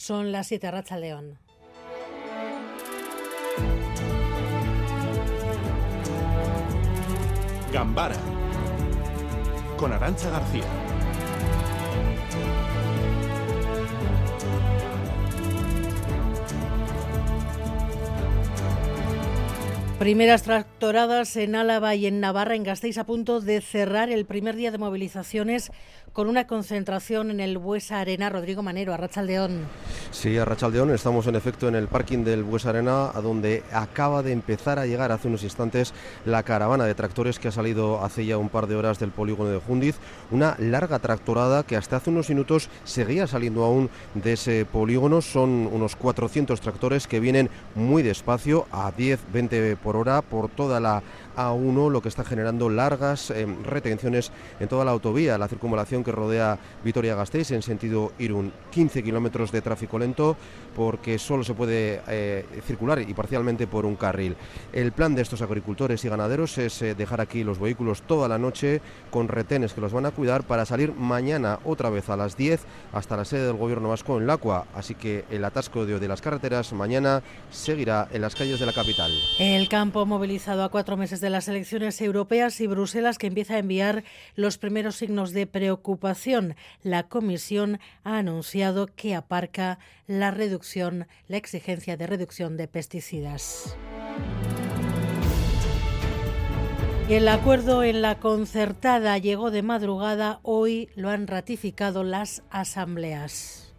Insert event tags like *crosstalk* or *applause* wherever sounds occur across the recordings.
Son las 7 Racha León. Gambara con Arancha García. Primeras tractoradas en Álava y en Navarra, en Gasteiz, a punto de cerrar el primer día de movilizaciones con una concentración en el Buesa Arena. Rodrigo Manero, Arrachaldeón. Sí, Arrachaldeón, estamos en efecto en el parking del Buesa Arena, a donde acaba de empezar a llegar hace unos instantes la caravana de tractores que ha salido hace ya un par de horas del polígono de Jundiz. Una larga tractorada que hasta hace unos minutos seguía saliendo aún de ese polígono. Son unos 400 tractores que vienen muy despacio, a 10, 20 por hora, por toda la a1, lo que está generando largas eh, retenciones en toda la autovía, la circunvalación que rodea Vitoria-Gasteiz en sentido Irún. 15 kilómetros de tráfico lento porque solo se puede eh, circular y parcialmente por un carril. El plan de estos agricultores y ganaderos es eh, dejar aquí los vehículos toda la noche con retenes que los van a cuidar para salir mañana otra vez a las 10 hasta la sede del gobierno vasco en Lacua. Así que el atasco de, de las carreteras mañana seguirá en las calles de la capital. El campo movilizado a cuatro meses de las elecciones europeas y Bruselas que empieza a enviar los primeros signos de preocupación. La Comisión ha anunciado que aparca la reducción, la exigencia de reducción de pesticidas. El acuerdo en la concertada llegó de madrugada. Hoy lo han ratificado las asambleas.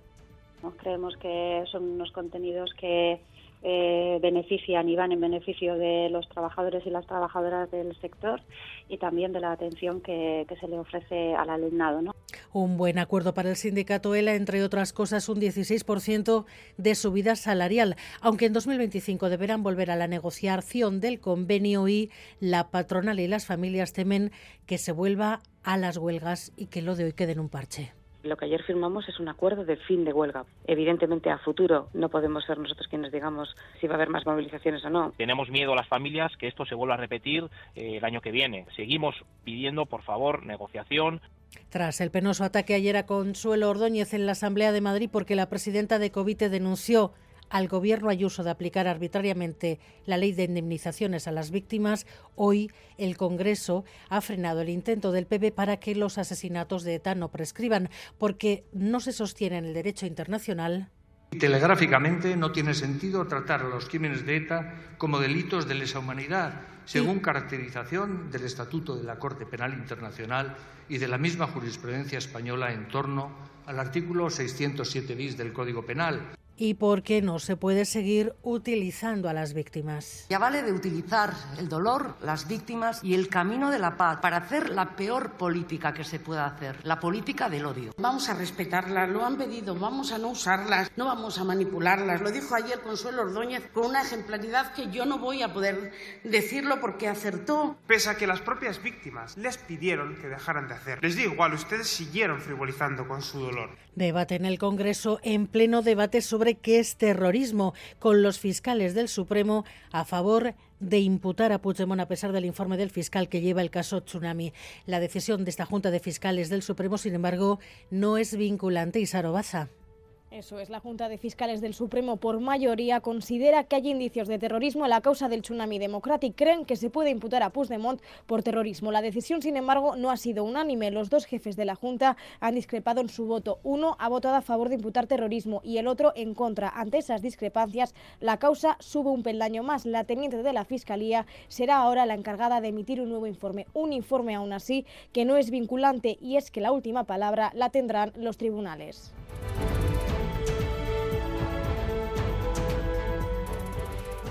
Creemos que son unos contenidos que eh, benefician y van en beneficio de los trabajadores y las trabajadoras del sector y también de la atención que, se le ofrece al alumnado. ¿no? Un buen acuerdo para el sindicato ELA, entre otras cosas, un 16% de subida salarial, aunque en 2025 deberán volver a la negociación del convenio y la patronal y las familias temen que se vuelva a las huelgas y que lo de hoy quede en un parche. Lo que ayer firmamos es un acuerdo de fin de huelga. Evidentemente, a futuro no podemos ser nosotros quienes digamos si va a haber más movilizaciones o no. Tenemos miedo a las familias que esto se vuelva a repetir eh, el año que viene. Seguimos pidiendo, por favor, negociación. Tras el penoso ataque ayer a Consuelo Ordóñez en la Asamblea de Madrid porque la presidenta de Covite denunció al gobierno Ayuso de aplicar arbitrariamente la ley de indemnizaciones a las víctimas, hoy el Congreso ha frenado el intento del PP para que los asesinatos de ETA no prescriban, porque no se sostiene en el derecho internacional. Telegráficamente no tiene sentido tratar a los crímenes de ETA como delitos de lesa humanidad, según caracterización del Estatuto de la Corte Penal Internacional y de la misma jurisprudencia española en torno al artículo 607 bis del Código Penal y porque no se puede seguir utilizando a las víctimas. Ya vale de utilizar el dolor, las víctimas y el camino de la paz para hacer la peor política que se pueda hacer, la política del odio. Vamos a respetarlas, lo han pedido, vamos a no usarlas, no vamos a manipularlas. Lo dijo ayer Consuelo Ordóñez con una ejemplaridad que yo no voy a poder decirlo porque acertó. Pese a que las propias víctimas les pidieron que dejaran de hacer. Les digo igual, ustedes siguieron frivolizando con su dolor. Debate en el Congreso en pleno debate sobre que es terrorismo, con los fiscales del Supremo a favor de imputar a Puigdemont a pesar del informe del fiscal que lleva el caso Tsunami. La decisión de esta Junta de Fiscales del Supremo, sin embargo, no es vinculante y Sarobaza. Eso es, la Junta de Fiscales del Supremo por mayoría considera que hay indicios de terrorismo en la causa del tsunami democrático. Creen que se puede imputar a Puigdemont por terrorismo. La decisión, sin embargo, no ha sido unánime. Los dos jefes de la Junta han discrepado en su voto. Uno ha votado a favor de imputar terrorismo y el otro en contra. Ante esas discrepancias, la causa sube un peldaño más. La teniente de la Fiscalía será ahora la encargada de emitir un nuevo informe. Un informe aún así que no es vinculante y es que la última palabra la tendrán los tribunales.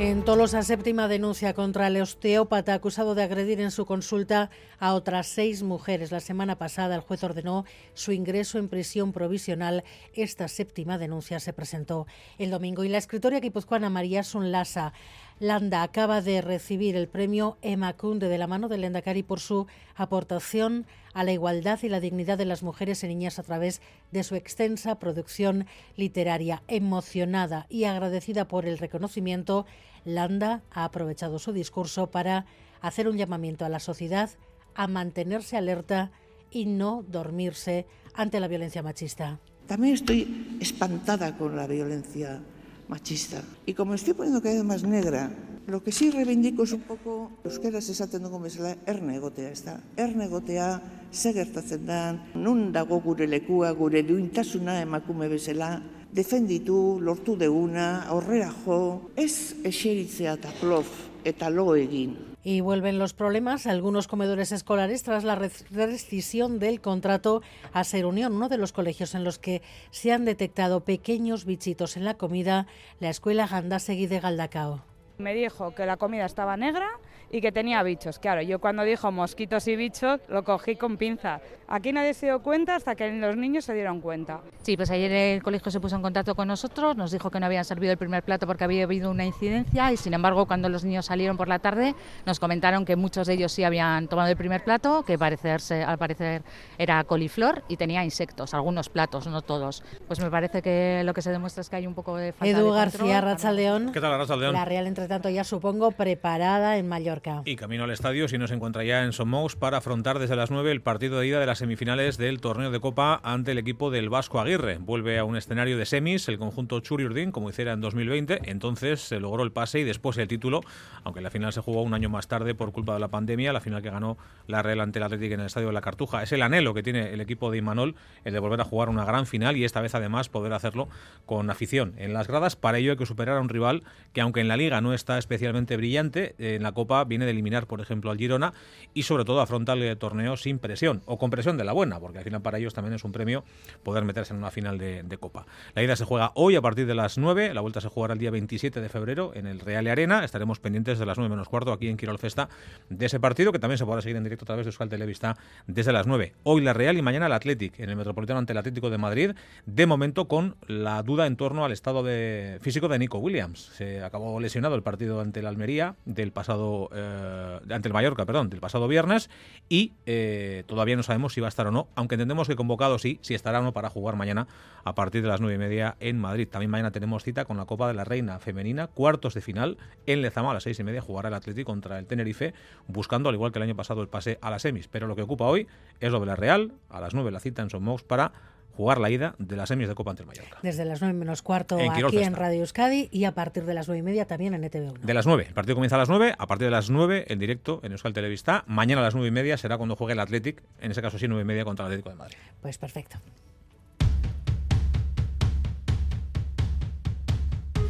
En Tolosa, séptima denuncia contra el osteópata acusado de agredir en su consulta a otras seis mujeres. La semana pasada el juez ordenó su ingreso en prisión provisional. Esta séptima denuncia se presentó el domingo y la escritora guipuzcoana María Sunlasa Landa acaba de recibir el premio Emma Kunde de la mano de Lendakari por su aportación a la igualdad y la dignidad de las mujeres y niñas a través de su extensa producción literaria. Emocionada y agradecida por el reconocimiento, Landa ha aprovechado su discurso para hacer un llamamiento a la sociedad a mantenerse alerta y no dormirse ante la violencia machista. También estoy espantada con la violencia machista. Y como estoy poniendo cada vez más negra, lo que sí reivindico es un poco euskeraz esaten dugu bezala erne egotea, ez da? Erne egotea, ze gertatzen da, nun dago gure lekua, gure duintasuna emakume bezala, defenditu, lortu deuna, aurrera jo, ez eseritzea eta plof eta lo egin. Y vuelven los problemas a algunos comedores escolares tras la rescisión del contrato a Ser Unión, uno de los colegios en los que se han detectado pequeños bichitos en la comida, la escuela Gandasegui de Galdacao. Me dijo que la comida estaba negra y que tenía bichos. Claro, yo cuando dijo mosquitos y bichos lo cogí con pinza. Aquí nadie se dio cuenta hasta que los niños se dieron cuenta. Sí, pues ayer el colegio se puso en contacto con nosotros, nos dijo que no habían servido el primer plato porque había habido una incidencia y sin embargo cuando los niños salieron por la tarde nos comentaron que muchos de ellos sí habían tomado el primer plato, que parecerse, al parecer era coliflor y tenía insectos, algunos platos, no todos. Pues me parece que lo que se demuestra es que hay un poco de falta Edu de García, Rachaldeón. ¿Qué tal, Rachaldeón? La Real, entre tanto, ya supongo preparada en Mallorca. Y camino al estadio, si no se encuentra ya en Somos, para afrontar desde las 9 el partido de ida de las semifinales del torneo de Copa ante el equipo del Vasco Aguirre. Vuelve a un escenario de semis el conjunto Churi como hiciera en 2020. Entonces se logró el pase y después el título, aunque la final se jugó un año más tarde por culpa de la pandemia, la final que ganó la Real ante el Atlético en el estadio de la Cartuja. Es el anhelo que tiene el equipo de Imanol, el de volver a jugar una gran final y esta vez además poder hacerlo con afición en las gradas. Para ello hay que superar a un rival que, aunque en la liga no está especialmente brillante, en la Copa viene de eliminar, por ejemplo, al Girona y sobre todo afronta el torneo sin presión o con presión de la buena, porque al final para ellos también es un premio poder meterse en una final de, Copa. La ida se juega hoy a partir de las 9, la vuelta se jugará el día 27 de febrero en el Real Arena. Estaremos pendientes de las 9 menos cuarto aquí en Quirol Festa de ese partido que también se podrá seguir en directo a través de Euskal Televista desde las 9. Hoy la Real y mañana el Athletic en el Metropolitano ante el Atlético de Madrid, de momento con la duda en torno al estado de, físico de Nico Williams. Se acabó lesionado el partido ante el Almería del pasado eh, ante el Mallorca, perdón, del pasado viernes y eh, todavía no sabemos si va a estar o no, aunque entendemos que convocado sí, si estará o no para jugar mañana a partir de las nueve y media en Madrid. También mañana tenemos cita con la Copa de la Reina Femenina, cuartos de final en Lezama a las seis y media jugará el Atlético contra el Tenerife, buscando al igual que el año pasado el pase a las semis. Pero lo que ocupa hoy es lo de la Real, a las nueve la cita en Somos para jugar la ida de las semis de Copa ante el Mallorca. Desde las 9 menos cuarto aquí en Radio Euskadi y a partir de las 9 y media también en ETV1. De las 9. El partido comienza a las 9. A partir de las 9 en directo en Euskal Televista. Mañana a las 9 y media será cuando juegue el Athletic, en ese caso sí 9 y media contra el Atlético de Madrid. Pues perfecto.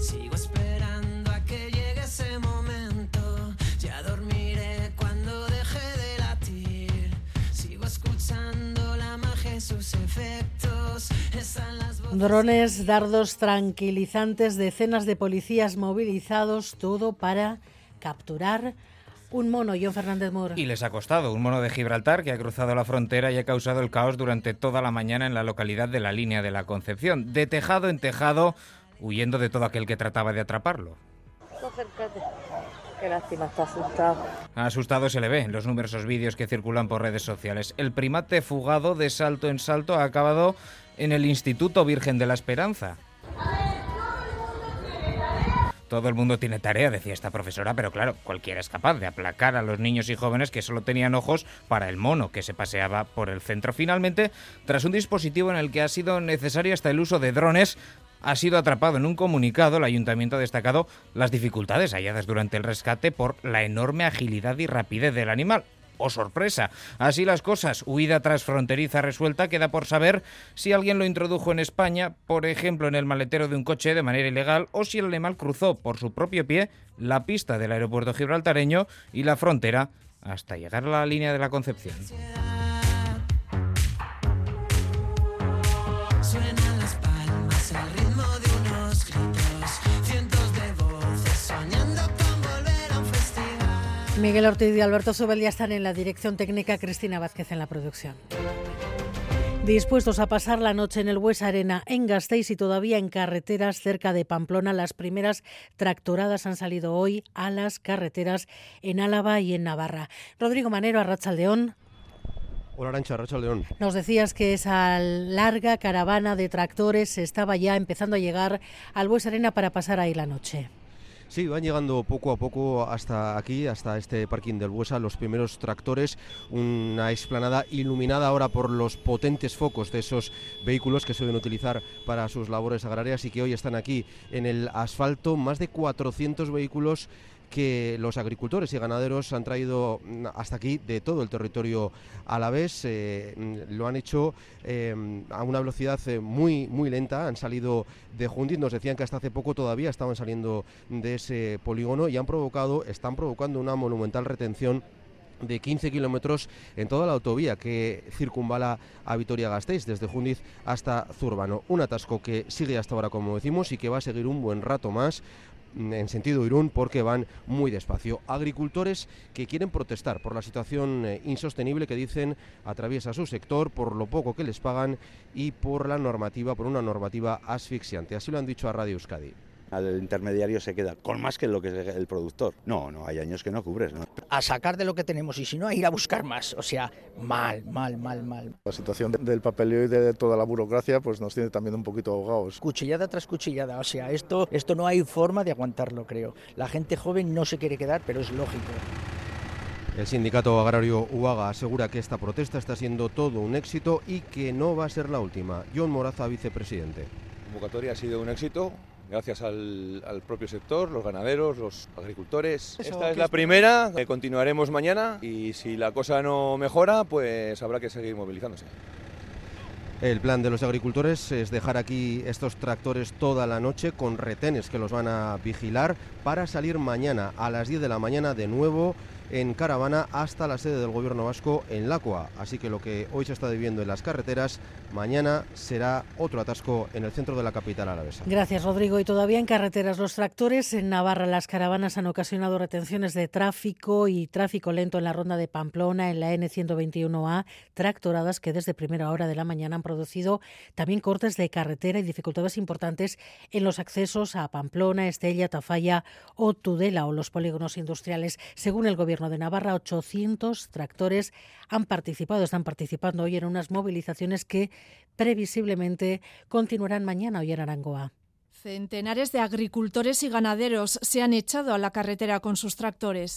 Sigo esperando Drones, dardos tranquilizantes, decenas de policías movilizados, todo para capturar un mono, John Fernández Moro. Y les ha costado. Un mono de Gibraltar que ha cruzado la frontera y ha causado el caos durante toda la mañana en la localidad de la línea de la Concepción. De tejado en tejado, huyendo de todo aquel que trataba de atraparlo. Acércate. Qué lástima, está asustado. Asustado se le ve en los numerosos vídeos que circulan por redes sociales. El primate fugado de salto en salto ha acabado en el Instituto Virgen de la Esperanza. Todo el mundo tiene tarea, decía esta profesora, pero claro, cualquiera es capaz de aplacar a los niños y jóvenes que solo tenían ojos para el mono que se paseaba por el centro. Finalmente, tras un dispositivo en el que ha sido necesario hasta el uso de drones, ha sido atrapado en un comunicado. El ayuntamiento ha destacado las dificultades halladas durante el rescate por la enorme agilidad y rapidez del animal. ¡Oh, sorpresa! Así las cosas, huida transfronteriza resuelta, queda por saber si alguien lo introdujo en España, por ejemplo en el maletero de un coche de manera ilegal, o si el animal cruzó por su propio pie la pista del aeropuerto gibraltareño y la frontera hasta llegar a la línea de la Concepción. Miguel Ortiz y Alberto Sobel ya están en la dirección técnica, Cristina Vázquez en la producción. Dispuestos a pasar la noche en el Bues Arena en Gasteiz y todavía en carreteras cerca de Pamplona, las primeras tractoradas han salido hoy a las carreteras en Álava y en Navarra. Rodrigo Manero, Arrachaldeón. Hola Arancha, Racha León. Nos decías que esa larga caravana de tractores estaba ya empezando a llegar al Bues Arena para pasar ahí la noche. Sí, van llegando poco a poco hasta aquí, hasta este parking del Buesa, los primeros tractores, una explanada iluminada ahora por los potentes focos de esos vehículos que suelen utilizar para sus labores agrarias y que hoy están aquí en el asfalto, más de 400 vehículos que los agricultores y ganaderos han traído mm, hasta aquí de todo el territorio a la vez. lo han hecho eh, a una velocidad eh, muy, muy lenta. Han salido de Jundiz, nos decían que hasta hace poco todavía estaban saliendo de ese polígono y han provocado, están provocando una monumental retención de 15 kilómetros en toda la autovía que circunvala a Vitoria-Gasteiz, desde Jundiz hasta Zurbano. Un atasco que sigue hasta ahora, como decimos, y que va a seguir un buen rato más en sentido Irún porque van muy despacio. Agricultores que quieren protestar por la situación eh, insostenible que dicen atraviesa su sector, por lo poco que les pagan y por la normativa, por una normativa asfixiante. Así lo han dicho a Radio Euskadi al intermediario se queda con más que lo que es el productor. No, no, hay años que no cubres. ¿no? A sacar de lo que tenemos y si no, a ir a buscar más. O sea, mal, mal, mal, mal. La situación del papeleo y de toda la burocracia pues nos tiene también un poquito ahogados. Cuchillada tras cuchillada, o sea, esto, esto no hay forma de aguantarlo, creo. La gente joven no se quiere quedar, pero es lógico. El sindicato agrario UAGA asegura que esta protesta está siendo todo un éxito y que no va a ser la última. John Moraza, vicepresidente. La convocatoria ha sido un éxito, gracias al, propio sector, los ganaderos, los agricultores. Esta es la primera, eh, continuaremos mañana y si la cosa no mejora, pues habrá que seguir movilizándose. El plan de los agricultores es dejar aquí estos tractores toda la noche con retenes que los van a vigilar para salir mañana a las 10 de la mañana de nuevo en caravana hasta la sede del gobierno vasco en Lacua. Así que lo que hoy se está viviendo en las carreteras, mañana será otro atasco en el centro de la capital alavesa. Gracias, Rodrigo. Y todavía en carreteras los tractores. En Navarra las caravanas han ocasionado retenciones de tráfico y tráfico lento en la ronda de Pamplona, en la N121A, tractoradas que desde primera hora de la mañana han producido también cortes de carretera y dificultades importantes en los accesos a Pamplona, Estella, Tafalla o Tudela o los polígonos industriales. Según el gobierno de Navarra, 800 tractores han participado, están participando hoy en unas movilizaciones que previsiblemente continuarán mañana hoy en Arangoa. Centenares de agricultores y ganaderos se han echado a la carretera con sus tractores.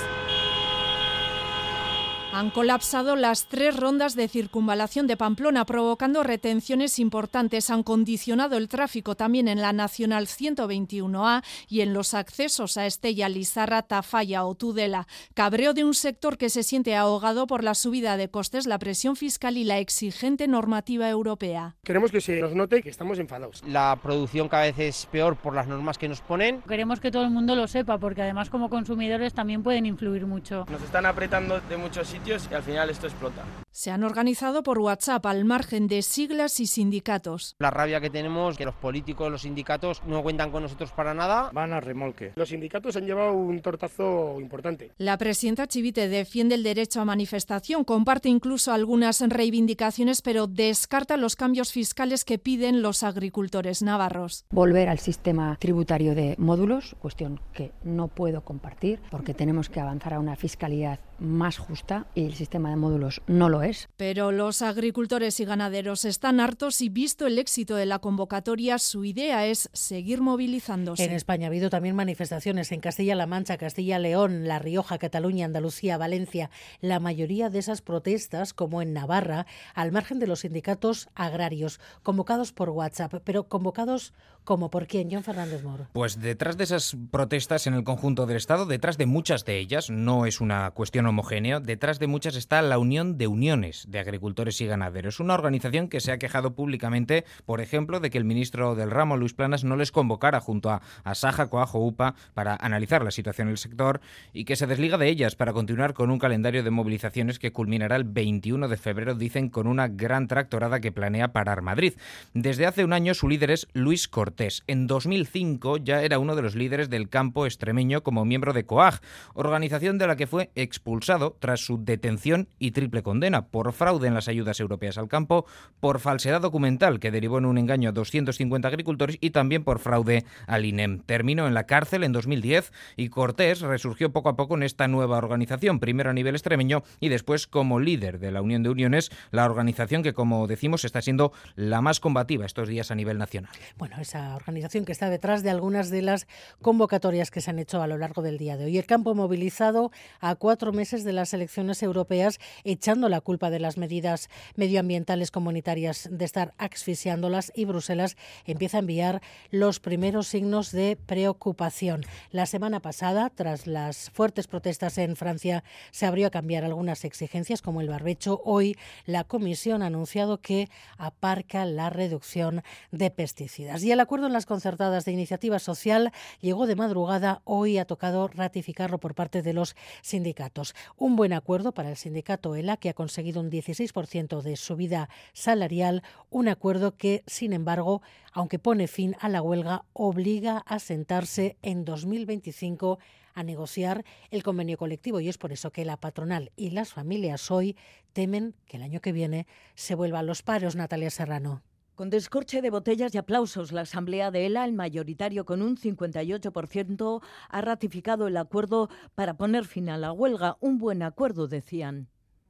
Han colapsado las tres rondas de circunvalación de Pamplona, provocando retenciones importantes. Han condicionado el tráfico también en la Nacional 121A y en los accesos a Estella, Lizarra, Tafalla o Tudela. Cabreo de un sector que se siente ahogado por la subida de costes, la presión fiscal y la exigente normativa europea. Queremos que se nos note que estamos enfadados. La producción cada vez es peor por las normas que nos ponen. Queremos que todo el mundo lo sepa porque además como consumidores también pueden influir mucho. Nos están apretando de muchos sitios y al final esto explota. Se han organizado por WhatsApp al margen de siglas y sindicatos. La rabia que tenemos, que los políticos, los sindicatos no cuentan con nosotros para nada. Van a remolque. Los sindicatos han llevado un tortazo importante. La presidenta Chivite defiende el derecho a manifestación, comparte incluso algunas reivindicaciones, pero descarta los cambios fiscales que piden los agricultores navarros. Volver al sistema tributario de módulos, cuestión que no puedo compartir, porque tenemos que avanzar a una fiscalidad más justa y el sistema de módulos no lo es. Pero los agricultores y ganaderos están hartos y visto el éxito de la convocatoria, su idea es seguir movilizándose. En España ha habido también manifestaciones en Castilla-La Mancha, Castilla-León, La Rioja, Cataluña, Andalucía, Valencia. La mayoría de esas protestas, como en Navarra, al margen de los sindicatos agrarios, convocados por WhatsApp, pero convocados como por quién, John Fernández Moro. Pues detrás de esas protestas en el conjunto del Estado, detrás de muchas de ellas, no es una cuestión homogénea, detrás de muchas está la Unión de Uniones de Agricultores y Ganaderos, una organización que se ha quejado públicamente, por ejemplo, de que el ministro del ramo, Luis Planas, no les convocara junto a, Saja, Coajo, UPA para analizar la situación del sector y que se desliga de ellas para continuar con un calendario de movilizaciones que culminará el 21 de febrero, dicen, con una gran tractorada que planea parar Madrid. Desde hace un año su líder es Luis Cortés. En 2005 ya era uno de los líderes del campo extremeño como miembro de COAG, organización de la que fue expulsado tras su detención y triple condena por fraude en las ayudas europeas al campo, por falsedad documental que derivó en un engaño a 250 agricultores y también por fraude al INEM. Terminó en la cárcel en 2010 y Cortés resurgió poco a poco en esta nueva organización, primero a nivel extremeño y después como líder de la Unión de Uniones, la organización que como decimos está siendo la más combativa estos días a nivel nacional. Bueno, esa organización que está detrás de algunas de las convocatorias que se han hecho a lo largo del día de hoy. El campo movilizado a cuatro meses de las elecciones europeas, echando la culpa de las medidas medioambientales comunitarias de estar asfixiándolas y Bruselas empieza a enviar los primeros signos de preocupación. La semana pasada, tras las fuertes protestas en Francia, se abrió a cambiar algunas exigencias como el barbecho. Hoy la Comisión ha anunciado que aparca la reducción de pesticidas. Y el acuerdo en las concertadas de iniciativa social llegó de madrugada. Hoy ha tocado ratificarlo por parte de los sindicatos. Un buen acuerdo para el sindicato ELA, que ha conseguido un 16% de subida salarial. Un acuerdo que, sin embargo, aunque pone fin a la huelga, obliga a sentarse en 2025 a negociar el convenio colectivo y es por eso que la patronal y las familias hoy temen que el año que viene se vuelvan los paros. Natalia Serrano. Con descorche de botellas y aplausos, la Asamblea de ELA, el mayoritario con un 58%, ha ratificado el acuerdo para poner fin a la huelga. Un buen acuerdo, decían.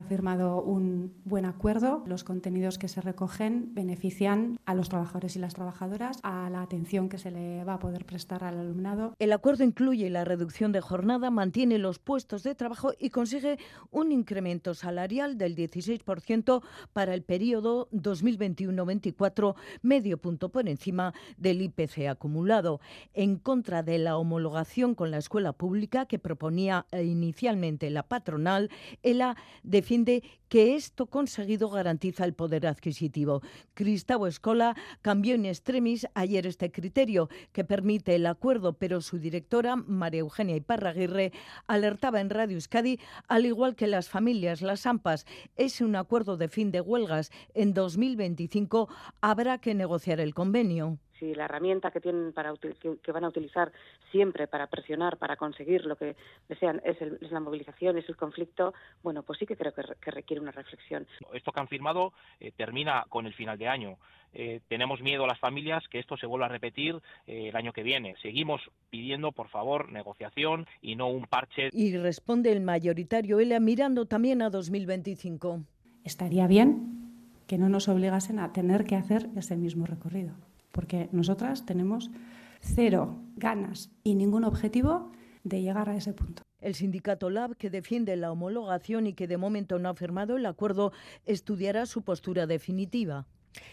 Firmado un buen acuerdo. Los contenidos que se recogen benefician a los trabajadores y las trabajadoras, a la atención que se le va a poder prestar al alumnado. El acuerdo incluye la reducción de jornada, mantiene los puestos de trabajo y consigue un incremento salarial del 16% para el periodo 2021-24, medio punto por encima del IPC acumulado. En contra de la homologación con la escuela pública que proponía inicialmente la patronal, ELA defiende que esto conseguido garantiza el poder adquisitivo. Cristau Escola cambió en extremis ayer este criterio que permite el acuerdo, pero su directora, María Eugenia Iparraguirre, alertaba en Radio Euskadi, al igual que las familias, las AMPAs, es un acuerdo de fin de huelgas. En 2025 habrá que negociar el convenio si la herramienta que tienen para que, que, van a utilizar siempre para presionar, para conseguir lo que desean es, el, es la movilización, es el conflicto, bueno, pues sí que creo que, que requiere una reflexión. Esto que han firmado eh, termina con el final de año. Eh, tenemos miedo a las familias que esto se vuelva a repetir eh, el año que viene. Seguimos pidiendo, por favor, negociación y no un parche. Y responde el mayoritario ELA mirando también a 2025. Estaría bien que no nos obligasen a tener que hacer ese mismo recorrido porque nosotras tenemos cero ganas y ningún objetivo de llegar a ese punto. El sindicato LAB, que defiende la homologación y que de momento no ha firmado el acuerdo, estudiará su postura definitiva.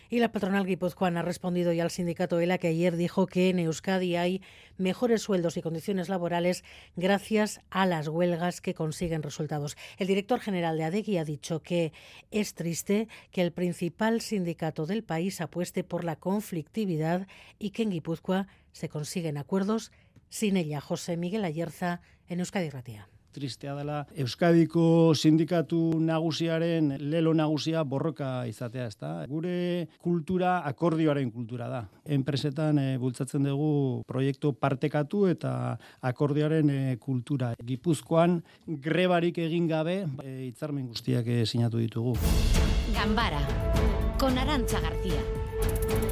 Y la patronal guipuzcoana ha respondido ya al sindicato ELA que ayer dijo que en Euskadi hay mejores sueldos y condiciones laborales gracias a las huelgas que consiguen resultados. El director general de ADEGI ha dicho que es triste que el principal sindicato del país apueste por la conflictividad y que en Guipúzcoa se consiguen acuerdos sin ella. José Miguel Ayerza en Euskadi Ratia. Tristea dela Euskadiko sindikatu nagusiaren lelo nagusia borroka izatea, ezta? Gure kultura akordioaren kultura da. Enpresetan e, bultzatzen dugu proiektu partekatu eta akordioaren e, kultura. Gipuzkoan grebarik egin gabe e, hitzarmen guztiak e, sinatu ditugu. Gambara con Arancha García.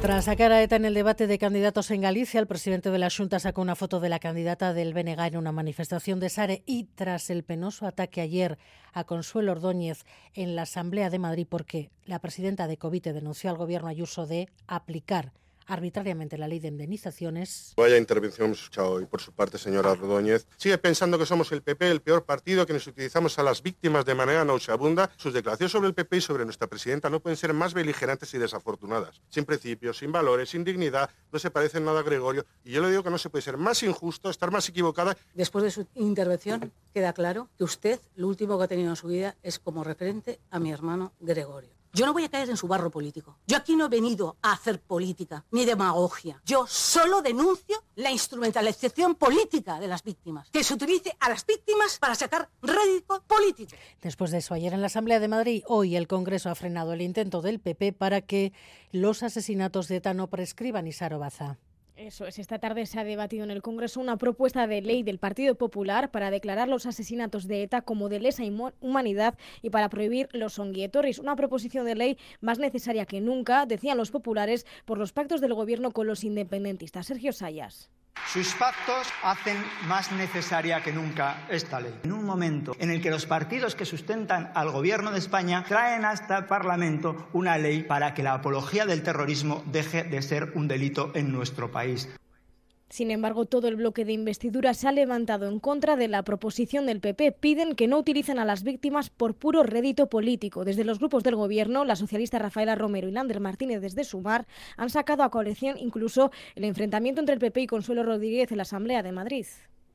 Tras sacar a ETA en el debate de candidatos en Galicia, el presidente de la Junta sacó una foto de la candidata del BNG en una manifestación de Sare y tras el penoso ataque ayer a Consuelo Ordóñez en la Asamblea de Madrid porque la presidenta de Covite denunció al gobierno Ayuso de aplicar arbitrariamente la ley de indemnizaciones. Vaya intervención hemos escuchado hoy por su parte, señora Rodóñez. Sigue pensando que somos el PP, el peor partido, que nos utilizamos a las víctimas de manera nauseabunda. Sus declaraciones sobre el PP y sobre nuestra presidenta no pueden ser más beligerantes y desafortunadas. Sin principios, sin valores, sin dignidad, no se parecen nada a Gregorio. Y yo le digo que no se puede ser más injusto, estar más equivocada. Después de su intervención, queda claro que usted lo último que ha tenido en su vida es como referente a mi hermano Gregorio. Yo no voy a caer en su barro político. Yo aquí no he venido a hacer política ni demagogia. Yo solo denuncio la instrumentalización política de las víctimas. Que se utilice a las víctimas para sacar rédito político. Después de eso, ayer en la Asamblea de Madrid, hoy el Congreso ha frenado el intento del PP para que los asesinatos de ETA no prescriban y Baza. Eso es, esta tarde se ha debatido en el Congreso una propuesta de ley del Partido Popular para declarar los asesinatos de ETA como de lesa humanidad y para prohibir los songuietorris. Una proposición de ley más necesaria que nunca, decían los populares, por los pactos del gobierno con los independentistas. Sergio Sayas. Sus pactos hacen más necesaria que nunca esta ley. En un momento en el que los partidos que sustentan al gobierno de España traen hasta el Parlamento una ley para que la apología del terrorismo deje de ser un delito en nuestro país. Sin embargo, todo el bloque de investidura se ha levantado en contra de la proposición del PP. Piden que no utilicen a las víctimas por puro rédito político. Desde los grupos del Gobierno, la socialista Rafaela Romero y Lander Martínez desde Sumar han sacado a colección incluso el enfrentamiento entre el PP y Consuelo Rodríguez en la Asamblea de Madrid.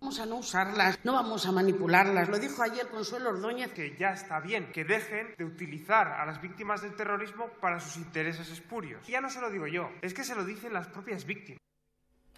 Vamos a no usarlas, no vamos a manipularlas. Lo dijo ayer Consuelo Ordóñez. Que ya está bien, que dejen de utilizar a las víctimas del terrorismo para sus intereses espurios. Y ya no se lo digo yo, es que se lo dicen las propias víctimas.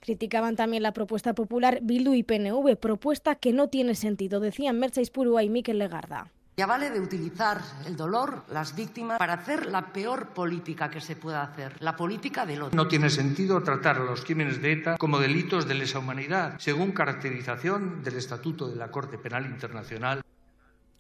Criticaban también la propuesta popular Bildu y PNV, propuesta que no tiene sentido, decían Mercedes Ispurua y Miquel Legarda. Ya vale de utilizar el dolor, las víctimas, para hacer la peor política que se pueda hacer, la política del odio. No tiene sentido tratar a los crímenes de ETA como delitos de lesa humanidad, según caracterización del Estatuto de la Corte Penal Internacional.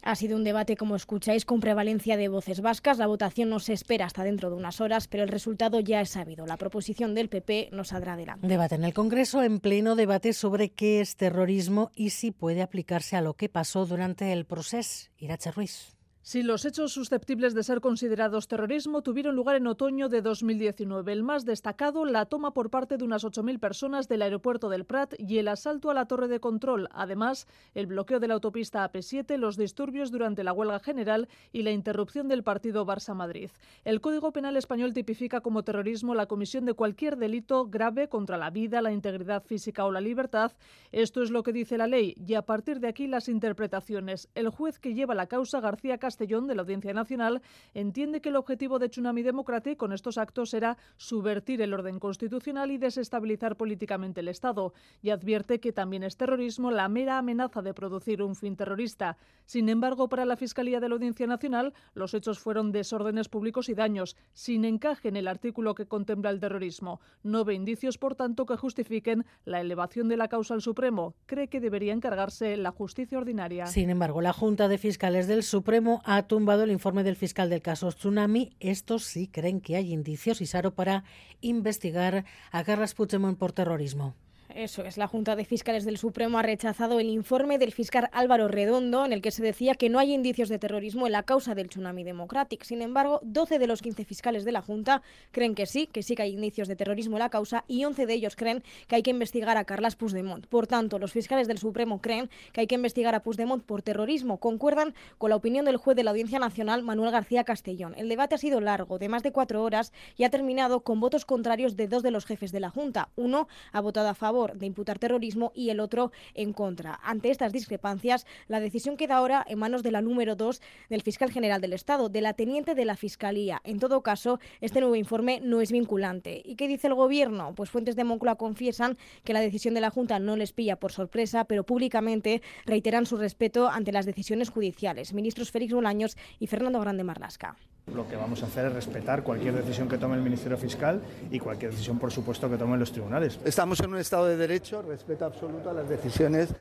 Ha sido un debate, como escucháis, con prevalencia de voces vascas. La votación no se espera hasta dentro de unas horas, pero el resultado ya es sabido. La proposición del PP nos saldrá adelante. Debate en el Congreso, en pleno debate sobre qué es terrorismo y si puede aplicarse a lo que pasó durante el proceso. Irache Ruiz. Si los hechos susceptibles de ser considerados terrorismo tuvieron lugar en otoño de 2019, el más destacado, la toma por parte de unas 8.000 personas del aeropuerto del Prat y el asalto a la torre de control. Además, el bloqueo de la autopista AP7, los disturbios durante la huelga general y la interrupción del partido Barça-Madrid. El Código Penal español tipifica como terrorismo la comisión de cualquier delito grave contra la vida, la integridad física o la libertad. Esto es lo que dice la ley y a partir de aquí las interpretaciones. El juez que lleva la causa, García Castro, Castellón de la Audiencia Nacional entiende que el objetivo de Tsunami Democratic con estos actos era subvertir el orden constitucional y desestabilizar políticamente el Estado y advierte que también es terrorismo la mera amenaza de producir un fin terrorista. Sin embargo, para la Fiscalía de la Audiencia Nacional, los hechos fueron desórdenes públicos y daños, sin encaje en el artículo que contempla el terrorismo. No ve indicios, por tanto, que justifiquen la elevación de la causa al Supremo. Cree que debería encargarse la justicia ordinaria. Sin embargo, la Junta de Fiscales del Supremo ha tumbado el informe del fiscal del caso Tsunami. Estos sí creen que hay indicios, y Saro para investigar a Carles Puigdemont por terrorismo. Eso es, la Junta de Fiscales del Supremo ha rechazado el informe del fiscal Álvaro Redondo en el que se decía que no hay indicios de terrorismo en la causa del Tsunami Democratic. Sin embargo, 12 de los 15 fiscales de la Junta creen que sí, que sí que hay indicios de terrorismo en la causa y 11 de ellos creen que hay que investigar a Carlas Puigdemont. Por tanto, los fiscales del Supremo creen que hay que investigar a Puigdemont por terrorismo. Concuerdan con la opinión del juez de la Audiencia Nacional, Manuel García Castellón. El debate ha sido largo, de más de cuatro horas, y ha terminado con votos contrarios de dos de los jefes de la Junta. Uno ha votado a favor de imputar terrorismo y el otro en contra. Ante estas discrepancias, la decisión queda ahora en manos de la número 2 del fiscal general del Estado, de la teniente de la Fiscalía. En todo caso, este nuevo informe no es vinculante. ¿Y qué dice el Gobierno? Pues fuentes de Moncloa confiesan que la decisión de la Junta no les pilla por sorpresa, pero públicamente reiteran su respeto ante las decisiones judiciales. Ministros Félix Bolaños y Fernando Grande Marlasca. Lo que vamos a hacer es respetar cualquier decisión que tome el Ministerio Fiscal y cualquier decisión, por supuesto, que tomen los tribunales. Estamos en un Estado de Derecho, respeto absoluto a las decisiones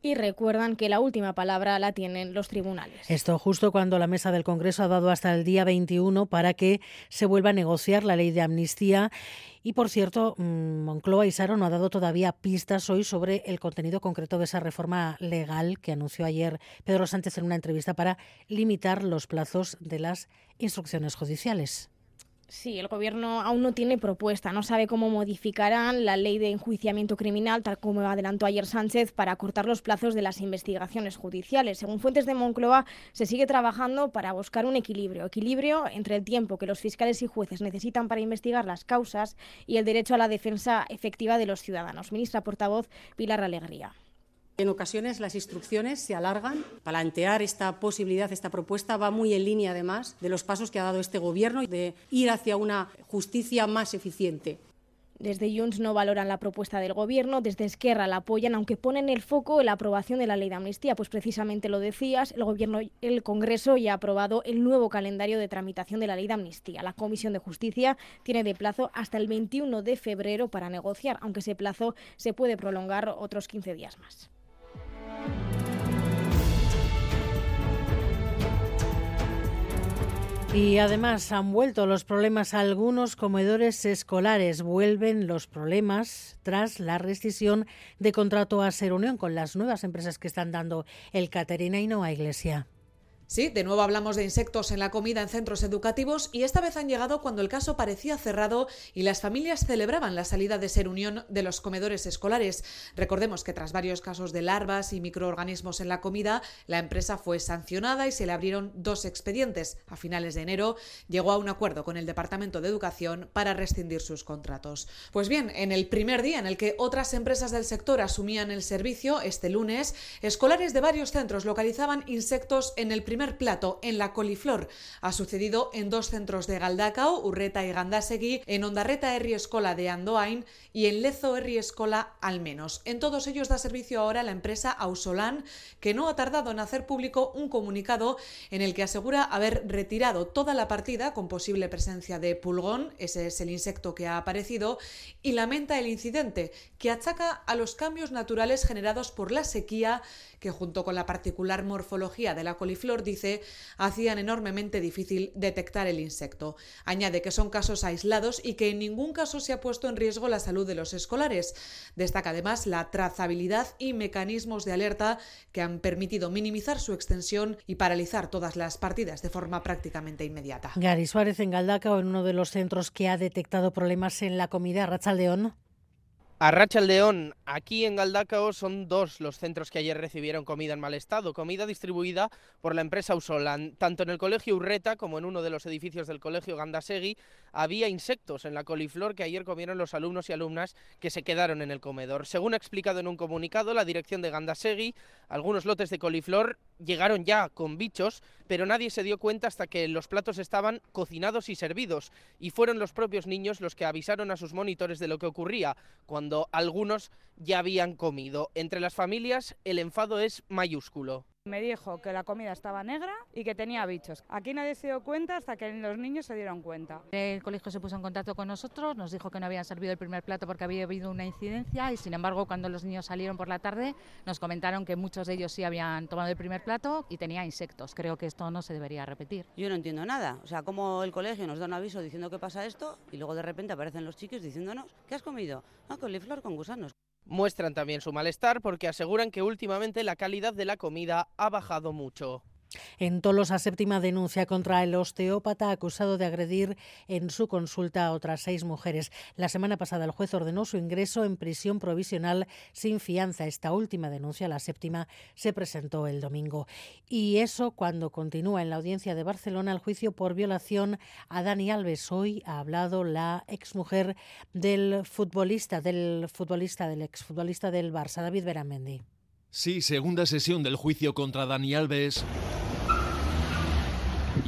y recuerdan que la última palabra la tienen los tribunales. Esto justo cuando la mesa del Congreso ha dado hasta el día 21 para que se vuelva a negociar la ley de amnistía. Y por cierto, mm, Moncloa y Saro no ha dado todavía pistas hoy sobre el contenido concreto de esa reforma legal que anunció ayer Pedro Sánchez en una entrevista para limitar los plazos de las instrucciones judiciales. Sí, el Gobierno aún no tiene propuesta, no sabe cómo modificarán la ley de enjuiciamiento criminal, tal como adelantó ayer Sánchez, para cortar los plazos de las investigaciones judiciales. Según fuentes de Moncloa, se sigue trabajando para buscar un equilibrio, equilibrio entre el tiempo que los fiscales y jueces necesitan para investigar las causas y el derecho a la defensa efectiva de los ciudadanos. Ministra portavoz Pilar Alegría. En ocasiones las instrucciones se alargan. Plantear esta posibilidad, esta propuesta, va muy en línea además de los pasos que ha dado este Gobierno de ir hacia una justicia más eficiente. Desde Junts no valoran la propuesta del Gobierno, desde Esquerra la apoyan, aunque ponen el foco en la aprobación de la ley de amnistía. Pues precisamente lo decías, el Gobierno, el Congreso ya ha aprobado el nuevo calendario de tramitación de la ley de amnistía. La Comisión de Justicia tiene de plazo hasta el 21 de febrero para negociar, aunque ese plazo se puede prolongar otros 15 días más. Y además han vuelto los problemas algunos comedores escolares. Vuelven los problemas tras la rescisión de contrato a Ser Unión con las nuevas empresas que están dando el Caterina y Noa Iglesia. Sí, de nuevo hablamos de insectos en la comida en centros educativos y esta vez han llegado cuando el caso parecía cerrado y las familias celebraban la salida de ser unión de los comedores escolares. Recordemos que tras varios casos de larvas y microorganismos en la comida, la empresa fue sancionada y se le abrieron dos expedientes. A finales de enero llegó a un acuerdo con el Departamento de Educación para rescindir sus contratos. Pues bien, en el primer día en el que otras empresas del sector asumían el servicio, este lunes, escolares de varios centros localizaban insectos en el primer primer plato en la coliflor. Ha sucedido en dos centros de Galdacao, Urreta y Gandasegui, en Ondarreta Herri Escola de Andoain y en Lezo Herri Escola al menos. En todos ellos da servicio ahora la empresa Ausolan, que no ha tardado en hacer público un comunicado en el que asegura haber retirado toda la partida con posible presencia de pulgón, ese es el insecto que ha aparecido, y lamenta el incidente, que achaca a los cambios naturales generados por la sequía que junto con la particular morfología de la coliflor, dice, hacían enormemente difícil detectar el insecto. Añade que son casos aislados y que en ningún caso se ha puesto en riesgo la salud de los escolares. Destaca además la trazabilidad y mecanismos de alerta que han permitido minimizar su extensión y paralizar todas las partidas de forma prácticamente inmediata. Gary Suárez en Galdaca, en uno de los centros que ha detectado problemas en la comida, Rachaldeón. A León, aquí en Galdacao, son dos los centros que ayer recibieron comida en mal estado, comida distribuida por la empresa Usolan. Tanto en el colegio Urreta como en uno de los edificios del colegio Gandasegui había insectos en la coliflor que ayer comieron los alumnos y alumnas que se quedaron en el comedor. Según ha explicado en un comunicado la dirección de Gandasegui, algunos lotes de coliflor llegaron ya con bichos, pero nadie se dio cuenta hasta que los platos estaban cocinados y servidos, y fueron los propios niños los que avisaron a sus monitores de lo que ocurría, cuando algunos ya habían comido. Entre las familias el enfado es mayúsculo. Me dijo que la comida estaba negra y que tenía bichos. Aquí nadie se dio cuenta hasta que los niños se dieron cuenta. El colegio se puso en contacto con nosotros, nos dijo que no habían servido el primer plato porque había habido una incidencia y sin embargo cuando los niños salieron por la tarde nos comentaron que muchos de ellos sí habían tomado el primer plato y tenía insectos. Creo que esto no se debería repetir. Yo no entiendo nada. O sea, como el colegio nos da un aviso diciendo que pasa esto y luego de repente aparecen los chicos diciéndonos, ¿qué has comido? Ah, coliflor con gusanos. Muestran también su malestar porque aseguran que últimamente la calidad de la comida ha bajado mucho. En Tolosa, séptima denuncia contra el osteópata acusado de agredir en su consulta a otras seis mujeres. La semana pasada el juez ordenó su ingreso en prisión provisional sin fianza. Esta última denuncia, la séptima, se presentó el domingo. Y eso cuando continúa en la audiencia de Barcelona el juicio por violación a Dani Alves. Hoy ha hablado la exmujer del futbolista, del futbolista, del exfutbolista del Barça, David Beramendi. Sí, segunda sesión del juicio contra Dani Alves.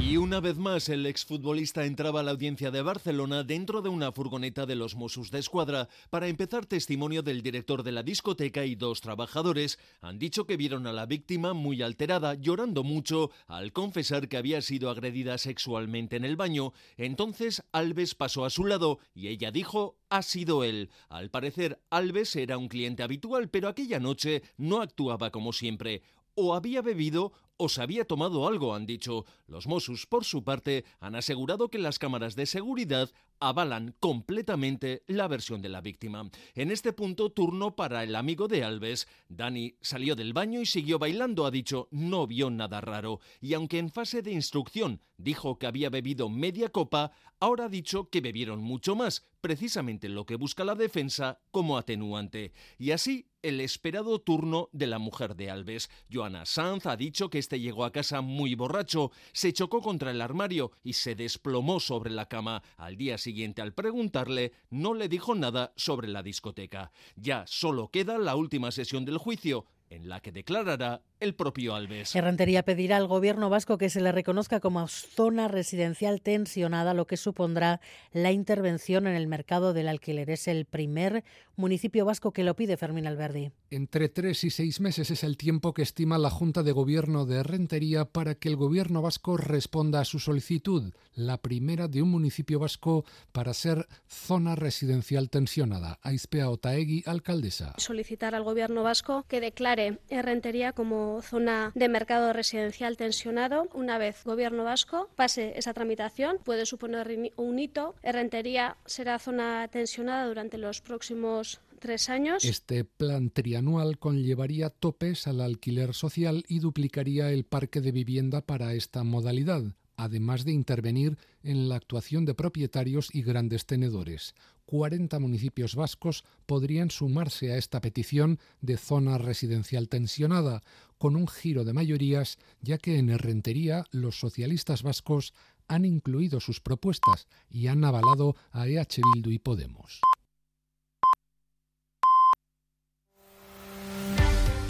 Y una vez más, el exfutbolista entraba a la audiencia de Barcelona dentro de una furgoneta de los Mossos de Escuadra para empezar testimonio del director de la discoteca y dos trabajadores. Han dicho que vieron a la víctima muy alterada, llorando mucho, al confesar que había sido agredida sexualmente en el baño. Entonces Alves pasó a su lado y ella dijo ha sido él. Al parecer, Alves era un cliente habitual, pero aquella noche no actuaba como siempre o había bebido o se había tomado algo, han dicho. Los Mossos, por su parte, han asegurado que las cámaras de seguridad avalan completamente la versión de la víctima. En este punto, turno para el amigo de Alves. Dani salió del baño y siguió bailando, ha dicho, no vio nada raro. Y aunque en fase de instrucción dijo que había bebido media copa, ahora ha dicho que bebieron mucho más, precisamente lo que busca la defensa como atenuante. Y así el esperado turno de la mujer de Alves. Joana Sanz ha dicho que este llegó a casa muy borracho, se chocó contra el armario y se desplomó sobre la cama. Al día siguiente, al preguntarle, no le dijo nada sobre la discoteca. Ya solo queda la última sesión del juicio, en la que declarará el propio Alves. Errantería pedirá al gobierno vasco que se le reconozca como zona residencial tensionada, lo que supondrá la intervención en el mercado del alquiler. Es el primer municipio vasco que lo pide Fermín Alberdi. Entre tres y seis meses es el tiempo que estima la Junta de Gobierno de Rentería para que el gobierno vasco responda a su solicitud, la primera de un municipio vasco para ser zona residencial tensionada. Aispea Otaegui, alcaldesa. Solicitar al gobierno vasco que declare Rentería como zona de mercado residencial tensionado. Una vez gobierno vasco pase esa tramitación, puede suponer un hito. Rentería será zona tensionada durante los próximos tres años. Este plan trianual conllevaría topes al alquiler social y duplicaría el parque de vivienda para esta modalidad además de intervenir en la actuación de propietarios y grandes tenedores. 40 municipios vascos podrían sumarse a esta petición de zona residencial tensionada, con un giro de mayorías, ya que en Herrentería los socialistas vascos han incluido sus propuestas y han avalado a EH Bildu y Podemos.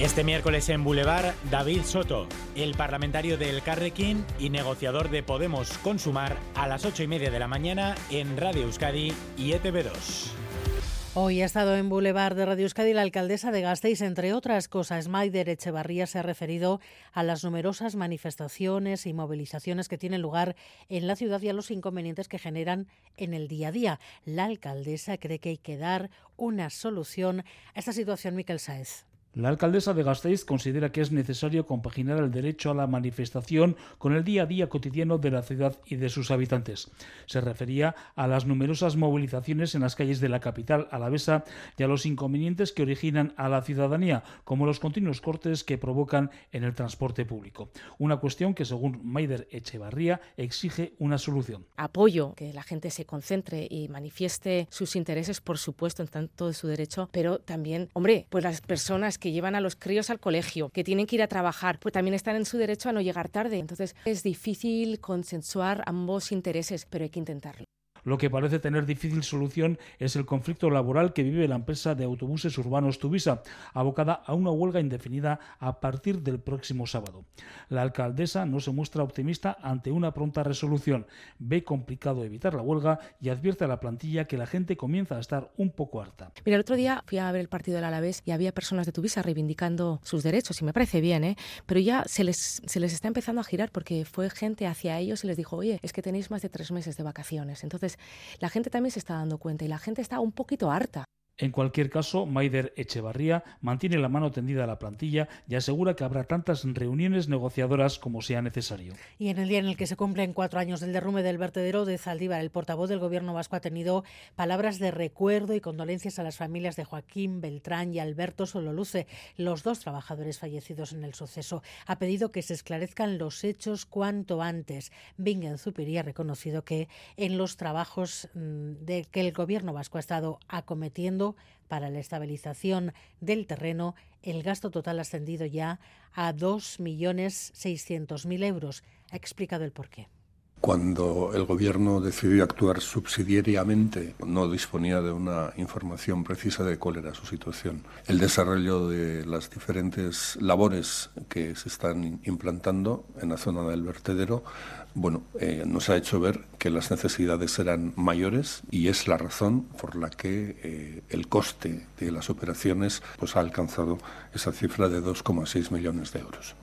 Este miércoles en Boulevard, David Soto, el parlamentario del Carrequín y negociador de Podemos Consumar, a las ocho y media de la mañana en Radio Euskadi y ETV2. Hoy ha estado en Boulevard de Radio Euskadi la alcaldesa de Gasteiz, entre otras cosas. Maider Echevarría se ha referido a las numerosas manifestaciones y movilizaciones que tienen lugar en la ciudad y a los inconvenientes que generan en el día a día. La alcaldesa cree que hay que dar una solución a esta situación, Miquel Saez. La alcaldesa de Gasteiz considera que es necesario compaginar el derecho a la manifestación con el día a día cotidiano de la ciudad y de sus habitantes. Se refería a las numerosas movilizaciones en las calles de la capital alavesa y a los inconvenientes que originan a la ciudadanía, como los continuos cortes que provocan en el transporte público. Una cuestión que, según Maider Echevarría, exige una solución. Apoyo que la gente se concentre y manifieste sus intereses, por supuesto, en tanto de su derecho, pero también, hombre, pues las personas que llevan a los críos al colegio, que tienen que ir a trabajar, pues también están en su derecho a no llegar tarde. Entonces es difícil consensuar ambos intereses, pero hay que intentarlo. Lo que parece tener difícil solución es el conflicto laboral que vive la empresa de autobuses urbanos Tuvisa, abocada a una huelga indefinida a partir del próximo sábado. La alcaldesa no se muestra optimista ante una pronta resolución, ve complicado evitar la huelga y advierte a la plantilla que la gente comienza a estar un poco harta. Mira, el otro día fui a ver el partido del Alavés y había personas de Tuvisa reivindicando sus derechos y me parece bien, ¿eh? pero ya se les, se les está empezando a girar porque fue gente hacia ellos y les dijo, oye, es que tenéis más de tres meses de vacaciones. Entonces, la gente también se está dando cuenta y la gente está un poquito harta. En cualquier caso, Maider Echevarría mantiene la mano tendida a la plantilla y asegura que habrá tantas reuniones negociadoras como sea necesario. Y en el día en el que se cumplen cuatro años del derrumbe del vertedero de Zaldívar, el portavoz del Gobierno vasco ha tenido palabras de recuerdo y condolencias a las familias de Joaquín Beltrán y Alberto Sololuce, los dos trabajadores fallecidos en el suceso. Ha pedido que se esclarezcan los hechos cuanto antes. Bingen Zupiri ha reconocido que en los trabajos mm, de que el Gobierno vasco ha estado acometiendo para la estabilización del terreno, el gasto total ascendido ya a 2.600.000 euros. Ha explicado el porqué. Cuando el gobierno decidió actuar subsidiariamente, no disponía de una información precisa de cuál era su situación. El desarrollo de las diferentes labores que se están implantando en la zona del vertedero, bueno, eh, nos ha hecho ver que las necesidades eran mayores y es la razón por la que eh, el coste de las operaciones pues, ha alcanzado esa cifra de 2,6 millones de euros.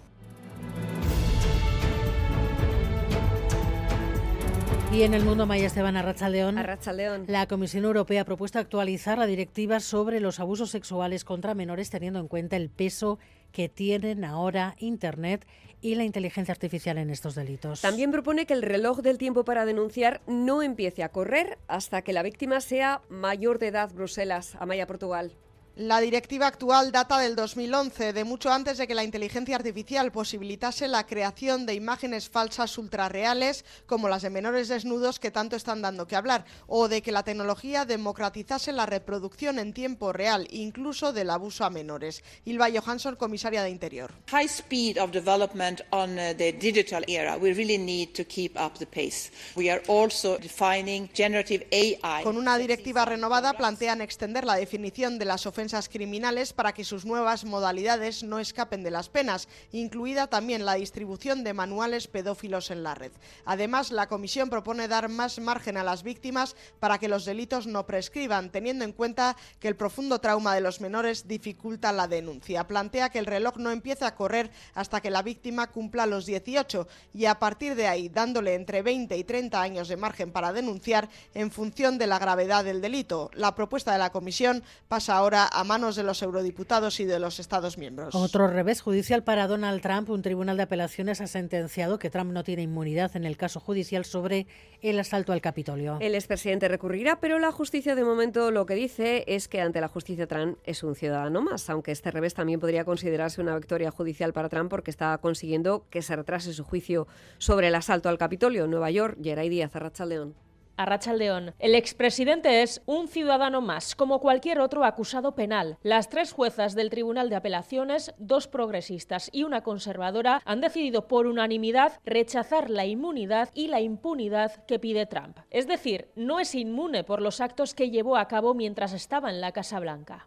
Y en el mundo, Maya Esteban Arrachaldeón. León. La Comisión Europea ha propuesto actualizar la directiva sobre los abusos sexuales contra menores teniendo en cuenta el peso que tienen ahora Internet y la inteligencia artificial en estos delitos. También propone que el reloj del tiempo para denunciar no empiece a correr hasta que la víctima sea mayor de edad. Bruselas, Amaya, Portugal. La directiva actual data del 2011, de mucho antes de que la inteligencia artificial posibilitase la creación de imágenes falsas ultrarreales, como las de menores desnudos que tanto están dando que hablar, o de que la tecnología democratizase la reproducción en tiempo real, incluso del abuso a menores. Ilva Johansson, comisaria de Interior. High speed of development on uh, the digital era. We really need to keep up the pace. We are also defining generative AI. Con una directiva renovada plantean extender la definición de las ofensas criminales para que sus nuevas modalidades no escapen de las penas, incluida también la distribución de manuales pedófilos en la red. Además, la Comisión propone dar más margen a las víctimas para que los delitos no prescriban, teniendo en cuenta que el profundo trauma de los menores dificulta la denuncia. Plantea que el reloj no empiece a correr hasta que la víctima cumpla los 18 y a partir de ahí dándole entre 20 y 30 años de margen para denunciar en función de la gravedad del delito. La propuesta de la Comisión pasa ahora a manos de los eurodiputados y de los Estados miembros. Otro revés judicial para Donald Trump. Un tribunal de apelaciones ha sentenciado que Trump no tiene inmunidad en el caso judicial sobre el asalto al Capitolio. El expresidente recurrirá, pero la justicia de momento lo que dice es que ante la justicia Trump es un ciudadano más, aunque este revés también podría considerarse una victoria judicial para Trump porque está consiguiendo que se retrase su juicio sobre el asalto al Capitolio en Nueva York. Geray Díaz, León a Rachaldeón. El expresidente es un ciudadano más, como cualquier otro acusado penal. Las tres juezas del Tribunal de Apelaciones, dos progresistas y una conservadora, han decidido por unanimidad rechazar la inmunidad y la impunidad que pide Trump. Es decir, no es inmune por los actos que llevó a cabo mientras estaba en la Casa Blanca.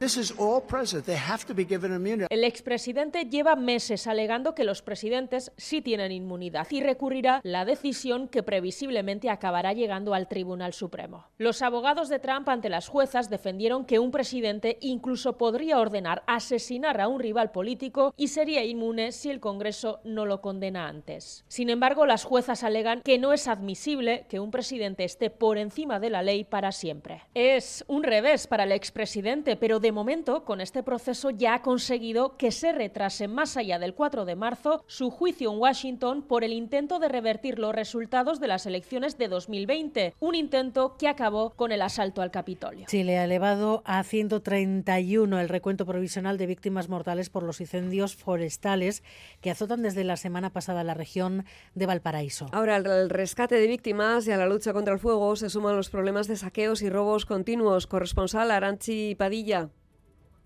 El expresidente lleva meses alegando que los presidentes sí tienen inmunidad y recurrirá la decisión que previsiblemente acabará llegando al tribunal Tribunal Supremo. Los abogados de Trump ante las juezas defendieron que un presidente incluso podría ordenar asesinar a un rival político y sería inmune si el Congreso no lo condena antes. Sin embargo, las juezas alegan que no es admisible que un presidente esté por encima de la ley para siempre. Es un revés para el expresidente, pero de momento, con este proceso ya ha conseguido que se retrase más allá del 4 de marzo su juicio en Washington por el intento de revertir los resultados de las elecciones de 2020, un intento que acabó con el asalto al Capitolio. Chile ha elevado a 131 el recuento provisional de víctimas mortales por los incendios forestales que azotan desde la semana pasada la región de Valparaíso. Ahora, al rescate de víctimas y a la lucha contra el fuego se suman los problemas de saqueos y robos continuos. Corresponsal Aranchi Padilla.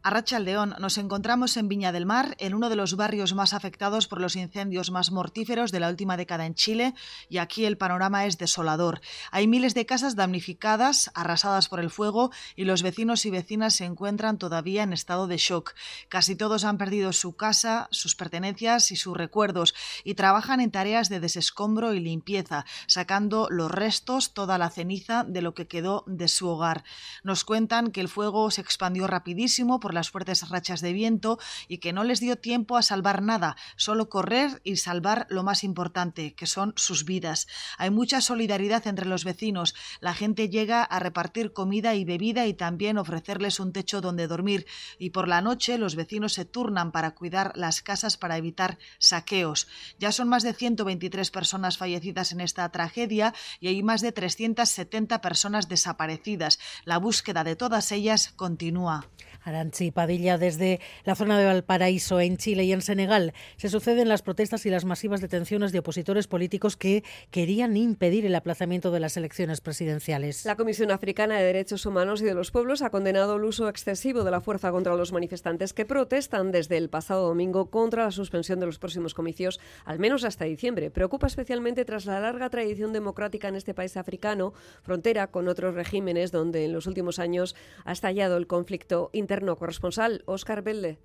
A León nos encontramos en Viña del Mar, en uno de los barrios más afectados por los incendios más mortíferos de la última década en Chile, y aquí el panorama es desolador. Hay miles de casas damnificadas, arrasadas por el fuego, y los vecinos y vecinas se encuentran todavía en estado de shock. Casi todos han perdido su casa, sus pertenencias y sus recuerdos, y trabajan en tareas de desescombro y limpieza, sacando los restos, toda la ceniza de lo que quedó de su hogar. Nos cuentan que el fuego se expandió rapidísimo por las fuertes rachas de viento y que no les dio tiempo a salvar nada, solo correr y salvar lo más importante, que son sus vidas. Hay mucha solidaridad entre los vecinos. La gente llega a repartir comida y bebida y también ofrecerles un techo donde dormir. Y por la noche los vecinos se turnan para cuidar las casas para evitar saqueos. Ya son más de 123 personas fallecidas en esta tragedia y hay más de 370 personas desaparecidas. La búsqueda de todas ellas continúa. Aranchi Padilla, desde la zona de Valparaíso, en Chile y en Senegal, se suceden las protestas y las masivas detenciones de opositores políticos que querían impedir el aplazamiento de las elecciones presidenciales. La Comisión Africana de Derechos Humanos y de los Pueblos ha condenado el uso excesivo de la fuerza contra los manifestantes que protestan desde el pasado domingo contra la suspensión de los próximos comicios, al menos hasta diciembre. Preocupa especialmente tras la larga tradición democrática en este país africano, frontera con otros regímenes donde en los últimos años ha estallado el conflicto Corresponsal, Óscar Belde.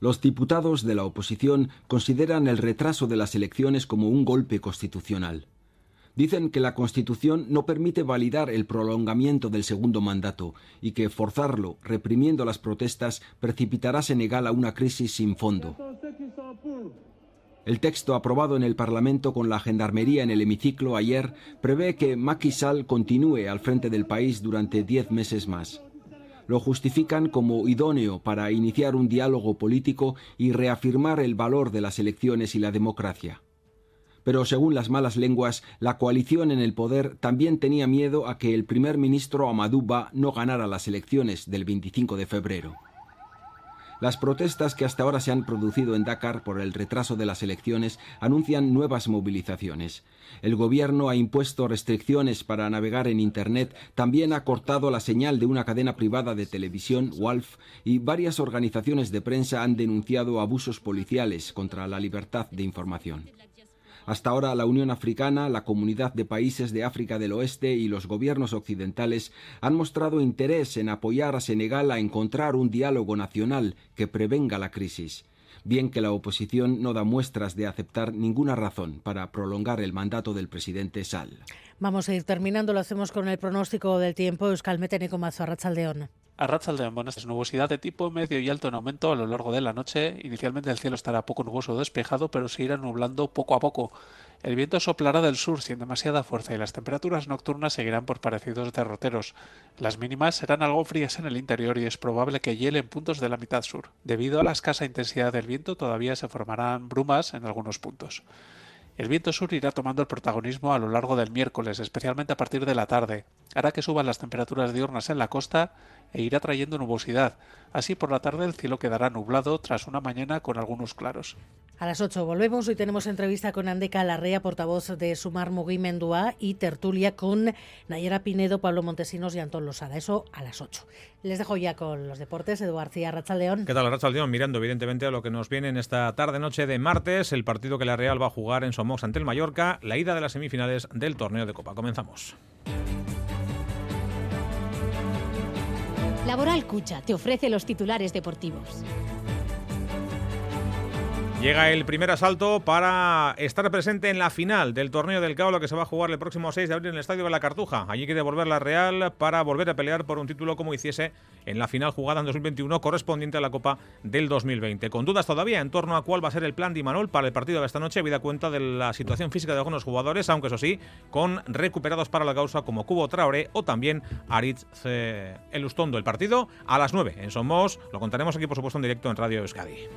Los diputados de la oposición consideran el retraso de las elecciones como un golpe constitucional. Dicen que la Constitución no permite validar el prolongamiento del segundo mandato y que forzarlo, reprimiendo las protestas, precipitará Senegal a una crisis sin fondo. El texto aprobado en el Parlamento con la Gendarmería en el hemiciclo ayer prevé que Macky Sall continúe al frente del país durante diez meses más lo justifican como idóneo para iniciar un diálogo político y reafirmar el valor de las elecciones y la democracia. Pero según las malas lenguas, la coalición en el poder también tenía miedo a que el primer ministro Amadou Ba no ganara las elecciones del 25 de febrero. Las protestas que hasta ahora se han producido en Dakar por el retraso de las elecciones anuncian nuevas movilizaciones. El gobierno ha impuesto restricciones para navegar en Internet, también ha cortado la señal de una cadena privada de televisión, WALF, y varias organizaciones de prensa han denunciado abusos policiales contra la libertad de información. Hasta ahora la Unión Africana, la Comunidad de Países de África del Oeste y los gobiernos occidentales han mostrado interés en apoyar a Senegal a encontrar un diálogo nacional que prevenga la crisis bien que la oposición no da muestras de aceptar ninguna razón para prolongar el mandato del presidente Sall. Vamos a ir terminando, lo hacemos con el pronóstico del tiempo. Euskal Meteneco Mazo, Arrachaldeón. A Ratzaldean, bueno, es nubosidad de tipo medio y alto en aumento a lo largo de la noche. Inicialmente el cielo estará poco nuboso o despejado, pero se irá nublando poco a poco. El viento soplará del sur sin demasiada fuerza y las temperaturas nocturnas seguirán por parecidos derroteros. Las mínimas serán algo frías en el interior y es probable que hielen puntos de la mitad sur. Debido a la escasa intensidad del viento, todavía se formarán brumas en algunos puntos. El viento sur irá tomando el protagonismo a lo largo del miércoles, especialmente a partir de la tarde. Hará que suban las temperaturas diurnas en la costa e irá trayendo nubosidad. Así por la tarde el cielo quedará nublado tras una mañana con algunos claros. A las 8 volvemos. Hoy tenemos entrevista con Andeca Larrea, portavoz de Sumar Mugimendua, y tertulia con Nayera Pinedo, Pablo Montesinos y Antón Losada. Eso a las 8. Les dejo ya con los deportes. Eduardo García Rachaldeón. ¿Qué tal, Rachaldeón? Mirando evidentemente a lo que nos viene en esta tarde-noche de martes, el partido que la Real va a jugar en Somos ante el Mallorca, la ida de las semifinales del torneo de Copa. Comenzamos. Laboral Cucha te ofrece los titulares deportivos. Llega el primer asalto para estar presente en la final del torneo del Caolo que se va a jugar el próximo 6 de abril en el Estadio de la Cartuja. Allí quiere volver la Real para volver a pelear por un título como hiciese en la final jugada en 2021 correspondiente a la Copa del 2020. Con dudas todavía en torno a cuál va a ser el plan de Imanol para el partido de esta noche, habida cuenta de la situación física de algunos jugadores, aunque eso sí, con recuperados para la causa como Cubo Traoré o también Aritz Elustondo. El partido a las 9 en Somos, lo contaremos aquí por supuesto en directo en Radio Euskadi.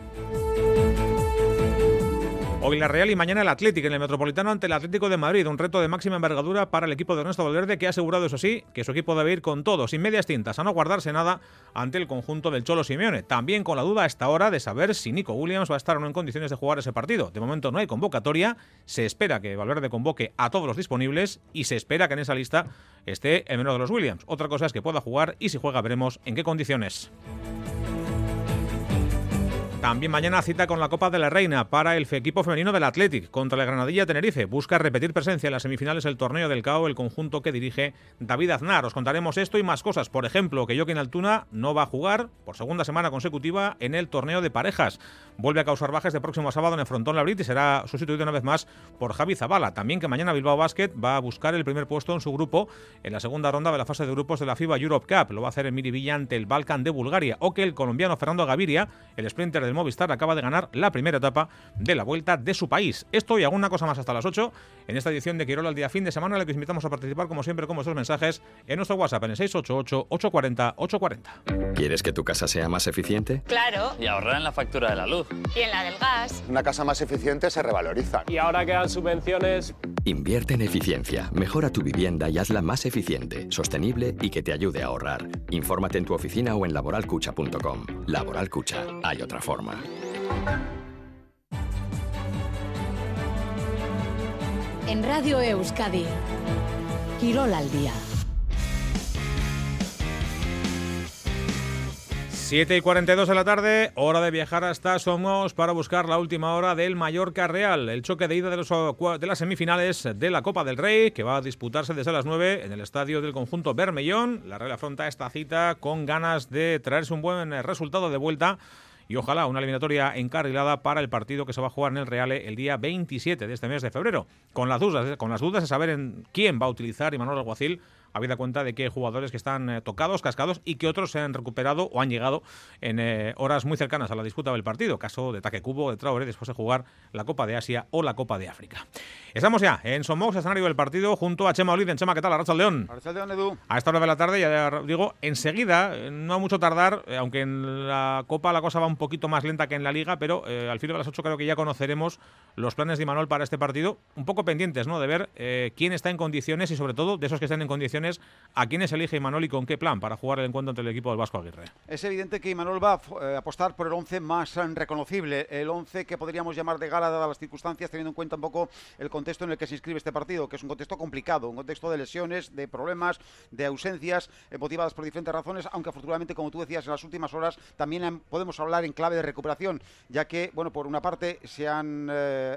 Hoy la Real y mañana el Atlético en el Metropolitano ante el Atlético de Madrid. Un reto de máxima envergadura para el equipo de Ernesto Valverde que ha asegurado, eso sí, que su equipo debe ir con todo, sin medias tintas, a no guardarse nada ante el conjunto del Cholo Simeone. También con la duda a esta hora de saber si Nico Williams va a estar o no en condiciones de jugar ese partido. De momento no hay convocatoria. Se espera que Valverde convoque a todos los disponibles y se espera que en esa lista esté el menor de los Williams. Otra cosa es que pueda jugar y si juega veremos en qué condiciones. También mañana cita con la Copa de la Reina para el equipo femenino del Athletic contra la Granadilla Tenerife. Busca repetir presencia en las semifinales del torneo del CAO, el conjunto que dirige David Aznar. Os contaremos esto y más cosas. Por ejemplo, que Joaquín Altuna no va a jugar por segunda semana consecutiva en el torneo de parejas. Vuelve a causar bajas de próximo sábado en el Frontón Labrit y será sustituido una vez más por Javi Zabala. También que mañana Bilbao Basket va a buscar el primer puesto en su grupo en la segunda ronda de la fase de grupos de la FIBA Europe Cup. Lo va a hacer en Miribilla ante el Balkan de Bulgaria. O que el colombiano Fernando Gaviria, el sprinter del Movistar, acaba de ganar la primera etapa de la vuelta de su país. Esto y alguna cosa más hasta las 8 en esta edición de Quirola al día fin de semana, en la que os invitamos a participar, como siempre, con vuestros mensajes en nuestro WhatsApp en el 688-840-840. ¿Quieres que tu casa sea más eficiente? Claro. Y ahorrar en la factura de la luz. Y en la del gas. Una casa más eficiente se revaloriza. Y ahora quedan subvenciones. Invierte en eficiencia, mejora tu vivienda y hazla más eficiente, sostenible y que te ayude a ahorrar. Infórmate en tu oficina o en laboralcucha.com. Laboral Cucha, hay otra forma. En Radio Euskadi, Quirol al día. 7 y 42 de la tarde, hora de viajar hasta Somos para buscar la última hora del Mallorca Real, el choque de ida de, los, de las semifinales de la Copa del Rey, que va a disputarse desde las 9 en el estadio del conjunto Bermellón. La Real afronta esta cita con ganas de traerse un buen resultado de vuelta y ojalá una eliminatoria encarrilada para el partido que se va a jugar en el Reale el día 27 de este mes de febrero. Con las dudas, con las dudas de saber en quién va a utilizar Imanol Alguacil habida cuenta de que hay jugadores que están eh, tocados, cascados y que otros se han recuperado o han llegado en eh, horas muy cercanas a la disputa del partido. Caso de Taque Cubo, de Traoré, después de jugar la Copa de Asia o la Copa de África. Estamos ya en Somos, escenario del partido, junto a Chema Olid. Chema, ¿qué tal? Arracha León. León, Edu. A esta hora de la tarde, ya digo, enseguida, eh, no ha mucho tardar, aunque en la Copa la cosa va un poquito más lenta que en la Liga, pero al filo de las 8 creo que ya conoceremos los planes de Imanol para este partido. Un poco pendientes, ¿no? De ver quién está en condiciones y sobre todo de esos que están en condiciones, a quién se elige Imanol y con qué plan para jugar el encuentro entre el equipo del Vasco Aguirre. Es evidente que Imanol va a eh, apostar por el 11 más eh, reconocible, el 11 que podríamos llamar de gala dadas las circunstancias, teniendo en cuenta un poco el contexto en el que se inscribe este partido, que es un contexto complicado, un contexto de lesiones, de problemas, de ausencias eh, motivadas por diferentes razones, aunque afortunadamente, como tú decías en las últimas horas, también podemos hablar en clave de recuperación, ya que, bueno, por una parte se han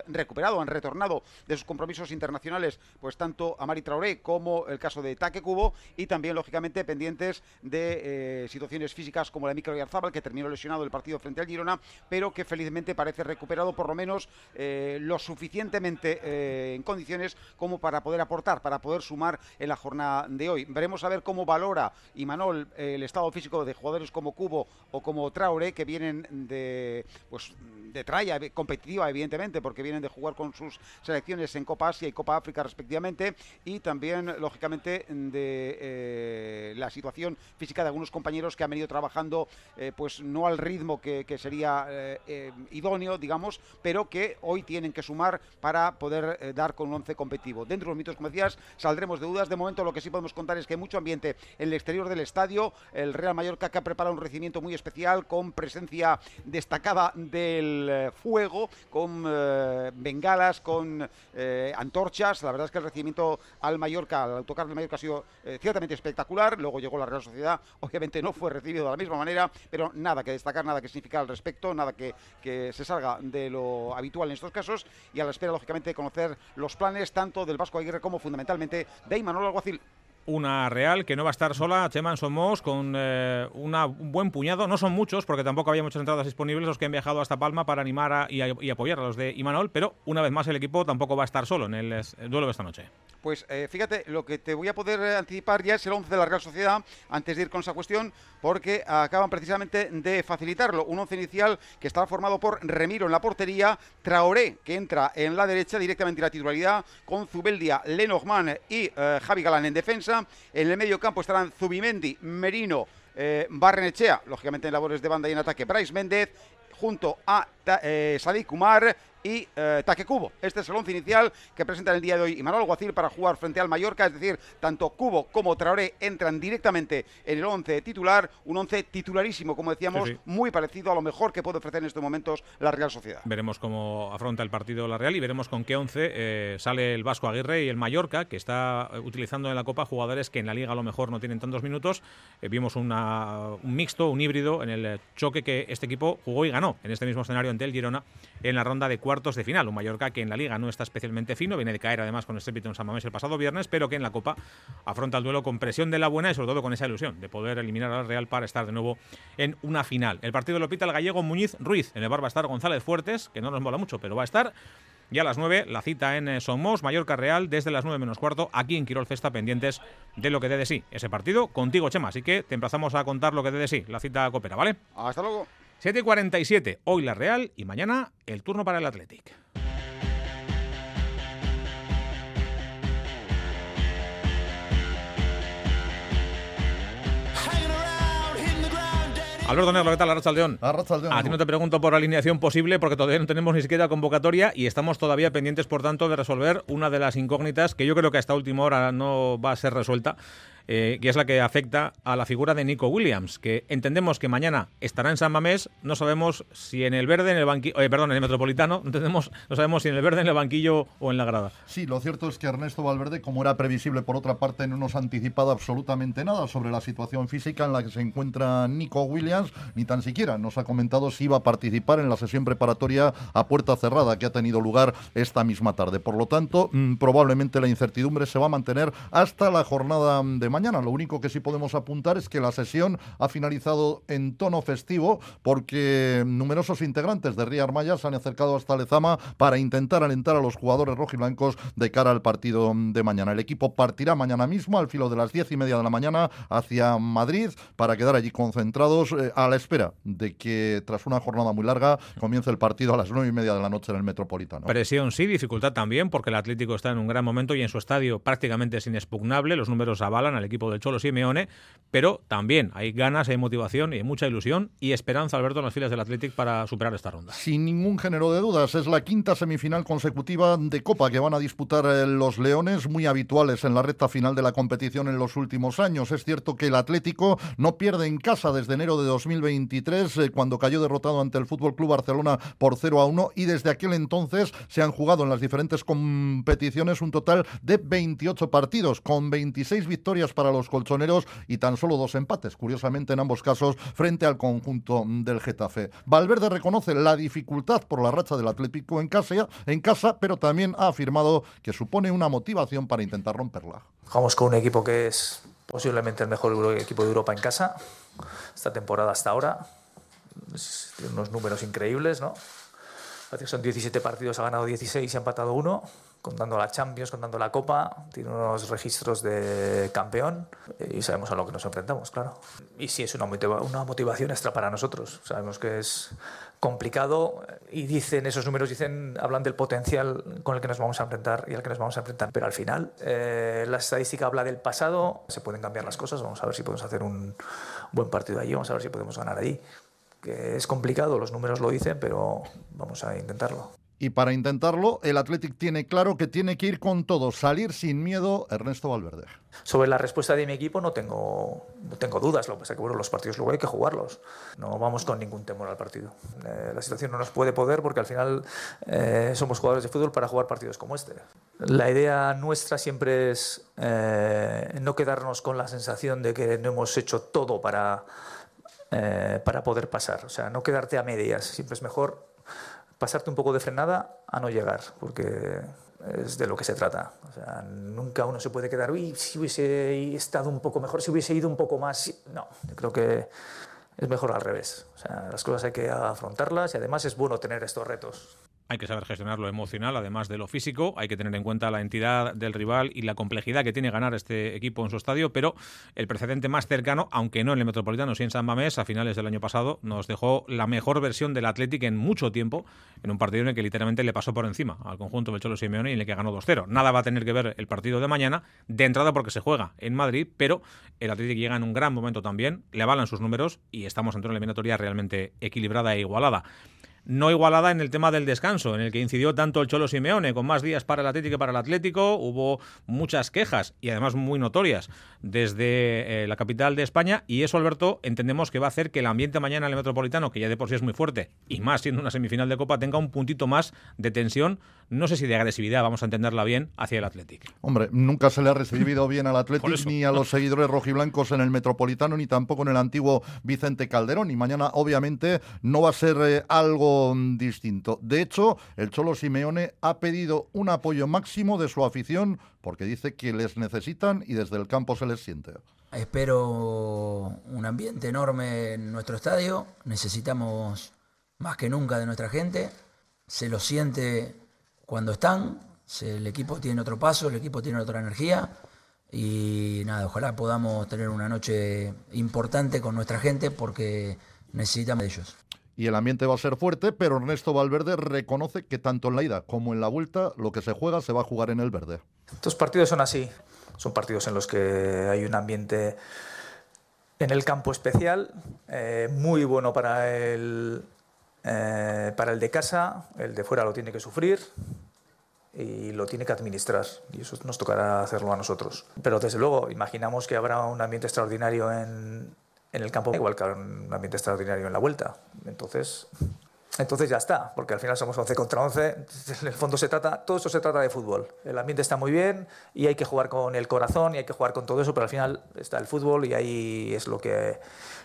recuperado, han retornado de sus compromisos internacionales, pues tanto a Mari Traoré como el caso de Taque Cubo y también, lógicamente, pendientes de eh, situaciones físicas como la de Yarzábal, que terminó lesionado el partido frente al Girona, pero que felizmente parece recuperado por lo menos eh, lo suficientemente eh, en condiciones como para poder aportar, para poder sumar en la jornada de hoy. Veremos a ver cómo valora Imanol el estado físico de jugadores como Cubo o como Traore, que vienen de, pues, de tralla competitiva, evidentemente, porque vienen de jugar con sus selecciones en Copa Asia y Copa África respectivamente, y también, lógicamente, de eh, la situación física de algunos compañeros que han venido trabajando, eh, pues no al ritmo que, sería eh, idóneo, digamos, pero que hoy tienen que sumar para poder dar con un once competitivo. Dentro de los mitos, como decías, saldremos de dudas. De momento, lo que sí podemos contar es que hay mucho ambiente en el exterior del estadio. El Real Mallorca que ha preparado un recibimiento muy especial con presencia destacada del fuego, con bengalas, con antorchas. La verdad es que el recibimiento al Mallorca, al autocar del Mallorca ha sido ciertamente espectacular. Luego llegó la Real Sociedad, obviamente no fue recibido de la misma manera, pero nada que destacar, nada que significar al respecto, nada que, que se salga de lo habitual en estos casos y a la espera, lógicamente, de conocer los planes tanto del Vasco Aguirre como fundamentalmente de Imanol Alguacil una Real que no va a estar sola, Cheman Somos, con eh, un buen puñado. No son muchos, porque tampoco había muchas entradas disponibles los que han viajado hasta Palma para animar y, apoyar a los de Imanol, pero una vez más el equipo tampoco va a estar solo en el, duelo de esta noche. Pues eh, fíjate, lo que te voy a poder anticipar ya es el 11 de la Real Sociedad, antes de ir con esa cuestión, porque acaban precisamente de facilitarlo. Un 11 inicial que estaba formado por Remiro en la portería, Traoré, que entra en la derecha directamente la titularidad, con Zubeldia, Lenormand y eh, Javi Galán en defensa. En el medio campo estarán Zubimendi, Merino, eh, Barrenechea, lógicamente en labores de banda y en ataque, Bryce Méndez, junto a eh, Sadik Kumar y eh, Taque Cubo. Este es el once inicial que presenta el día de hoy Imanol Guacil para jugar frente al Mallorca, es decir, tanto Cubo como Traoré entran directamente en el once titular, un once titularísimo, como decíamos, muy parecido a lo mejor que puede ofrecer en estos momentos la Real Sociedad. Veremos cómo afronta el partido la Real y veremos con qué once eh, sale el Vasco Aguirre y el Mallorca, que está eh, utilizando en la Copa jugadores que en la Liga a lo mejor no tienen tantos minutos. vimos un mixto, un híbrido en el choque que este equipo jugó y ganó en este mismo escenario ante el Girona en la ronda de cuartos de final. Un Mallorca que en la Liga no está especialmente fino, viene de caer además con estrépito en San Mamés el pasado viernes, pero que en la Copa afronta el duelo con presión de la buena y sobre todo con esa ilusión de poder eliminar al Real para estar de nuevo en una final. El partido lo pita el gallego Muñiz Ruiz. En el bar va a estar González Fuertes, que no nos mola mucho, pero va a estar. Y a las 9, la cita en eh, Somos, Mallorca Real, desde las 9 menos cuarto, aquí en Quirol Festa, pendientes de lo que dé de sí. Ese partido contigo, Chema. Así que te emplazamos a contar lo que dé de sí, la cita coopera, ¿vale? Hasta luego. 7 y 47, hoy la Real y mañana el turno para el Athletic. Alberto Negro, ¿qué tal? Arrachaldeón. Arrachaldeón. A ti no te pregunto por alineación posible porque todavía no tenemos ni siquiera convocatoria y estamos todavía pendientes, por tanto, de resolver una de las incógnitas que yo creo que hasta última hora no va a ser resuelta eh, que es la que afecta a la figura de Nico Williams, que entendemos que mañana estará en San Mamés, no sabemos si en el verde, en el banquillo, eh, perdón, en el Metropolitano, no, entendemos, no sabemos si en el verde, en el banquillo o en la grada. Sí, lo cierto es que Ernesto Valverde, como era previsible por otra parte, no nos ha anticipado absolutamente nada sobre la situación física en la que se encuentra Nico Williams, ni tan siquiera nos ha comentado si iba a participar en la sesión preparatoria a puerta cerrada que ha tenido lugar esta misma tarde. Por lo tanto, mm, probablemente la incertidumbre se va a mantener hasta la jornada de mañana. Lo único que sí podemos apuntar es que la sesión ha finalizado en tono festivo porque numerosos integrantes de Ría Armaya se han acercado hasta Lezama para intentar alentar a los jugadores rojiblancos de cara al partido de mañana. El equipo partirá mañana mismo al filo de las diez y media de la mañana hacia Madrid para quedar allí concentrados eh, a la espera de que tras una jornada muy larga comience el partido a las nueve y media de la noche en el Metropolitano. Presión sí, dificultad también porque el Atlético está en un gran momento y en su estadio prácticamente es inexpugnable. Los números avalan al equipo de Cholo Simeone, pero también hay ganas, hay motivación y hay mucha ilusión y esperanza, Alberto, en las filas del Athletic para superar esta ronda. Sin ningún género de dudas, es la quinta semifinal consecutiva de Copa que van a disputar eh, los Leones, muy habituales en la recta final de la competición en los últimos años. Es cierto que el Atlético no pierde en casa desde enero de 2023, eh, cuando cayó derrotado ante el Fútbol Club Barcelona por 0 a 1, y desde aquel entonces se han jugado en las diferentes competiciones un total de 28 partidos, con 26 victorias para los colchoneros y tan solo dos empates, curiosamente en ambos casos frente al conjunto del Getafe. Valverde reconoce la dificultad por la racha del Atlético en casa, en casa pero también ha afirmado que supone una motivación para intentar romperla. Jugamos con un equipo que es posiblemente el mejor equipo de Europa en casa, esta temporada hasta ahora. Tiene unos números increíbles, ¿no? Son 17 partidos, ha ganado 16 y ha empatado uno contando la Champions, contando la Copa, tiene unos registros de campeón y sabemos a lo que nos enfrentamos, claro. Y sí es una, motivación extra para nosotros. Sabemos que es complicado y dicen, esos números dicen, hablan del potencial con el que nos vamos a enfrentar y al que nos vamos a enfrentar. Pero al final, eh, la estadística habla del pasado, se pueden cambiar las cosas, vamos a ver si podemos hacer un buen partido allí, vamos a ver si podemos ganar allí. Que es complicado, los números lo dicen, pero vamos a intentarlo. Y para intentarlo, el Athletic tiene claro que tiene que ir con todo, salir sin miedo, Ernesto Valverde. Sobre la respuesta de mi equipo no tengo, no tengo dudas, lo que pasa es que bueno, los partidos luego hay que jugarlos. No vamos con ningún temor al partido. Eh, la situación no nos puede poder porque al final eh, somos jugadores de fútbol para jugar partidos como este. La idea nuestra siempre es eh, no quedarnos con la sensación de que no hemos hecho todo para, para poder pasar. O sea, no quedarte a medias. Siempre es mejor pasarte un poco de frenada a no llegar, porque es de lo que se trata. O sea, nunca uno se puede quedar, uy, si hubiese estado un poco mejor, si hubiese ido un poco más. No, yo creo que es mejor al revés. O sea, las cosas hay que afrontarlas y además es bueno tener estos retos. Hay que saber gestionar lo emocional, además de lo físico. Hay que tener en cuenta la entidad del rival y la complejidad que tiene ganar este equipo en su estadio. Pero el precedente más cercano, aunque no en el Metropolitano, sí en San Mamés, a finales del año pasado, nos dejó la mejor versión del Athletic en mucho tiempo, en un partido en el que literalmente le pasó por encima al conjunto del Cholo Simeone y en el que ganó 2-0. Nada va a tener que ver el partido de mañana, de entrada porque se juega en Madrid, pero el Athletic llega en un gran momento también, le avalan sus números y estamos ante una eliminatoria realmente equilibrada e igualada no igualada en el tema del descanso, en el que incidió tanto el Cholo Simeone, con más días para el Atlético que para el Atlético. Hubo muchas quejas y además muy notorias desde eh, la capital de España. Y eso, Alberto, entendemos que va a hacer que el ambiente mañana en el Metropolitano, que ya de por sí es muy fuerte, y más siendo una semifinal de Copa, tenga un puntito más de tensión, no sé si de agresividad, vamos a entenderla bien, hacia el Atlético. Hombre, nunca se le ha recibido *laughs* bien al Atlético ni a los seguidores rojiblancos en el Metropolitano, ni tampoco en el antiguo Vicente Calderón. Y mañana, obviamente, no va a ser eh, algo distinto. De hecho, el Cholo Simeone ha pedido un apoyo máximo de su afición porque dice que les necesitan y desde el campo se les siente. Espero un ambiente enorme en nuestro estadio. Necesitamos más que nunca de nuestra gente. Se lo siente cuando están. El equipo tiene otro paso, el equipo tiene otra energía. Y nada, ojalá podamos tener una noche importante con nuestra gente porque necesitamos de ellos y el ambiente va a ser fuerte, pero Ernesto Valverde reconoce que tanto en la ida como en la vuelta lo que se juega se va a jugar en el verde. Estos partidos son así, son partidos en los que hay un ambiente en el campo especial, eh, muy bueno para el, eh, para el de casa, el de fuera lo tiene que sufrir y lo tiene que administrar y eso nos tocará hacerlo a nosotros. Pero desde luego imaginamos que habrá un ambiente extraordinario en, en el campo, igual que un ambiente extraordinario en la vuelta. Entonces, entonces ya está, porque al final somos 11 contra 11. En el fondo se trata, todo eso se trata de fútbol. El ambiente está muy bien y hay que jugar con el corazón y hay que jugar con todo eso, pero al final está el fútbol y ahí es lo que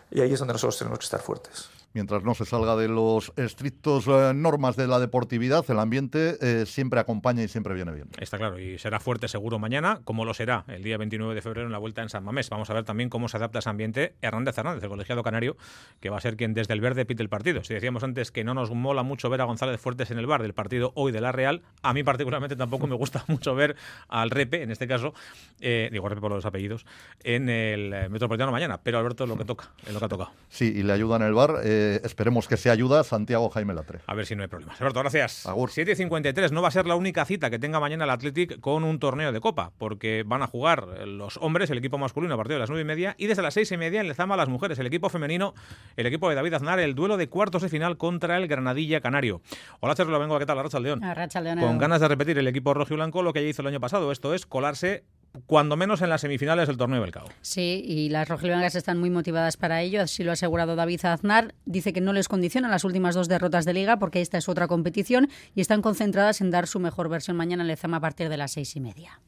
y ahí es donde nosotros tenemos que estar fuertes mientras no se salga de los estrictos eh, normas de la deportividad, el ambiente eh, siempre acompaña y siempre viene bien. Está claro, y será fuerte seguro mañana, como lo será el día 29 de febrero en la vuelta en San Mamés. Vamos a ver también cómo se adapta ese ambiente Hernández Hernández, el colegiado canario, que va a ser quien desde el verde pite el partido. Si decíamos antes que no nos mola mucho ver a González Fuertes en el bar del partido hoy de la Real, a mí particularmente tampoco me gusta *laughs* mucho ver al Repe, en este caso, eh, digo Repe por los apellidos, en el Metropolitano mañana, pero Alberto lo que toca, es lo que ha tocado. Sí, y le ayuda en el bar. Eh, esperemos que se ayuda Santiago Jaime Latre. A ver si no hay problemas. Alberto, gracias. Agur. 7.53 no va a ser la única cita que tenga mañana el Athletic con un torneo de Copa, porque van a jugar los hombres, el equipo masculino, a partir de las 9 y media, y desde las 6 y media en Lezama las mujeres, el equipo femenino, el equipo de David Aznar, el duelo de cuartos de final contra el Granadilla Canario. Hola, Charlo vengo ¿qué tal? Arracha León. León. Con ganas de repetir el equipo rojo y blanco lo que ya hizo el año pasado, esto es colarse cuando menos en las semifinales del torneo del CAO. Sí, y las rojiblancas están muy motivadas para ello, así lo ha asegurado David Aznar. Dice que no les condicionan las últimas dos derrotas de liga porque esta es otra competición y están concentradas en dar su mejor versión mañana en Lezama a partir de las seis y media.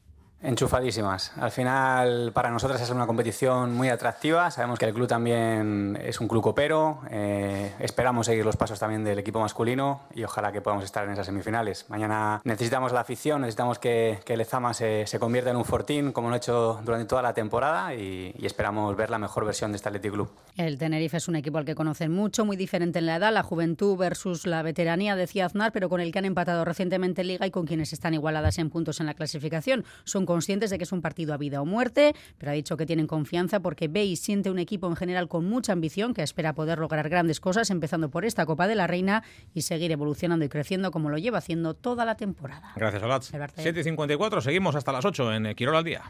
Enchufadísimas. Al final, para nosotras es una competición muy atractiva. Sabemos que el club también es un club copero. Eh, esperamos seguir los pasos también del equipo masculino y ojalá que podamos estar en esas semifinales. Mañana necesitamos la afición, necesitamos que, que Lezama se, se, convierta en un fortín, como lo ha hecho durante toda la temporada, y, y, esperamos ver la mejor versión de este Athletic Club. El Tenerife es un equipo al que conocen mucho, muy diferente en la edad, la juventud versus la veteranía, decía Aznar, pero con el que han empatado recientemente en Liga y con quienes están igualadas en puntos en la clasificación. Son conscientes de que es un partido a vida o muerte, pero ha dicho que tienen confianza porque ve y siente un equipo en general con mucha ambición que espera poder lograr grandes cosas, empezando por esta Copa de la Reina y seguir evolucionando y creciendo como lo lleva haciendo toda la temporada. Gracias, Olatz. 7 y 54, seguimos hasta las 8 en Quirol al día.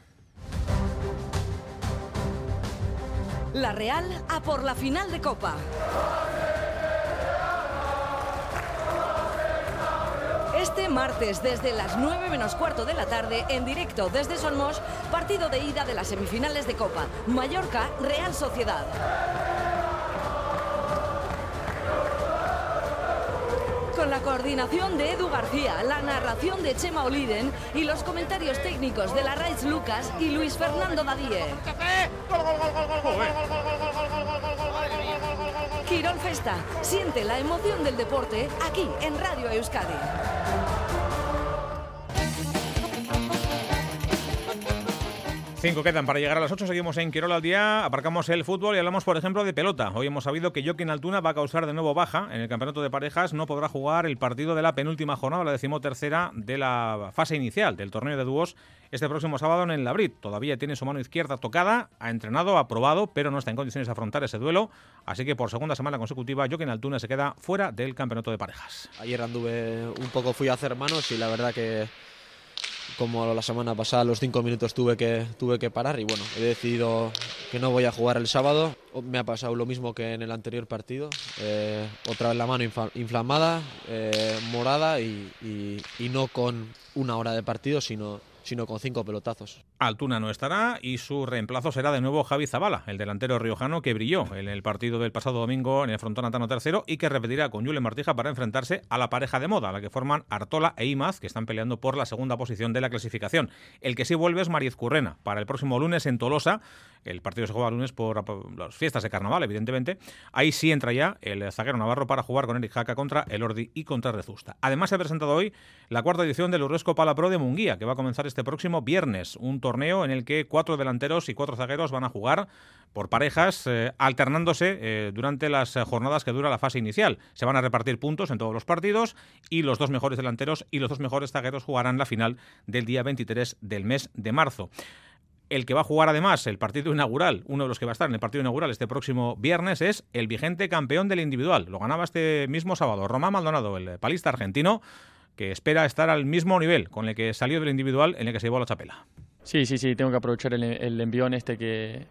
La Real a por la final de Copa. Este martes, desde las 9 menos cuarto de la tarde, en directo desde Solmos, partido de ida de las semifinales de Copa. Mallorca, Real Sociedad. Con la coordinación de Edu García, la narración de Chema Oliden y los comentarios técnicos de la Raiz Lucas y Luis Fernando Dadie. Quirol Festa, siente la emoción del deporte aquí en Radio Euskadi. Cinco quedan para llegar a las 8. Seguimos en Quirol al día. Aparcamos el fútbol y hablamos, por ejemplo, de pelota. Hoy hemos sabido que Joaquín Altuna va a causar de nuevo baja en el campeonato de parejas. No podrá jugar el partido de la penúltima jornada, la decimotercera de la fase inicial del torneo de dúos este próximo sábado en el Labrit. Todavía tiene su mano izquierda tocada, ha entrenado, ha probado, pero no está en condiciones de afrontar ese duelo. Así que por segunda semana consecutiva, Joaquín Altuna se queda fuera del campeonato de parejas. Ayer anduve un poco, fui a hacer manos y la verdad que como la semana pasada, los cinco minutos tuve que, tuve que parar y bueno, he decidido que no voy a jugar el sábado. Me ha pasado lo mismo que en el anterior partido. Eh, otra vez la mano inflamada, eh, morada y, y, y no con una hora de partido, sino sino con cinco pelotazos. Altuna no estará y su reemplazo será de nuevo Javi Zabala, el delantero riojano que brilló en el partido del pasado domingo en el frontón Antano III y que repetirá con Julen Martija para enfrentarse a la pareja de moda, la que forman Artola e Imaz, que están peleando por la segunda posición de la clasificación. El que sí vuelve es Mariz Currena, para el próximo lunes en Tolosa. El partido se juega el lunes por las fiestas de carnaval, evidentemente. Ahí sí entra ya el zaguero navarro para jugar con Eric Jaca contra el Ordi y contra Rezusta. Además, se ha presentado hoy la cuarta edición del Urresco Pala Pro de Munguía, que va a comenzar este próximo viernes. Un torneo en el que cuatro delanteros y cuatro zagueros van a jugar por parejas, eh, alternándose eh, durante las eh, jornadas que dura la fase inicial. Se van a repartir puntos en todos los partidos y los dos mejores delanteros y los dos mejores zagueros jugarán la final del día 23 del mes de marzo. El que va a jugar además el partido inaugural, uno de los que va a estar en el partido inaugural este próximo viernes, es el vigente campeón del individual. Lo ganaba este mismo sábado Román Maldonado, el palista argentino, que espera estar al mismo nivel con el que salió del individual en el que se llevó la chapela. Sí, sí, sí, tengo que aprovechar el, el envión este que,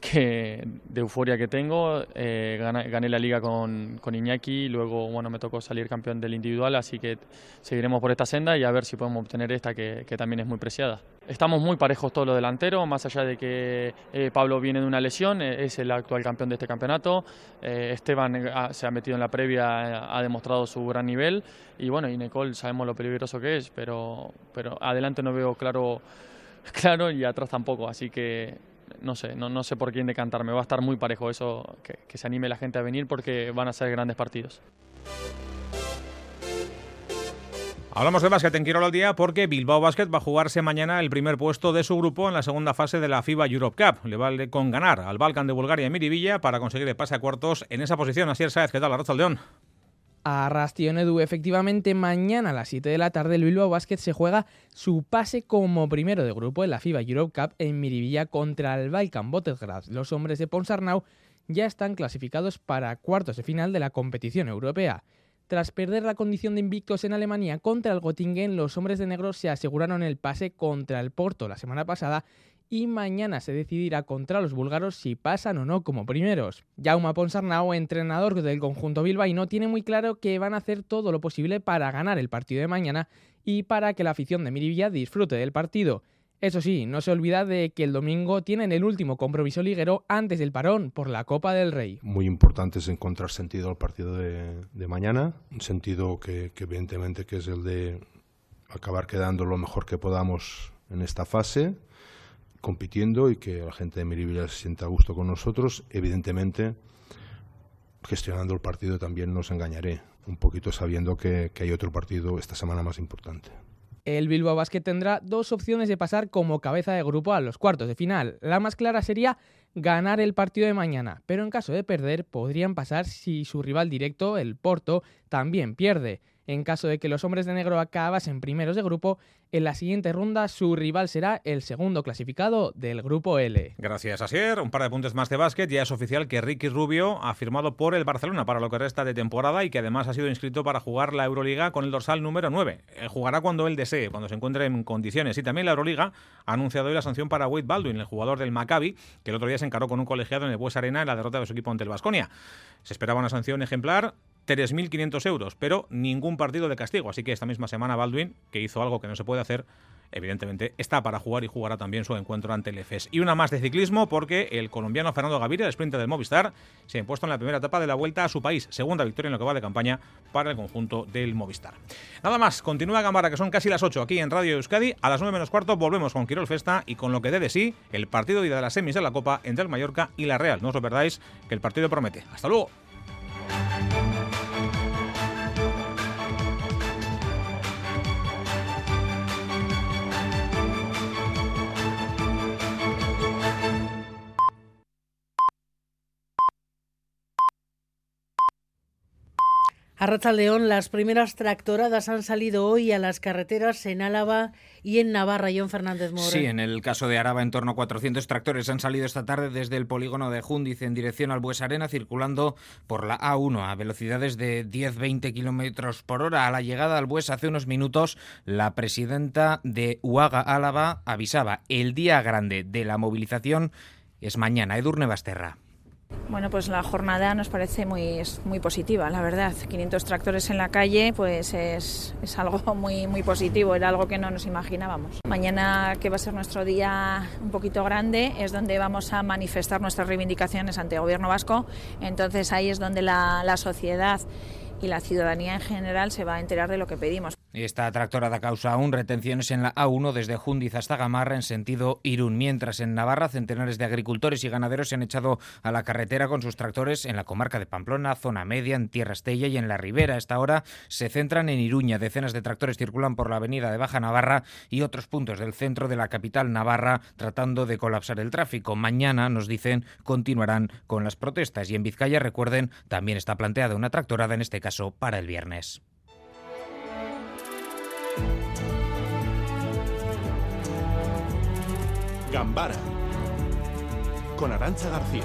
que de euforia que tengo. Eh, gané, gané, la liga con, con, Iñaki, luego bueno, me tocó salir campeón del individual, así que seguiremos por esta senda y a ver si podemos obtener esta que, que también es muy preciada. Estamos muy parejos todos los delanteros, más allá de que eh, Pablo viene de una lesión, eh, es el actual campeón de este campeonato. Eh, Esteban ha, se ha metido en la previa, ha demostrado su gran nivel y bueno, y Nicole sabemos lo peligroso que es, pero, pero adelante no veo claro, *laughs* claro y atrás tampoco, así que no sé, no, no sé por quién decantarme, va a estar muy parejo eso, que, que se anime la gente a venir porque van a ser grandes partidos. Hablamos de básquet en Quirol al día porque Bilbao Basket va a jugarse mañana el primer puesto de su grupo en la segunda fase de la FIBA Europe Cup. Le vale con ganar al Balkan de Bulgaria y Miribilla para conseguir el pase a cuartos en esa posición. Así es, ¿sabes qué tal, Arracha León? A Rastion Edu, efectivamente, mañana a las 7 de la tarde el Bilbao Basket se juega su pase como primero de grupo en la FIBA Europe Cup en Miribilla contra el Balkan Botesgrad. Los hombres de Ponsarnau ya están clasificados para cuartos de final de la competición europea. Tras perder la condición de invictos en Alemania contra el Göttingen, los hombres de negro se aseguraron el pase contra el Porto la semana pasada y mañana se decidirá contra los búlgaros si pasan o no como primeros. Jaume Ponsarnau, entrenador del conjunto bilbaíno, tiene muy claro que van a hacer todo lo posible para ganar el partido de mañana y para que la afición de Miribilla disfrute del partido. Eso sí, no se olvida de que el domingo tienen el último compromiso liguero antes del parón por la Copa del Rey. Muy importante es encontrar sentido al partido de, de mañana, un sentido que, que, evidentemente que es el de acabar quedando lo mejor que podamos en esta fase, compitiendo y que la gente de Miribilla se sienta a gusto con nosotros. Evidentemente, gestionando el partido también nos engañaré, un poquito sabiendo que, que hay otro partido esta semana más importante. El Bilbao Basket tendrá dos opciones de pasar como cabeza de grupo a los cuartos de final. La más clara sería ganar el partido de mañana, pero en caso de perder podrían pasar si su rival directo, el Porto, también pierde. En caso de que los hombres de negro acabasen primeros de grupo, en la siguiente ronda su rival será el segundo clasificado del grupo L. Gracias, Asier. Un par de puntos más de básquet. Ya es oficial que Ricky Rubio ha firmado por el Barcelona para lo que resta de temporada y que además ha sido inscrito para jugar la Euroliga con el dorsal número 9. Eh, jugará cuando él desee, cuando se encuentre en condiciones. Y también la Euroliga ha anunciado hoy la sanción para Wade Baldwin, el jugador del Maccabi, que el otro día se encaró con un colegiado en el Bues Arena en la derrota de su equipo ante el Basconia. Se esperaba una sanción ejemplar 3.500 euros, pero ningún partido de castigo. Así que esta misma semana Baldwin, que hizo algo que no se puede hacer, evidentemente está para jugar y jugará también su encuentro ante el EFES. Y una más de ciclismo porque el colombiano Fernando Gaviria, el sprinter del Movistar, se ha impuesto en la primera etapa de la vuelta a su país. Segunda victoria en lo que va de campaña para el conjunto del Movistar. Nada más, continúa Gambara, que son casi las 8 aquí en Radio Euskadi. A las 9 menos cuarto volvemos con Quirol Festa y con lo que dé de sí el partido de ida de las semis de la Copa entre el Mallorca y la Real. No os perdáis, que el partido promete. Hasta luego. A León, las primeras tractoradas han salido hoy a las carreteras en Álava y en Navarra. John Fernández Mora. Sí, en el caso de Araba, en torno a 400 tractores han salido esta tarde desde el polígono de Jundiz en dirección al Bues Arena, circulando por la A1 a velocidades de 10-20 kilómetros por hora. A la llegada al Bues hace unos minutos, la presidenta de Uaga Álava avisaba: el día grande de la movilización es mañana. Edurne Basterra. Bueno, pues la jornada nos parece muy, muy positiva, la verdad. 500 tractores en la calle, pues es, es, algo *laughs* muy, muy positivo, era algo que no nos imaginábamos. Mañana, que va a ser nuestro día un poquito grande, es donde vamos a manifestar nuestras reivindicaciones ante el gobierno vasco. Entonces ahí es donde la, la sociedad y la ciudadanía en general se va a enterar de lo que pedimos. Esta tractorada causa aún retenciones en la A1 desde Jundiz hasta Gamarra en sentido Irún, mientras en Navarra centenares de agricultores y ganaderos se han echado a la carretera con sus tractores en la comarca de Pamplona, zona media, en Tierra Estella y en la Ribera. Esta hora se centran en Iruña. Decenas de tractores circulan por la avenida de Baja Navarra y otros puntos del centro de la capital navarra tratando de colapsar el tráfico. Mañana, nos dicen, continuarán con las protestas y en Vizcaya, recuerden, también está planteada una tractorada, en este caso para el viernes. Gambara con Arancha García.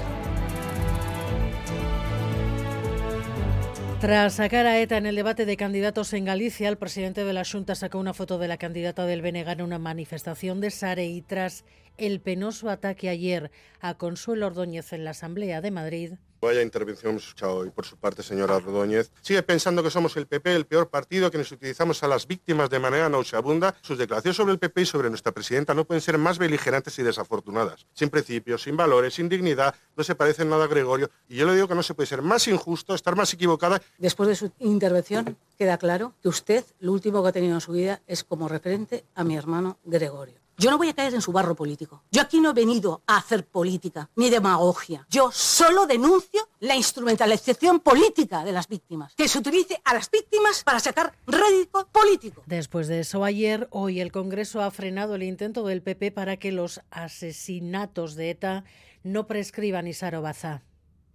Tras sacar a ETA en el debate de candidatos en Galicia, el presidente de la Junta sacó una foto de la candidata del BNG en una manifestación de Sare y tras el penoso ataque ayer a Consuelo Ordóñez en la Asamblea de Madrid, Vaya intervención hemos escuchado hoy por su parte, señora Rodóñez. Sigue pensando que somos el PP, el peor partido, que nos utilizamos a las víctimas de manera nauseabunda. Sus declaraciones sobre el PP y sobre nuestra presidenta no pueden ser más beligerantes y desafortunadas. Sin principios, sin valores, sin dignidad, no se parecen nada a Gregorio. Y yo le digo que no se puede ser más injusto, estar más equivocada. Después de su intervención, queda claro que usted lo último que ha tenido en su vida es como referente a mi hermano Gregorio. Yo no voy a caer en su barro político. Yo aquí no he venido a hacer política ni demagogia. Yo solo denuncio la instrumentalización política de las víctimas. Que se utilice a las víctimas para sacar rédito político. Después de eso, ayer, hoy el Congreso ha frenado el intento del PP para que los asesinatos de ETA no prescriban Isaro Baza.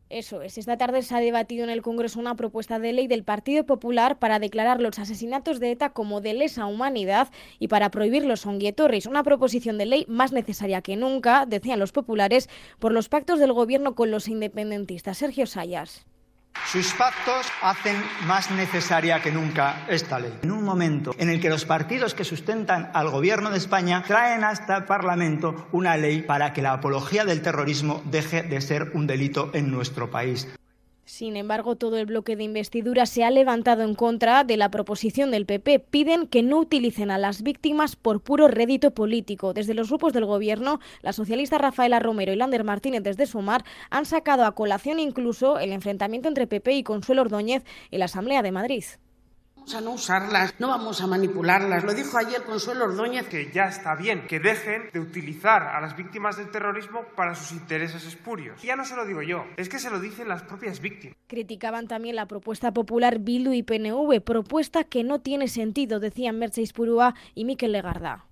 Eso es. Esta tarde se ha debatido en el Congreso una propuesta de ley del Partido Popular para declarar los asesinatos de ETA como de lesa humanidad y para prohibir los onguietorris. Una proposición de ley más necesaria que nunca, decían los populares, por los pactos del gobierno con los independentistas. Sergio Sayas. Sus pactos hacen más necesaria que nunca esta ley. En un momento en el que los partidos que sustentan al Gobierno de España traen hasta el Parlamento una ley para que la apología del terrorismo deje de ser un delito en nuestro país. Sin embargo, todo el bloque de investidura se ha levantado en contra de la proposición del PP. Piden que no utilicen a las víctimas por puro rédito político. Desde los grupos del Gobierno, la socialista Rafaela Romero y Lander Martínez desde Sumar han sacado a colación incluso el enfrentamiento entre PP y Consuelo Ordóñez en la Asamblea de Madrid vamos a no usarlas, no vamos a manipularlas. Lo dijo ayer Consuelo Ordóñez. Que ya está bien, que dejen de utilizar a las víctimas del terrorismo para sus intereses espurios. Y ya no se lo digo yo, es que se lo dicen las propias víctimas. Criticaban también la propuesta popular Bildu y PNV, propuesta que no tiene sentido, decían Mercedes Purúa y Miquel Legarda.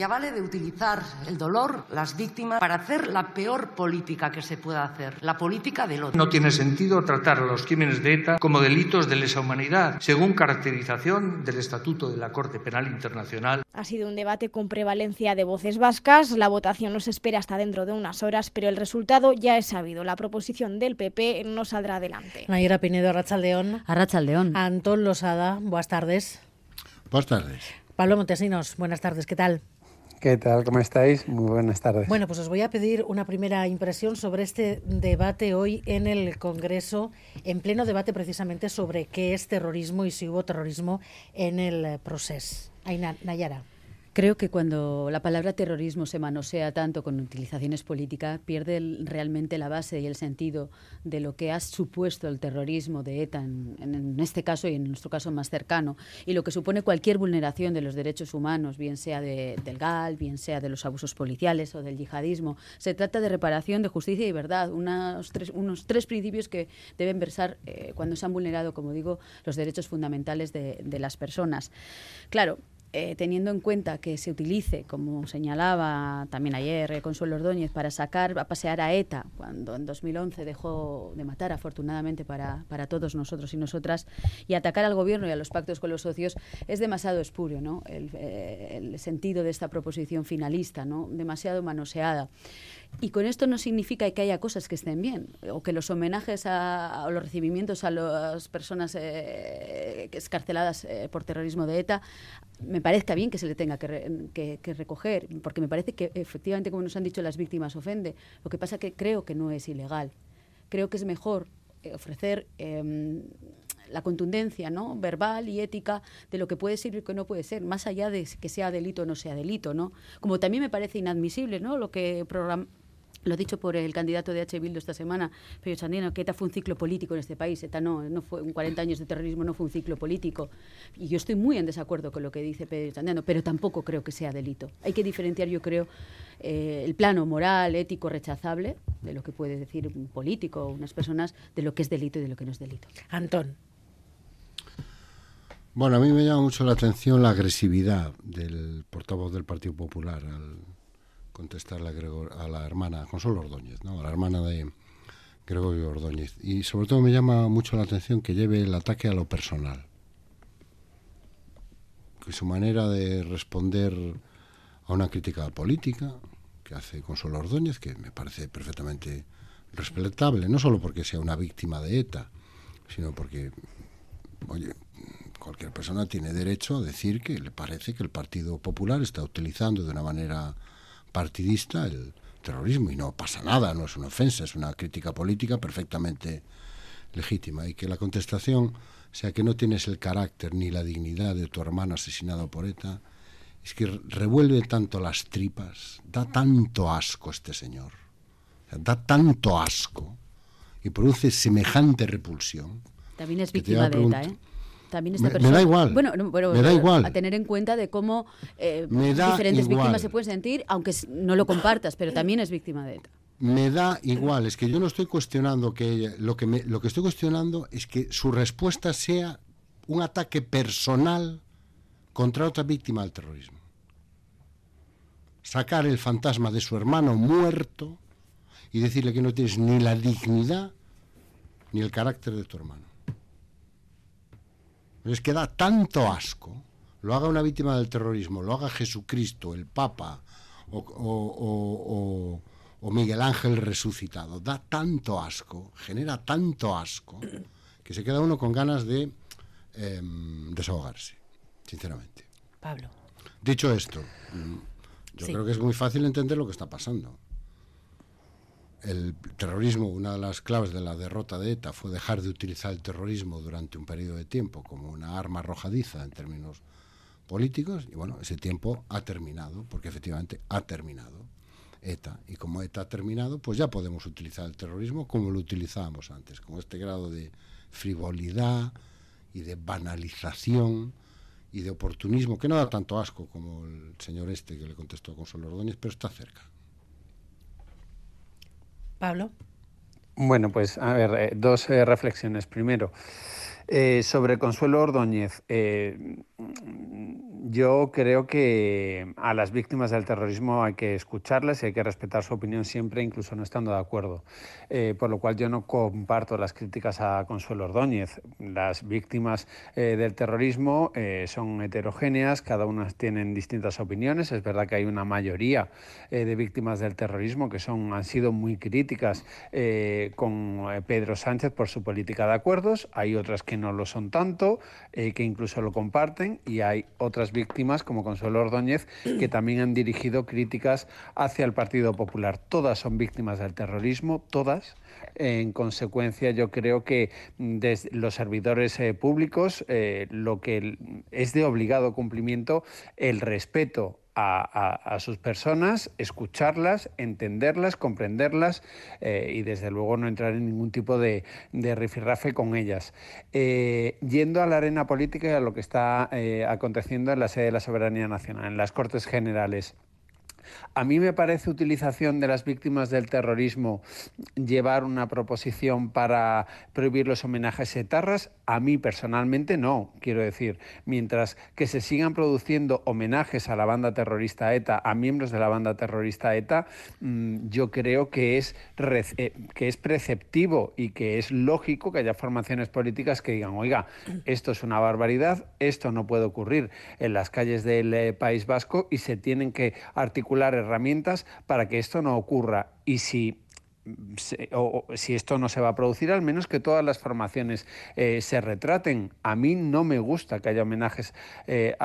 Ya vale de utilizar el dolor, las víctimas, para hacer la peor política que se pueda hacer, la política del otro. No tiene sentido tratar a los crímenes de ETA como delitos de lesa humanidad, según caracterización del Estatuto de la Corte Penal Internacional. Ha sido un debate con prevalencia de voces vascas. La votación no se espera hasta dentro de unas horas, pero el resultado ya es sabido. La proposición del PP no saldrá adelante. Nayera Pinedo, Arrachaldeón. Arrachaldeón. Antón Losada, buenas tardes. Buenas tardes. Pablo Montesinos, buenas tardes, ¿qué tal? ¿Qué tal? ¿Cómo estáis? Muy buenas tardes. Bueno, pues os voy a pedir una primera impresión sobre este debate hoy en el Congreso, en pleno debate precisamente sobre qué es terrorismo y si hubo terrorismo en el proceso. Nayara. Creo que cuando la palabra terrorismo se manosea tanto con utilizaciones políticas, pierde realmente la base y el sentido de lo que ha supuesto el terrorismo de ETA en, este caso y en nuestro caso más cercano, y lo que supone cualquier vulneración de los derechos humanos, bien sea del GAL, bien sea de los abusos policiales o del yihadismo. Se trata de reparación, de justicia y verdad, unos tres, unos tres principios que deben versar eh, cuando se han vulnerado, como digo, los derechos fundamentales de, de las personas. Claro, eh, teniendo en cuenta que se utilice, como señalaba también ayer eh, Consuelo Ordóñez, para sacar a pasear a ETA, cuando en 2011 dejó de matar, afortunadamente para, para todos nosotros y nosotras, y atacar al gobierno y a los pactos con los socios, es demasiado espurio ¿no? el, eh, el sentido de esta proposición finalista, ¿no? demasiado manoseada. Y con esto no significa que haya cosas que estén bien, o que los homenajes a, o los recibimientos a las personas eh, escarceladas eh, por terrorismo de ETA me parezca bien que se le tenga que, que, recoger, porque me parece que efectivamente, como nos han dicho, las víctimas ofende. Lo que pasa que creo que no es ilegal. Creo que es mejor eh, ofrecer em, la contundencia ¿no? verbal y ética de lo que puede ser y lo que no puede ser, más allá de que sea delito o no sea delito. ¿no? Como también me parece inadmisible ¿no? lo que lo dicho por el candidato de H. Bildu esta semana, Pedro Sandino, que ETA fue un ciclo político en este país. ETA no, no fue un 40 años de terrorismo, no fue un ciclo político. Y yo estoy muy en desacuerdo con lo que dice Pedro Sandino, pero tampoco creo que sea delito. Hay que diferenciar, yo creo, eh, el plano moral, ético, rechazable, de lo que puede decir un político o unas personas, de lo que es delito y de lo que no es delito. Antón. Bueno, a mí me llama mucho la atención la agresividad del portavoz del Partido Popular al contestarle a, a la hermana, Consuelo Ordóñez, ¿no? a la hermana de Gregorio Ordóñez. Y sobre todo me llama mucho la atención que lleve el ataque a lo personal. Que su manera de responder a una crítica política que hace Consuelo Ordóñez, que me parece perfectamente respetable, no solo porque sea una víctima de ETA, sino porque, oye, cualquier persona tiene derecho a decir que le parece que el Partido Popular está utilizando de una manera partidista el terrorismo y no pasa nada, no es una ofensa, es una crítica política perfectamente legítima y que la contestación sea que no tienes el carácter ni la dignidad de tu hermano asesinado por ETA, es que revuelve tanto las tripas, da tanto asco este señor, da tanto asco y produce semejante repulsión. También es víctima de ETA, ¿eh? También esta me, persona. Me da igual. Bueno, me da igual. A tener en cuenta de cómo eh, diferentes víctimas se pueden sentir, aunque no lo compartas, pero también es víctima de ETA. Me da igual, es que yo no estoy cuestionando que lo que me, lo que estoy cuestionando es que su respuesta sea un ataque personal contra otra víctima del terrorismo. Sacar el fantasma de su hermano muerto y decirle que no tienes ni la dignidad ni el carácter de tu hermano. Les queda tanto asco, lo haga una víctima del terrorismo, lo haga Jesucristo, el Papa o, Miguel Ángel resucitado, da tanto asco, genera tanto asco, que se queda uno con ganas de em, desahogarse, sinceramente. Pablo. Dicho esto, mm, yo creo que es muy fácil entender lo que está pasando el terrorismo, una de las claves de la derrota de ETA fue dejar de utilizar el terrorismo durante un periodo de tiempo como una arma arrojadiza en términos políticos y bueno, ese tiempo ha terminado, porque efectivamente ha terminado ETA. Y como ETA ha terminado, pues ya podemos utilizar el terrorismo como lo utilizábamos antes, con este grado de frivolidad y de banalización y de oportunismo, que no da tanto asco como el señor este que le contestó a Consuelo Ordóñez, pero está cerca. Pablo. Bueno, pues a ver, eh, dos eh, reflexiones. Primero, eh, sobre Consuelo Ordóñez, eh, yo creo que a las víctimas del terrorismo hay que escucharlas y hay que respetar su opinión siempre, incluso no estando de acuerdo. Eh, por lo cual yo no comparto las críticas a Consuelo Ordóñez. Las víctimas del terrorismo son heterogéneas, cada una tienen distintas opiniones. Es verdad que hay una mayoría de víctimas del terrorismo que son, han sido muy críticas con Pedro Sánchez por su política de acuerdos. Hay otras que no lo son tanto, eh, que incluso lo comparten, y hay otras víctimas, como Consuelo Ordóñez, que *clears throat* también han dirigido críticas hacia el Partido Popular. Todas son víctimas del terrorismo, todas. En consecuencia, yo creo que desde los servidores eh, públicos eh, lo que es de obligado cumplimiento el respeto a, sus personas, escucharlas, entenderlas, comprenderlas eh, y desde luego no entrar en ningún tipo de, de rifirrafe con ellas. Eh, yendo a la arena política y a lo que está eh, aconteciendo en la sede de la soberanía nacional, en las Cortes Generales. A mí me parece utilización de las víctimas del terrorismo llevar una proposición para prohibir los homenajes etarras. A mí personalmente no, quiero decir. Mientras que se sigan produciendo homenajes a la banda terrorista ETA, a miembros de la banda terrorista ETA, mmm, yo creo que es, eh, que es preceptivo y que es lógico que haya formaciones políticas que digan, oiga, esto es una barbaridad, esto no puede ocurrir en las calles del eh, País Vasco y se tienen que articular herramientas para que esto no ocurra. Y si si esto no se va a producir, al menos que todas las formaciones eh, se retraten. A mí no me gusta que haya homenajes eh,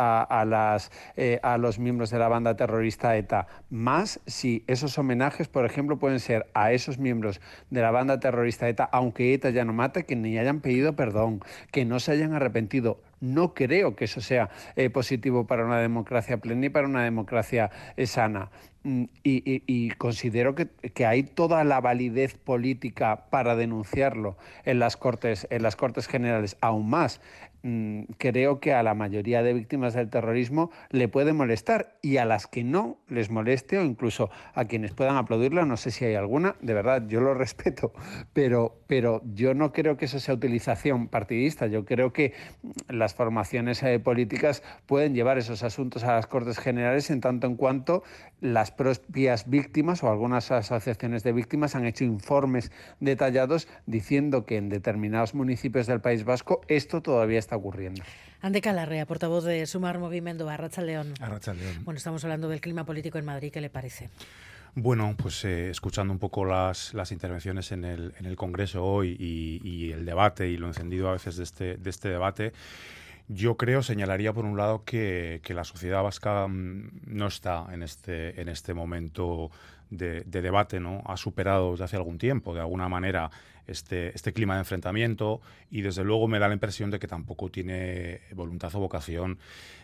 eh, a los miembros de la banda terrorista ETA, más si esos homenajes, por ejemplo, pueden ser a esos miembros de la banda terrorista ETA, aunque ETA ya no mate, que ni hayan pedido perdón, que no se hayan arrepentido. No creo que eso sea positivo para una democracia plena y para una democracia sana. Mm, y, y, considero que, que, hay toda la validez política para denunciarlo en las cortes, en las cortes generales, aún más. Mm, creo que a la mayoría de víctimas del terrorismo le puede molestar y a las que no les moleste o incluso a quienes puedan aplaudirla, no sé si hay alguna, de verdad, yo lo *laughs* respeto, pero, pero yo no creo que eso sea utilización partidista, yo creo que las formaciones eh, políticas pueden llevar esos asuntos a las Cortes Generales en tanto en cuanto las propias víctimas o algunas asociaciones de víctimas han hecho informes detallados diciendo que en determinados municipios del País Vasco esto todavía está ocurriendo. Ande Calarrea, portavoz de Sumar Movimiento, Arracha León. Arracha León. Bueno, estamos hablando del clima político en Madrid, ¿qué le parece? Bueno, pues eh, escuchando un poco las, las intervenciones en el, en el Congreso hoy y, y, el debate y lo encendido a veces de este, de este debate, yo creo, señalaría por un lado que, que la sociedad vasca mmm, no está en este, en este momento de, de, debate, ¿no? Ha superado desde hace algún tiempo, de alguna manera, este, este clima de enfrentamiento y desde luego me da la impresión de que tampoco tiene voluntad o vocación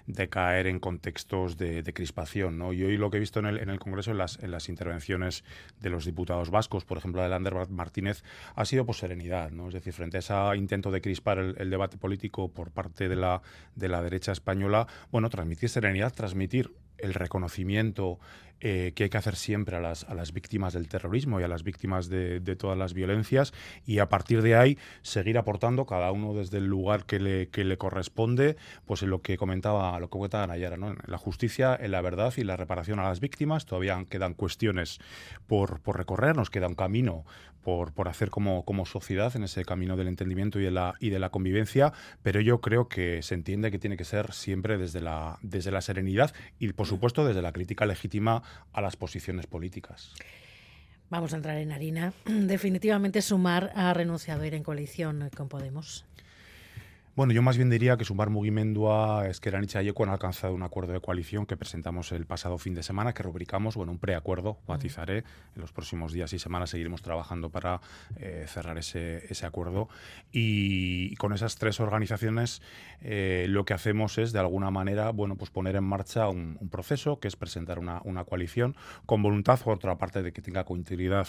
de caer en contextos de, de crispación. ¿no? Y hoy lo que he visto en el, en el Congreso, en las, en las, intervenciones de los diputados vascos, por ejemplo, de Lander Martínez, ha sido por serenidad. ¿no? Es decir, frente a ese intento de crispar el, el debate político por parte de la, de la derecha española, bueno, transmitir serenidad, transmitir el reconocimiento eh, que hay que hacer siempre a las, a las víctimas del terrorismo y a las víctimas de, de, todas las violencias y a partir de ahí seguir aportando cada uno desde el lugar que le, que le corresponde, pues en lo que comentaba, lo que comentaba Nayara, ¿no? en la justicia, en la verdad y la reparación a las víctimas. Todavía quedan cuestiones por, por recorrer, nos queda un camino por, por hacer como, como sociedad en ese camino del entendimiento y de, la, y de la convivencia, pero yo creo que se entiende que tiene que ser siempre desde la, desde la serenidad y, por supuesto, desde la crítica legítima a las posiciones políticas. Vamos a entrar en harina. *clears throat* Definitivamente Sumar ha renunciado a ir en coalición con Podemos. Bueno, yo más bien diría que Sumar Mugimendua, Esqueranitza y Eco han alcanzado un acuerdo de coalición que presentamos el pasado fin de semana, que rubricamos, bueno, un preacuerdo, matizaré. En los próximos días y semanas seguiremos trabajando para eh, cerrar ese, ese, acuerdo. Y con esas tres organizaciones eh, lo que hacemos es, de alguna manera, bueno, pues poner en marcha un, un proceso que es presentar una, una, coalición con voluntad, por otra parte, de que tenga continuidad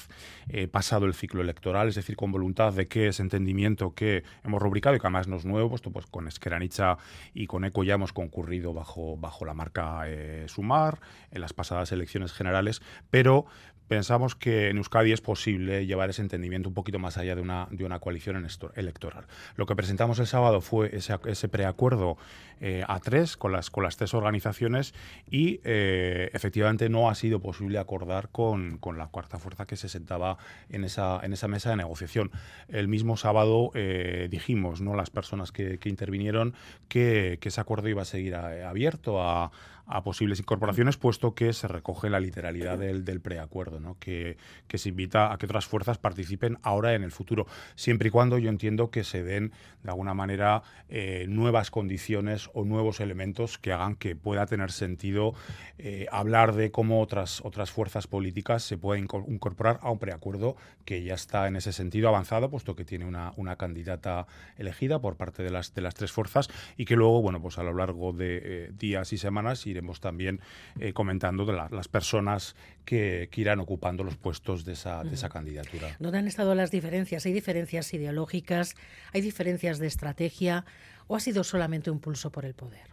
eh, pasado el ciclo electoral, es decir, con voluntad de que ese entendimiento que hemos rubricado y que además no es nuevo, puesto pues con Esqueranicha y con ECO ya hemos concurrido bajo, bajo la marca eh, Sumar en las pasadas elecciones generales, pero pensamos que en Euskadi es posible llevar ese entendimiento un poquito más allá de una, de una coalición electoral. Lo que presentamos el sábado fue ese, preacuerdo eh, a tres con las, con las tres organizaciones y eh, efectivamente no ha sido posible acordar con, con, la cuarta fuerza que se sentaba en esa, en esa mesa de negociación. El mismo sábado eh, dijimos, ¿no? las personas que, que intervinieron, que, que, ese acuerdo iba a seguir abierto a, a posibles incorporaciones, puesto que se recoge la literalidad del, preacuerdo, ¿no? que, se invita a que otras fuerzas participen ahora en el futuro, siempre y cuando yo entiendo que se den de alguna manera eh, nuevas condiciones o nuevos elementos que hagan que pueda tener sentido eh, hablar de cómo otras, otras fuerzas políticas se pueden incorporar a un preacuerdo que ya está en ese sentido avanzado, puesto que tiene una, candidata elegida por parte de las, de las tres fuerzas y que luego, bueno, pues a lo largo de eh, días y semanas iremos también eh, comentando de la, las personas que, que, irán ocupando los puestos de esa, de esa candidatura. ¿Dónde han estado las diferencias? ¿Hay diferencias ideológicas? ¿Hay diferencias de estrategia? ¿O ha sido solamente un pulso por el poder?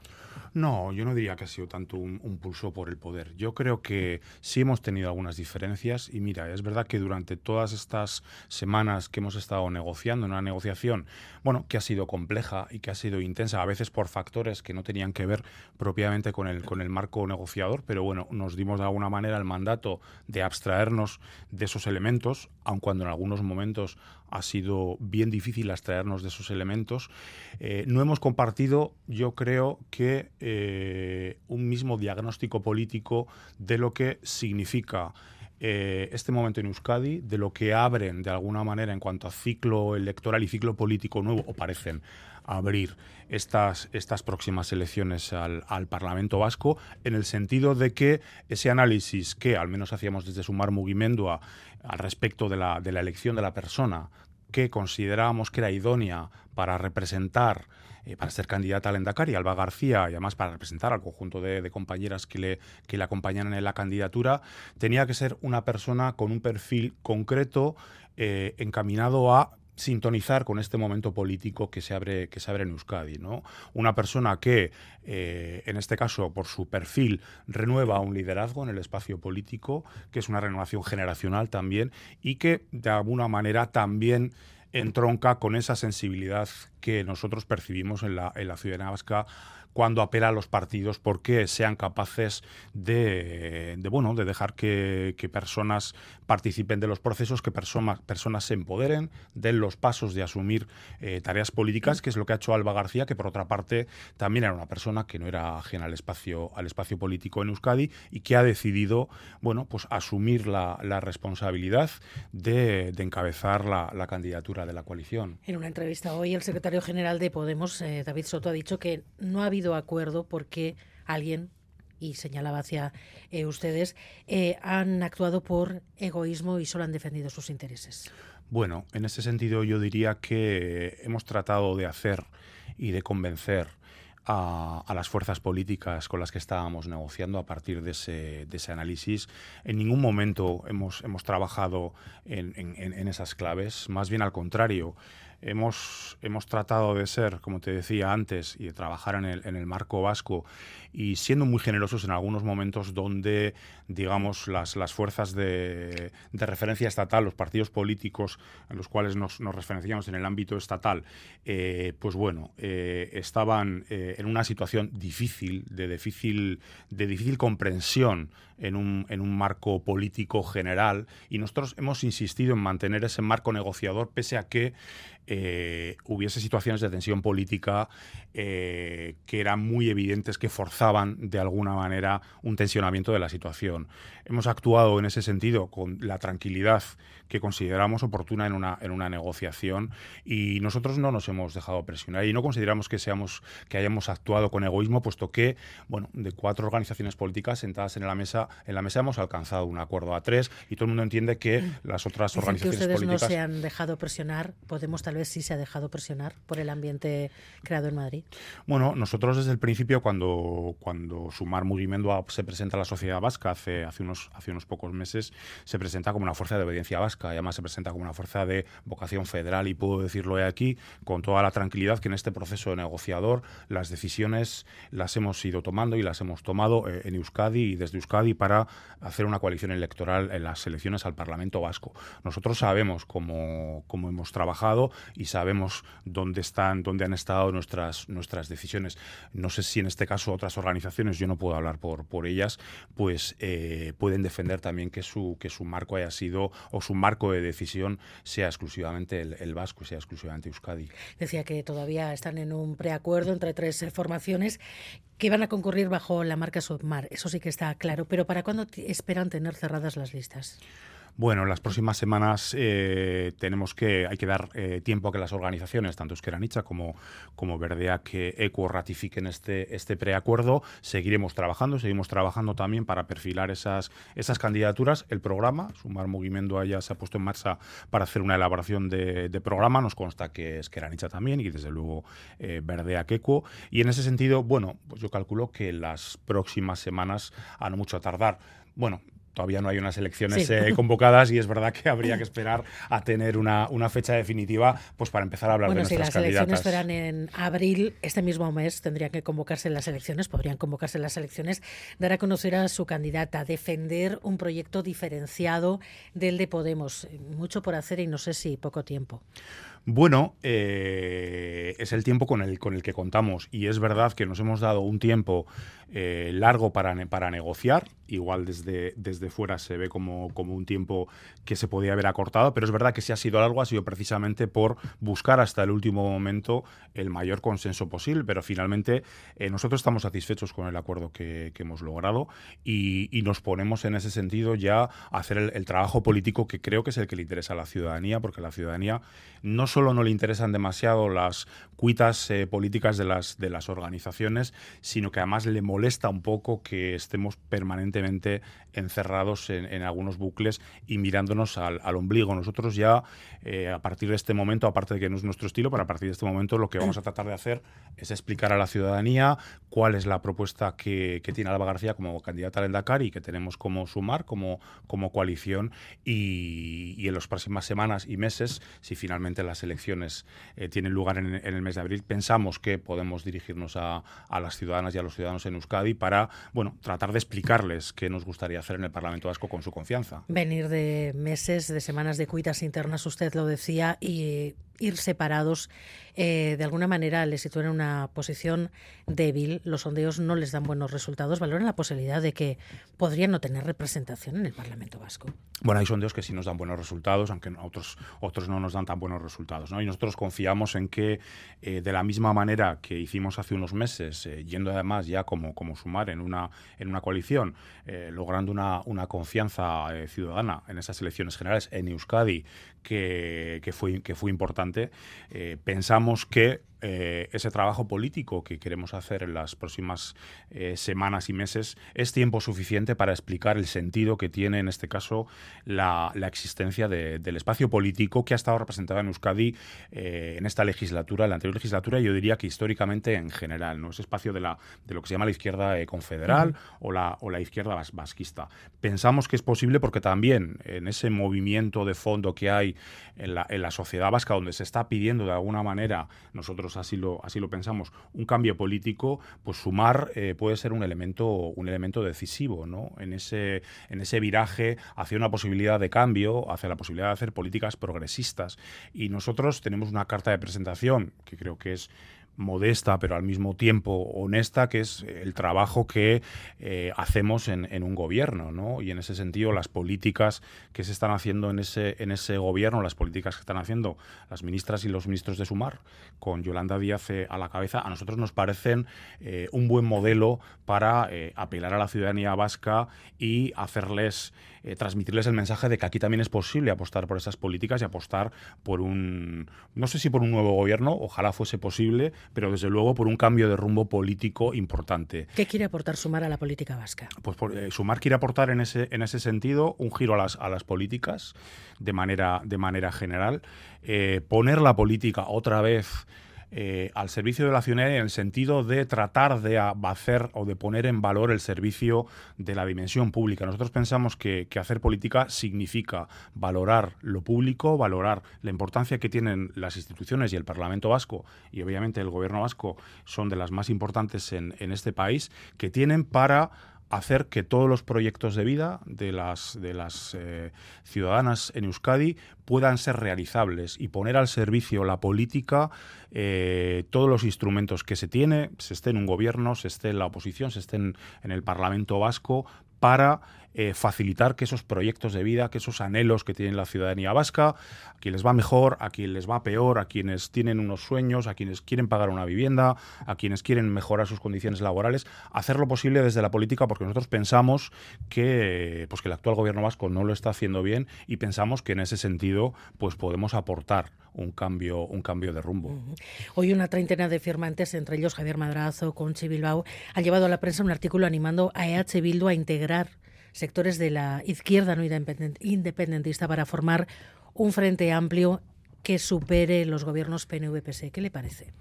No, yo no diría que ha sido tanto un, pulso por el poder. Yo creo que sí hemos tenido algunas diferencias y mira, es verdad que durante todas estas semanas que hemos estado negociando, una negociación, bueno, que ha sido compleja y que ha sido intensa, a veces por factores que no tenían que ver propiamente con el, con el marco negociador, pero bueno, nos dimos de alguna manera el mandato de abstraernos de esos elementos, aun cuando en algunos momentos ha sido bien difícil abstraernos de esos elementos. Eh, no hemos compartido, yo creo que eh, un mismo diagnóstico político de lo que significa eh, este momento en Euskadi, de lo que abren de alguna manera en cuanto a ciclo electoral y ciclo político nuevo, o parecen abrir estas, estas próximas elecciones al, al, Parlamento Vasco, en el sentido de que ese análisis que al menos hacíamos desde Sumar Mugimendua al respecto de la, de la elección de la persona que considerábamos que era idónea para representar eh, para ser candidata al Endacari, Alba García, y además para representar al conjunto de, compañeras que le, que le en la candidatura, tenía que ser una persona con un perfil concreto eh, encaminado a sintonizar con este momento político que se abre, que se abre en Euskadi. ¿no? Una persona que, eh, en este caso, por su perfil, renueva un liderazgo en el espacio político, que es una renovación generacional también, y que de alguna manera también entronca con esa sensibilidad que nosotros percibimos en la, en la ciudadanía vasca cuando apela a los partidos porque sean capaces de, de bueno, de dejar que, personas participen de los procesos, que personas, personas se empoderen, den los pasos de asumir eh, tareas políticas, que es lo que ha hecho Alba García, que por otra parte también era una persona que no era ajena al espacio, al espacio político en Euskadi y que ha decidido bueno, pues asumir la, la responsabilidad de, encabezar la, la, candidatura de la coalición. En una entrevista hoy, el secretario general de Podemos, eh, David Soto, ha dicho que no ha acuerdo porque alguien y señalaba hacia eh, ustedes, eh, han actuado por egoísmo y solo han defendido sus intereses. Bueno, en ese sentido yo diría que hemos tratado de hacer y de convencer a, las fuerzas políticas con las que estábamos negociando a partir de ese, análisis. En ningún momento hemos, hemos trabajado en esas claves, más bien al contrario hemos, hemos tratado de ser, como te decía antes, y de trabajar en el, en el marco vasco y siendo muy generosos en algunos momentos donde, digamos, las, las fuerzas de, de referencia estatal, los partidos políticos en los cuales nos, nos referenciamos en el ámbito estatal, eh, pues bueno, eh, estaban eh, en una situación difícil, de difícil, de difícil comprensión en un, en un marco político general. Y nosotros hemos insistido en mantener ese marco negociador pese a que hubiese situaciones de tensión política que eran muy evidentes que forzaban de alguna manera un tensionamiento de la situación. Hemos actuado en ese sentido con la tranquilidad que consideramos oportuna en una, en una negociación y nosotros no nos hemos dejado presionar y no consideramos que, seamos, que hayamos actuado con egoísmo, puesto que bueno, de cuatro organizaciones políticas sentadas en la mesa, en la mesa hemos alcanzado un acuerdo a tres y todo el mundo entiende que las otras Dicen organizaciones que ustedes políticas... no se han dejado presionar, Podemos tal vez sí se ha dejado presionar por el ambiente creado en Madrid. Bueno, nosotros desde el principio, cuando, cuando Sumar Mugimendu se presenta a la sociedad vasca hace, hace, unos, hace unos pocos meses, se presenta como una fuerza de obediencia vasca, y además se presenta como una fuerza de vocación federal, y puedo decirlo aquí con toda la tranquilidad que en este proceso negociador las decisiones las hemos ido tomando y las hemos tomado eh, en Euskadi y desde Euskadi para hacer una coalición electoral en las elecciones al Parlamento Vasco. Nosotros sabemos cómo, cómo hemos trabajado y sabemos dónde están, dónde han estado nuestras, nuestras decisiones. No sé si en este caso otras organizaciones, yo no puedo hablar por, por ellas, pues eh, defender también que su, que su marco haya sido o su marco de decisión sea exclusivamente el, el vasco, sea exclusivamente Euskadi. Decía que todavía están en un preacuerdo entre tres eh, formaciones que van a concurrir bajo la marca Submar. Eso sí que está claro. Pero ¿para cuándo esperan tener cerradas las listas? Bueno, las próximas semanas eh, tenemos que, hay que dar eh, tiempo a que las organizaciones, tanto Euskera como, como Verdea, que ECO ratifiquen este, este preacuerdo. Seguiremos trabajando, seguimos trabajando también para perfilar esas, esas candidaturas. El programa, Sumar Movimiento ya se ha puesto en marcha para hacer una elaboración de, programa. Nos consta que Euskera también y desde luego eh, Verdea ECO. Y en ese sentido, bueno, pues yo calculo que las próximas semanas, a no mucho tardar, bueno, todavía no hay unas elecciones eh, convocadas y es verdad que habría que *laughs* esperar a tener una, una fecha definitiva pues para empezar a hablar de nuestras si las elecciones fueran en abril, este mismo mes tendrían que convocarse las elecciones, podrían convocarse las elecciones, dar a conocer a su candidata, defender un proyecto diferenciado del de Podemos. Mucho por hacer y no sé si poco tiempo. Bueno, eh, es el tiempo con el, con el que contamos y es verdad que nos hemos dado un tiempo eh, largo para, para negociar, igual desde, desde fuera se ve como, como un tiempo que se podía haber acortado, pero es verdad que si ha sido largo ha sido precisamente por buscar hasta el último momento el mayor consenso posible, pero finalmente eh, nosotros estamos satisfechos con el acuerdo que, hemos logrado y, nos ponemos en ese sentido ya a hacer el, trabajo político que creo que es el que le interesa a la ciudadanía, porque a la ciudadanía no solo no le interesan demasiado las cuitas eh, políticas de las, de las organizaciones, sino que además le molesta un poco que estemos permanentemente encerrados en, algunos bucles y mirándonos al, ombligo. Nosotros ya, eh, a partir de este momento, aparte de que no es nuestro estilo, pero a partir de este momento lo que vamos a tratar de hacer es explicar a la ciudadanía cuál es la propuesta que, tiene Alba García como candidata al Dakar y que tenemos como sumar, como, como coalición y, en las próximas semanas y meses, si finalmente las elecciones eh, tienen lugar en, el mes de abril, pensamos que podemos dirigirnos a, a las ciudadanas y a los ciudadanos en Euskadi para, bueno, tratar de explicarles qué nos gustaría hacer en el Parlamento Vasco con su confianza. Venir de meses, de semanas de cuitas internas, usted lo decía, y ir separados eh, de alguna manera les sitúan en una posición débil, los sondeos no les dan buenos resultados, valoran la posibilidad de que podrían no tener representación en el Parlamento Vasco. Bueno, hay sondeos que sí nos dan buenos resultados, aunque otros, otros no nos dan tan buenos resultados. ¿no? Y nosotros confiamos en que, eh, de la misma manera que hicimos hace unos meses, eh, yendo además ya como, como sumar en una, en una coalición, logrando una, una confianza ciudadana en esas elecciones generales en Euskadi, que, que, fue, que fue importante, pensamos que eh, ese trabajo político que queremos hacer en las próximas eh, semanas y meses es tiempo suficiente para explicar el sentido que tiene en este caso la, existencia del espacio político que ha estado representado en Euskadi eh, en esta legislatura, en la anterior legislatura, y yo diría que históricamente en general, ¿no? ese espacio de, la, de lo que se llama la izquierda confederal o, la, o la izquierda vasquista. Pensamos que es posible porque también en ese movimiento de fondo que hay en la, en la sociedad vasca, donde se está pidiendo de alguna manera, nosotros así lo, así lo pensamos, un cambio político, pues sumar eh, puede ser un elemento, un elemento decisivo ¿no? en, ese, en ese viraje hacia una posibilidad de cambio, hacia la posibilidad de hacer políticas progresistas. Y nosotros tenemos una carta de presentación que creo que es modesta, pero al mismo tiempo honesta, que es el trabajo que eh, hacemos en, un gobierno, ¿no? Y en ese sentido, las políticas que se están haciendo en ese, en ese gobierno, las políticas que están haciendo las ministras y los ministros de Sumar, con Yolanda Díaz eh, a la cabeza, a nosotros nos parecen eh, un buen modelo para apelar a la ciudadanía vasca y hacerles eh, transmitirles el mensaje de que aquí también es posible apostar por esas políticas y apostar por un, no sé si por un nuevo gobierno, ojalá fuese posible, pero desde luego por un cambio de rumbo político importante. ¿Qué quiere aportar Sumar a la política vasca? Pues eh, Sumar quiere aportar en ese, en ese sentido un giro a las, a las políticas de manera, de manera general, eh, poner la política otra vez eh, al servicio de la ciudadanía en el sentido de tratar de hacer o de poner en valor el servicio de la dimensión pública. Nosotros pensamos que, hacer política significa valorar lo público, valorar la importancia que tienen las instituciones y el Parlamento vasco y obviamente el gobierno vasco son de las más importantes en, en este país, que tienen para hacer que todos los proyectos de vida de las, de las eh, ciudadanas en Euskadi puedan ser realizables y poner al servicio la política eh, todos los instrumentos que se tiene, se esté en un gobierno, se esté en la oposición, se esté en el Parlamento vasco, para eh, facilitar que esos proyectos de vida, que esos anhelos que tiene la ciudadanía vasca, a quien les va mejor, a quien les va peor, a quienes tienen unos sueños, a quienes quieren pagar una vivienda, a quienes quieren mejorar sus condiciones laborales, hacer lo posible desde la política porque nosotros pensamos que, pues que el actual gobierno vasco no lo está haciendo bien y pensamos que en ese sentido pues podemos aportar un cambio, un cambio de rumbo. Hoy una treintena de firmantes, entre ellos Javier Madrazo, Conchi Bilbao, han llevado a la prensa un artículo animando a EH Bildu a integrar sectores de la izquierda no independentista para formar un frente amplio que supere los gobiernos PNV-PSE. ¿Qué le parece?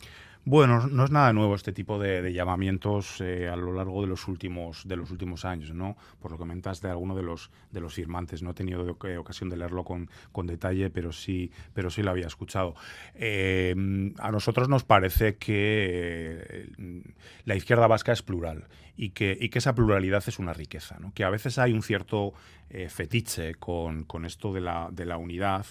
Bueno, no es nada nuevo este tipo de, llamamientos eh, a lo largo de los últimos de los últimos años, ¿no? Por lo que comentas de alguno de los de los firmantes. No he tenido ocasión de leerlo con, detalle, pero sí, pero sí lo había escuchado. Eh, a nosotros nos parece que eh, la izquierda vasca es plural y que, y que esa pluralidad es una riqueza, ¿no? Que a veces hay un cierto fetiche con, con, esto de la, de la unidad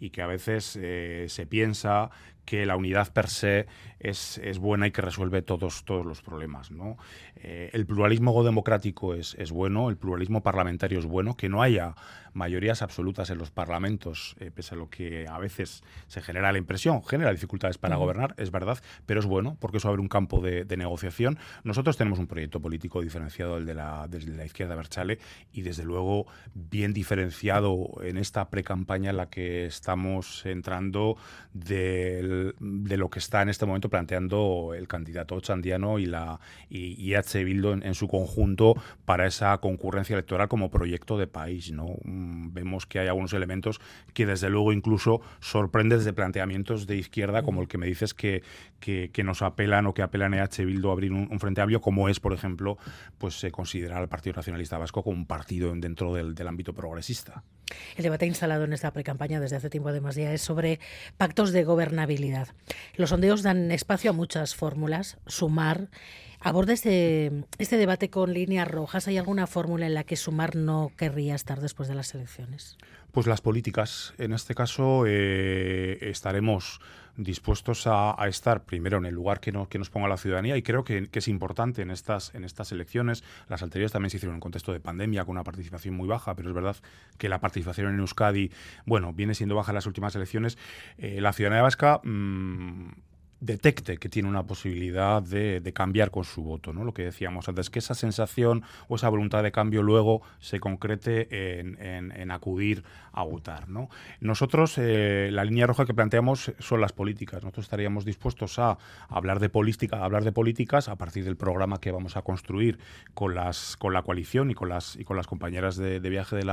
y que a veces se piensa que la unidad per se es, es, buena y que resuelve todos, todos los problemas. ¿no? Eh, el pluralismo democrático es, es, bueno, el pluralismo parlamentario es bueno, que no haya mayorías absolutas en los parlamentos, eh, pese a lo que a veces se genera la impresión, genera dificultades para gobernar, es verdad, pero es bueno porque eso abre un campo de, negociación. Nosotros tenemos un proyecto político diferenciado del de la, desde la izquierda Berchale y desde luego bien diferenciado en esta pre-campaña en la que estamos entrando de lo que está en este momento planteando el candidato Chandiano y la y, H. Bildo en, su conjunto para esa concurrencia electoral como proyecto de país, ¿no? vemos que hay algunos elementos que desde luego incluso sorprenden desde planteamientos de izquierda como el que me dices que, que, nos apelan o que apelan a EH Bildu a abrir un, frente amplio, como es, por ejemplo, pues se considera al Partido Nacionalista Vasco como un partido dentro del, ámbito progresista. El debate instalado en esta precampaña desde hace tiempo además ya es sobre pactos de gobernabilidad. Los sondeos dan espacio a muchas fórmulas, sumar, Aborda este, este debate con líneas rojas. ¿Hay alguna fórmula en la que Sumar no querría estar después de las elecciones? Pues las políticas. En este caso eh, estaremos dispuestos a, estar primero en el lugar que, que nos ponga la ciudadanía y creo que, es importante en estas, en estas elecciones. Las anteriores también se hicieron en contexto de pandemia con una participación muy baja, pero es verdad que la participación en Euskadi, bueno, viene siendo baja en las últimas elecciones. Eh, la ciudadanía vasca... Mm, detecte que tiene una posibilidad de, cambiar con su voto, ¿no? Lo que decíamos antes, que esa sensación o esa voluntad de cambio luego se concrete en, acudir a votar, ¿no? Nosotros, eh, la línea roja que planteamos son las políticas. Nosotros estaríamos dispuestos a hablar de política, a hablar de políticas a partir del programa que vamos a construir con las con la coalición y con las y con las compañeras de, viaje de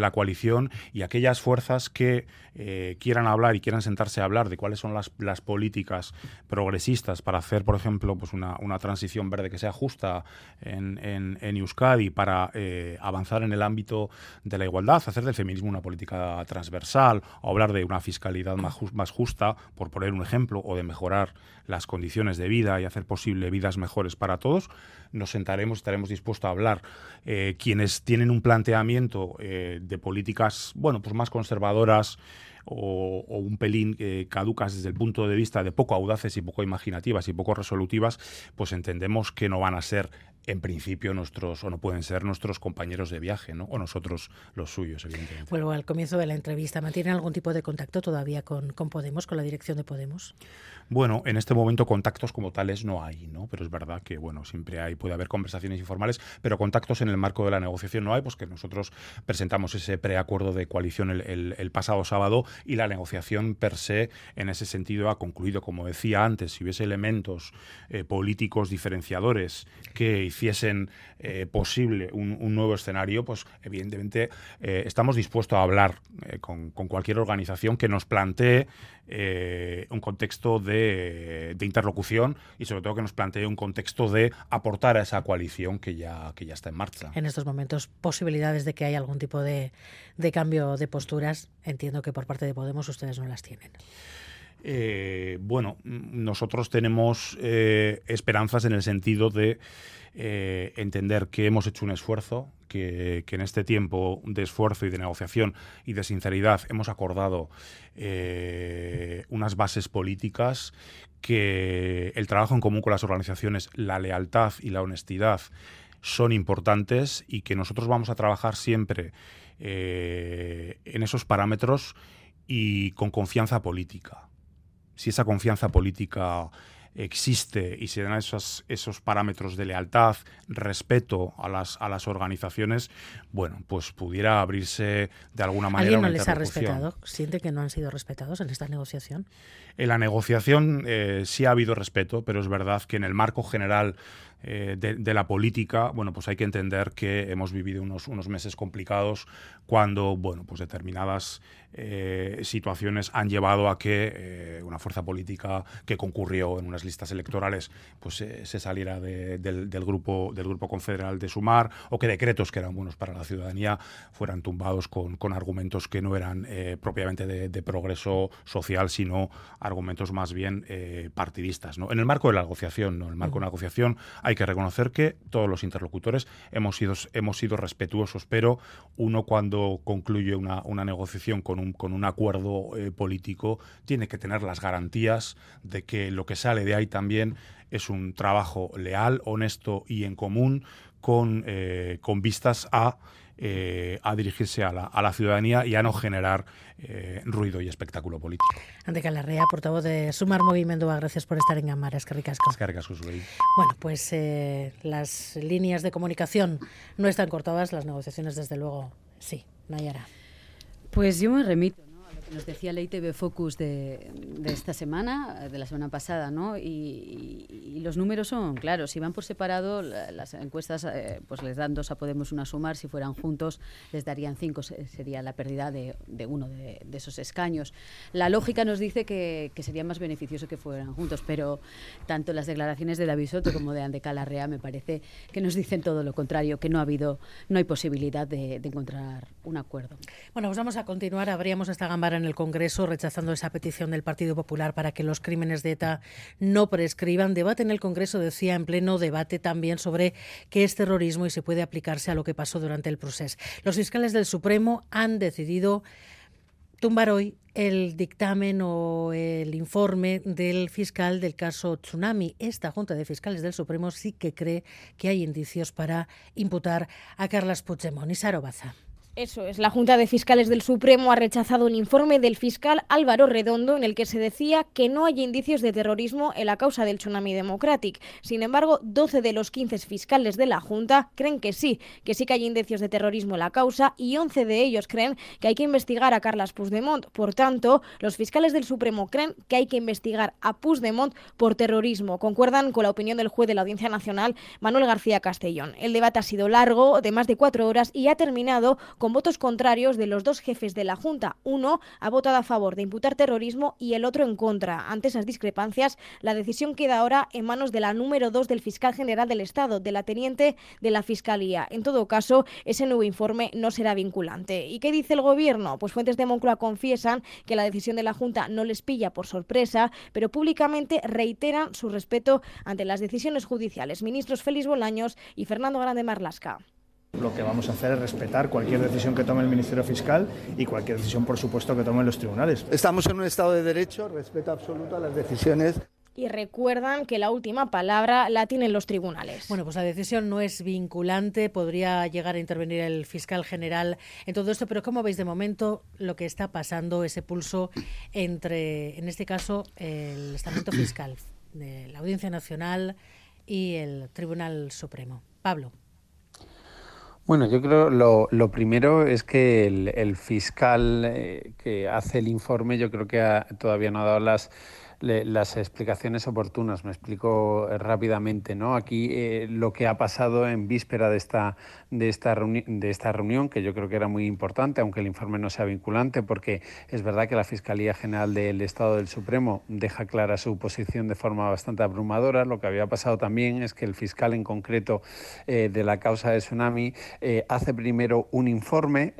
la coalición y aquellas fuerzas que eh, quieran hablar y quieran sentarse a hablar de cuáles son las políticas progresistas para hacer, por ejemplo, pues una, una transición verde que sea justa en, en, Euskadi, para eh, avanzar en el ámbito de la igualdad, hacer del feminismo una política transversal, o hablar de una fiscalidad más, más justa, por poner un ejemplo, o de mejorar las condiciones de vida y hacer posible vidas mejores para todos, nos sentaremos, estaremos dispuestos a hablar. Eh, quienes tienen un planteamiento eh, de políticas, bueno, pues más conservadoras, o, un pelín caducas desde el punto de vista de poco audaces y poco imaginativas y poco resolutivas, pues entendemos que no van a ser en principio nuestros, o no pueden ser nuestros compañeros de viaje, ¿no? O nosotros los suyos, evidentemente. Vuelvo al comienzo de la entrevista. ¿Mantienen algún tipo de contacto todavía con, con Podemos, con la dirección de Podemos? Bueno, en este momento contactos como tales no hay, ¿no? Pero es verdad que, bueno, siempre hay, puede haber conversaciones informales, pero contactos en el marco de la negociación no hay, pues que nosotros presentamos ese preacuerdo de coalición el, el, pasado sábado y la negociación per se, en ese sentido, ha concluido. Como decía antes, si hubiese elementos eh, políticos diferenciadores que hiciesen eh, posible un, un, nuevo escenario, pues evidentemente eh, estamos dispuestos a hablar con, con cualquier organización que nos plantee eh, un contexto de, interlocución y sobre todo que nos plantee un contexto de aportar a esa coalición que ya, que ya está en marcha. En estos momentos, posibilidades de que haya algún tipo de, cambio de posturas, entiendo que por parte de Podemos ustedes no las tienen. Eh, bueno, nosotros tenemos eh, esperanzas en el sentido de entender que hemos hecho un esfuerzo, que, en este tiempo de esfuerzo y de negociación y de sinceridad hemos acordado eh, unas bases políticas que el trabajo en común con las organizaciones, la lealtad y la honestidad son importantes y que nosotros vamos a trabajar siempre eh, en esos parámetros y con confianza política. Si esa confianza política existe y se dan esos, esos parámetros de lealtad, respeto a las, a las organizaciones, bueno, pues pudiera abrirse de alguna manera. ¿Alguien no les ha respetado? ¿Siente que no han sido respetados en esta negociación? En la negociación eh, sí ha habido respeto, pero es verdad que en el marco general eh, de, la política, bueno, pues hay que entender que hemos vivido unos, unos meses complicados cuando, bueno, pues determinadas eh, situaciones han llevado a que eh, una fuerza política que concurrió en unas listas electorales pues se saliera del, grupo del grupo confederal de Sumar o que decretos que eran buenos para la ciudadanía fueran tumbados con, con argumentos que no eran propiamente de, progreso social, sino argumentos más bien partidistas. ¿no? En el marco de la negociación, ¿no? en el marco de la negociación hay que reconocer que todos los interlocutores hemos sido, hemos sido respetuosos, pero uno cuando concluye una, negociación con un, con un acuerdo eh, político tiene que tener las garantías de que lo que sale de ahí también es un trabajo leal, honesto y en común con, eh, con vistas a eh, a dirigirse a la, a la, ciudadanía y a no generar eh, ruido y espectáculo político. Ante Calarrea, portavoz de Sumar Movimiento, gracias por estar en Gamara, es que ricasco. Bueno, pues eh, las líneas de comunicación no están cortadas, las negociaciones desde luego sí. Nayara. Pues yo me remito nos decía la ITV Focus de, esta semana, de la semana pasada, ¿no? Y, los números son claros. Si van por separado, las encuestas eh, pues les dan dos a Podemos, una a sumar. Si fueran juntos, les darían cinco. Sería la pérdida de, uno de, esos escaños. La lógica nos dice que, sería más beneficioso que fueran juntos, pero tanto las declaraciones de David Soto como de Ande Calarrea me parece que nos dicen todo lo contrario, que no ha habido, no hay posibilidad de, encontrar un acuerdo. Bueno, pues vamos a continuar. Habríamos esta gambara en el Congreso rechazando esa petición del Partido Popular para que los crímenes de ETA no prescriban. Debate en el Congreso decía en pleno debate también sobre qué es terrorismo y si puede aplicarse a lo que pasó durante el proceso. Los fiscales del Supremo han decidido tumbar hoy el dictamen o el informe del fiscal del caso Tsunami. Esta Junta de Fiscales del Supremo sí que cree que hay indicios para imputar a Carlas Puigdemont y Sarobaza. Eso es, la Junta de Fiscales del Supremo ha rechazado un informe del fiscal Álvaro Redondo en el que se decía que no hay indicios de terrorismo en la causa del Tsunami Democratic. Sin embargo, 12 de los 15 fiscales de la Junta creen que sí, que sí que hay indicios de terrorismo en la causa y 11 de ellos creen que hay que investigar a Carlas Puigdemont. Por tanto, los fiscales del Supremo creen que hay que investigar a Puigdemont por terrorismo. Concuerdan con la opinión del juez de la Audiencia Nacional, Manuel García Castellón. El debate ha sido largo, de más de cuatro horas, y ha terminado con con votos contrarios de los dos jefes de la Junta. Uno ha votado a favor de imputar terrorismo y el otro en contra. Ante esas discrepancias, la decisión queda ahora en manos de la número dos del fiscal general del Estado, de la teniente de la Fiscalía. En todo caso, ese nuevo informe no será vinculante. ¿Y qué dice el Gobierno? Pues fuentes de Moncloa confiesan que la decisión de la Junta no les pilla por sorpresa, pero públicamente reiteran su respeto ante las decisiones judiciales. Ministros Félix Bolaños y Fernando Grande Marlasca. Lo que vamos a hacer es respetar cualquier decisión que tome el Ministerio Fiscal y cualquier decisión, por supuesto, que tomen los tribunales. Estamos en un Estado de Derecho, respeto absoluto a las decisiones y recuerdan que la última palabra la tienen los tribunales. Bueno, pues la decisión no es vinculante, podría llegar a intervenir el fiscal general en todo esto, pero ¿cómo veis de momento lo que está pasando, ese pulso entre, en este caso, el estamento fiscal de la Audiencia Nacional y el Tribunal Supremo? Pablo. Bueno, yo creo lo, lo primero es que el, fiscal eh, que hace el informe, yo creo que todavía no ha dado las las explicaciones oportunas. Me explico eh, rápidamente. ¿no? Aquí eh, lo que ha pasado en víspera de esta, de, esta de esta reunión, que yo creo que era muy importante, aunque el informe no sea vinculante, porque es verdad que la Fiscalía General del Estado del Supremo deja clara su posición de forma bastante abrumadora. Lo que había pasado también es que el fiscal en concreto eh, de la causa de tsunami hace primero un informe,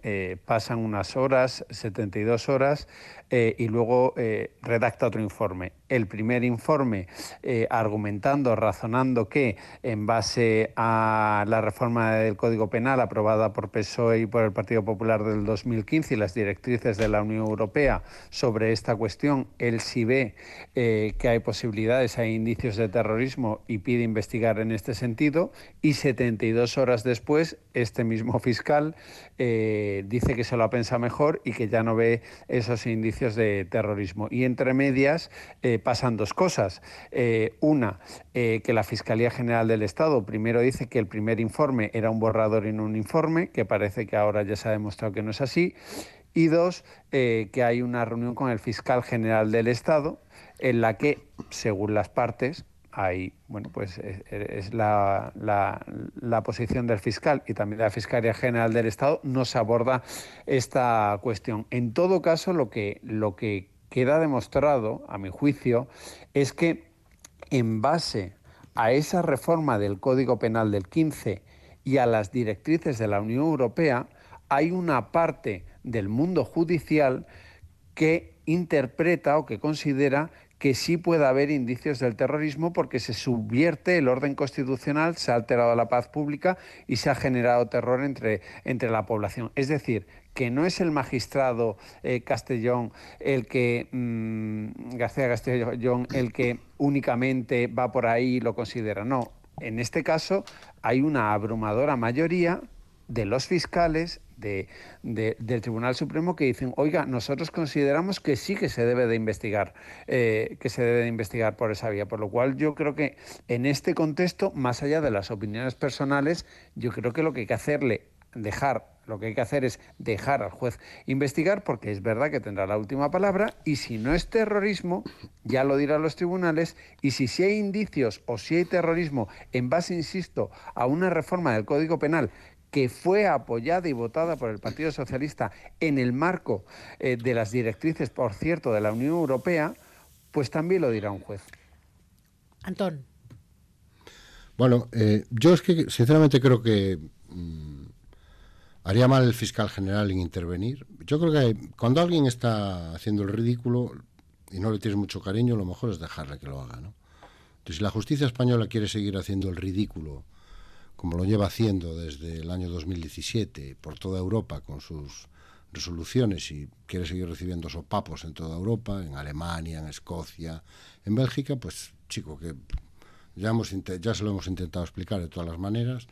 pasan unas horas, 72 horas, eh, y luego eh, redacta otro informe. El primer informe eh, argumentando, razonando que en base a la reforma del Código Penal aprobada por PSOE y por el Partido Popular del 2015 y las directrices de la Unión Europea sobre esta cuestión, él sí ve que hay posibilidades, hay indicios de terrorismo y pide investigar en este sentido y 72 horas después este mismo fiscal dice que se lo ha mejor y que ya no ve esos indicios de terrorismo. Y entre medias eh, pasan dos cosas. Eh, una, eh, que la Fiscalía General del Estado primero dice que el primer informe era un borrador en un informe, que parece que ahora ya se ha demostrado que no es así. Y dos, que hay una reunión con el fiscal general del Estado en la que, según las partes, hay, bueno, pues es, la, la, posición del fiscal y también de la Fiscalía General del Estado, no se aborda esta cuestión. En todo caso, lo que, lo que queda demostrado, a mi juicio, es que en base a esa reforma del Código Penal del 15 y a las directrices de la Unión Europea, hay una parte del mundo judicial que interpreta o que considera que sí puede haber indicios del terrorismo porque se subvierte el orden constitucional, se ha alterado la paz pública y se ha generado terror entre, entre la población. Es decir, que no es el magistrado eh, Castellón el que, mm, García Castellón, el que únicamente va por ahí y lo considera. No, en este caso hay una abrumadora mayoría de los fiscales de, del Tribunal Supremo que dicen, oiga, nosotros consideramos que sí que se debe de investigar, eh, que se debe de investigar por esa vía. Por lo cual yo creo que en este contexto, más allá de las opiniones personales, yo creo que lo que hay que hacerle, dejar lo que hay que hacer es dejar al juez investigar porque es verdad que tendrá la última palabra y si no es terrorismo, ya lo dirán los tribunales y si, si hay indicios o si hay terrorismo en base, insisto, a una reforma del Código Penal que fue apoyada y votada por el Partido Socialista en el marco eh, de las directrices, por cierto, de la Unión Europea, pues también lo dirá un juez. Antón. Bueno, eh, yo es que sinceramente creo que mm, haría mal el fiscal general en intervenir. Yo creo que cuando alguien está haciendo el ridículo y no le tienes mucho cariño, lo mejor es dejarle que lo haga. ¿no? Entonces, si la justicia española quiere seguir haciendo el ridículo, como lo lleva haciendo desde el año 2017 por toda Europa con sus resoluciones y quiere seguir recibiendo sopapos en toda Europa, en Alemania, en Escocia, en Bélgica, pues chico, que ya, hemos, ya se lo hemos intentado explicar de todas las maneras,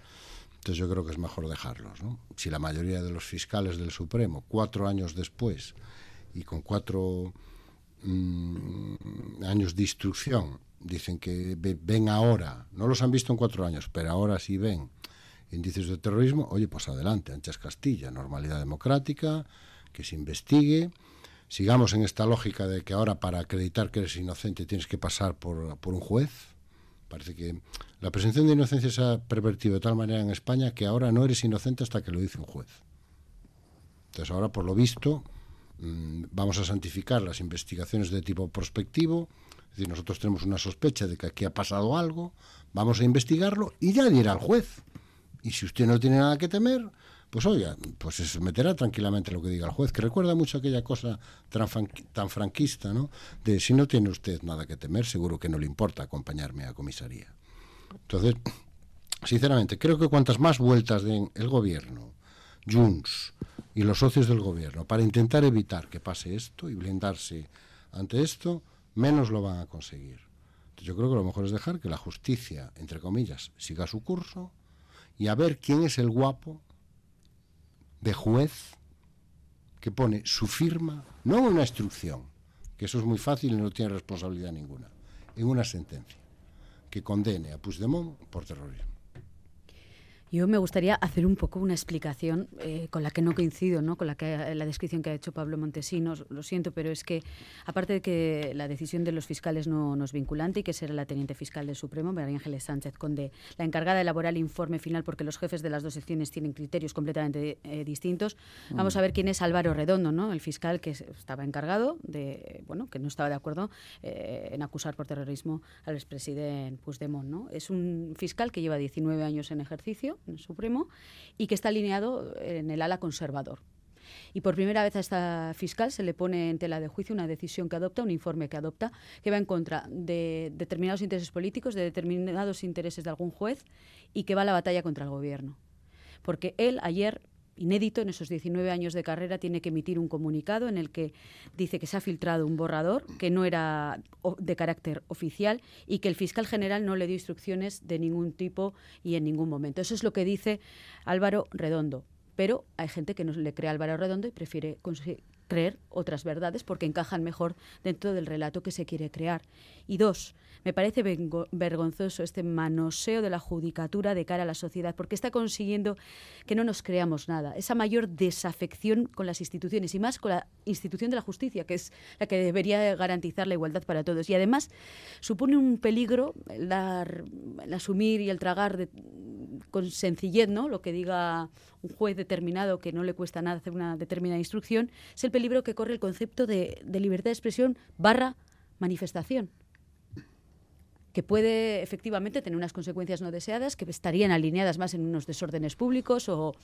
entonces yo creo que es mejor dejarlos. ¿no? Si la mayoría de los fiscales del Supremo, cuatro años después y con cuatro mm, años de instrucción, dicen que ven ahora, no los han visto en cuatro años, pero ahora sí ven indicios de terrorismo, oye, pues adelante, anchas Castilla, normalidad democrática, que se investigue, sigamos en esta lógica de que ahora para acreditar que eres inocente tienes que pasar por, por un juez. Parece que la presunción de inocencia se ha pervertido de tal manera en España que ahora no eres inocente hasta que lo dice un juez. Entonces ahora, por lo visto, mm, vamos a santificar las investigaciones de tipo prospectivo, es decir, nosotros tenemos una sospecha de que aquí ha pasado algo, vamos a investigarlo y ya dirá el juez. Y si usted no tiene nada que temer, pues oiga, pues se someterá tranquilamente a lo que diga el juez, que recuerda mucho aquella cosa tan, franquista, ¿no? De si no tiene usted nada que temer, seguro que no le importa acompañarme a comisaría. Entonces, sinceramente, creo que cuantas más vueltas den el gobierno, Junts y los socios del gobierno para intentar evitar que pase esto y blindarse ante esto, menos lo van a conseguir. Yo creo que lo mejor es dejar que la justicia, entre comillas, siga su curso y a ver quién es el guapo de juez que pone su firma, no en una instrucción, que eso es muy fácil y no tiene responsabilidad ninguna, en una sentencia que condene a Puigdemont por terrorismo. Yo me gustaría hacer un poco una explicación eh, con la que no coincido, ¿no? con la, que, la descripción que ha hecho Pablo Montesinos. Lo siento, pero es que, aparte de que la decisión de los fiscales no, no es vinculante y que será la teniente fiscal del Supremo, María Ángeles Sánchez Conde, la encargada de elaborar el informe final, porque los jefes de las dos secciones tienen criterios completamente eh, distintos, vamos a ver quién es Álvaro Redondo, ¿no? el fiscal que estaba encargado de, bueno, que no estaba de acuerdo eh, en acusar por terrorismo al expresidente Puigdemont. ¿no? Es un fiscal que lleva 19 años en ejercicio Supremo y que está alineado en el ala conservador. Y por primera vez a esta fiscal se le pone en tela de juicio una decisión que adopta, un informe que adopta, que va en contra de determinados intereses políticos, de determinados intereses de algún juez y que va a la batalla contra el gobierno. Porque él ayer inédito en esos 19 años de carrera, tiene que emitir un comunicado en el que dice que se ha filtrado un borrador que no era de carácter oficial y que el fiscal general no le dio instrucciones de ningún tipo y en ningún momento. Eso es lo que dice Álvaro Redondo. Pero hay gente que no le cree Álvaro Redondo y prefiere creer otras verdades porque encajan mejor dentro del relato que se quiere crear. Y dos, me parece vergonzoso este manoseo de la judicatura de cara a la sociedad, porque está consiguiendo que no nos creamos nada. Esa mayor desafección con las instituciones y más con la institución de la justicia, que es la que debería garantizar la igualdad para todos. Y además supone un peligro el, dar, asumir y el tragar con sencillez, ¿no? Lo que diga un juez determinado que no le cuesta nada hacer una determinada instrucción, peligro que corre el concepto de, de libertad de expresión barra manifestación que puede efectivamente tener unas consecuencias no deseadas que estarían alineadas más en unos desórdenes públicos o,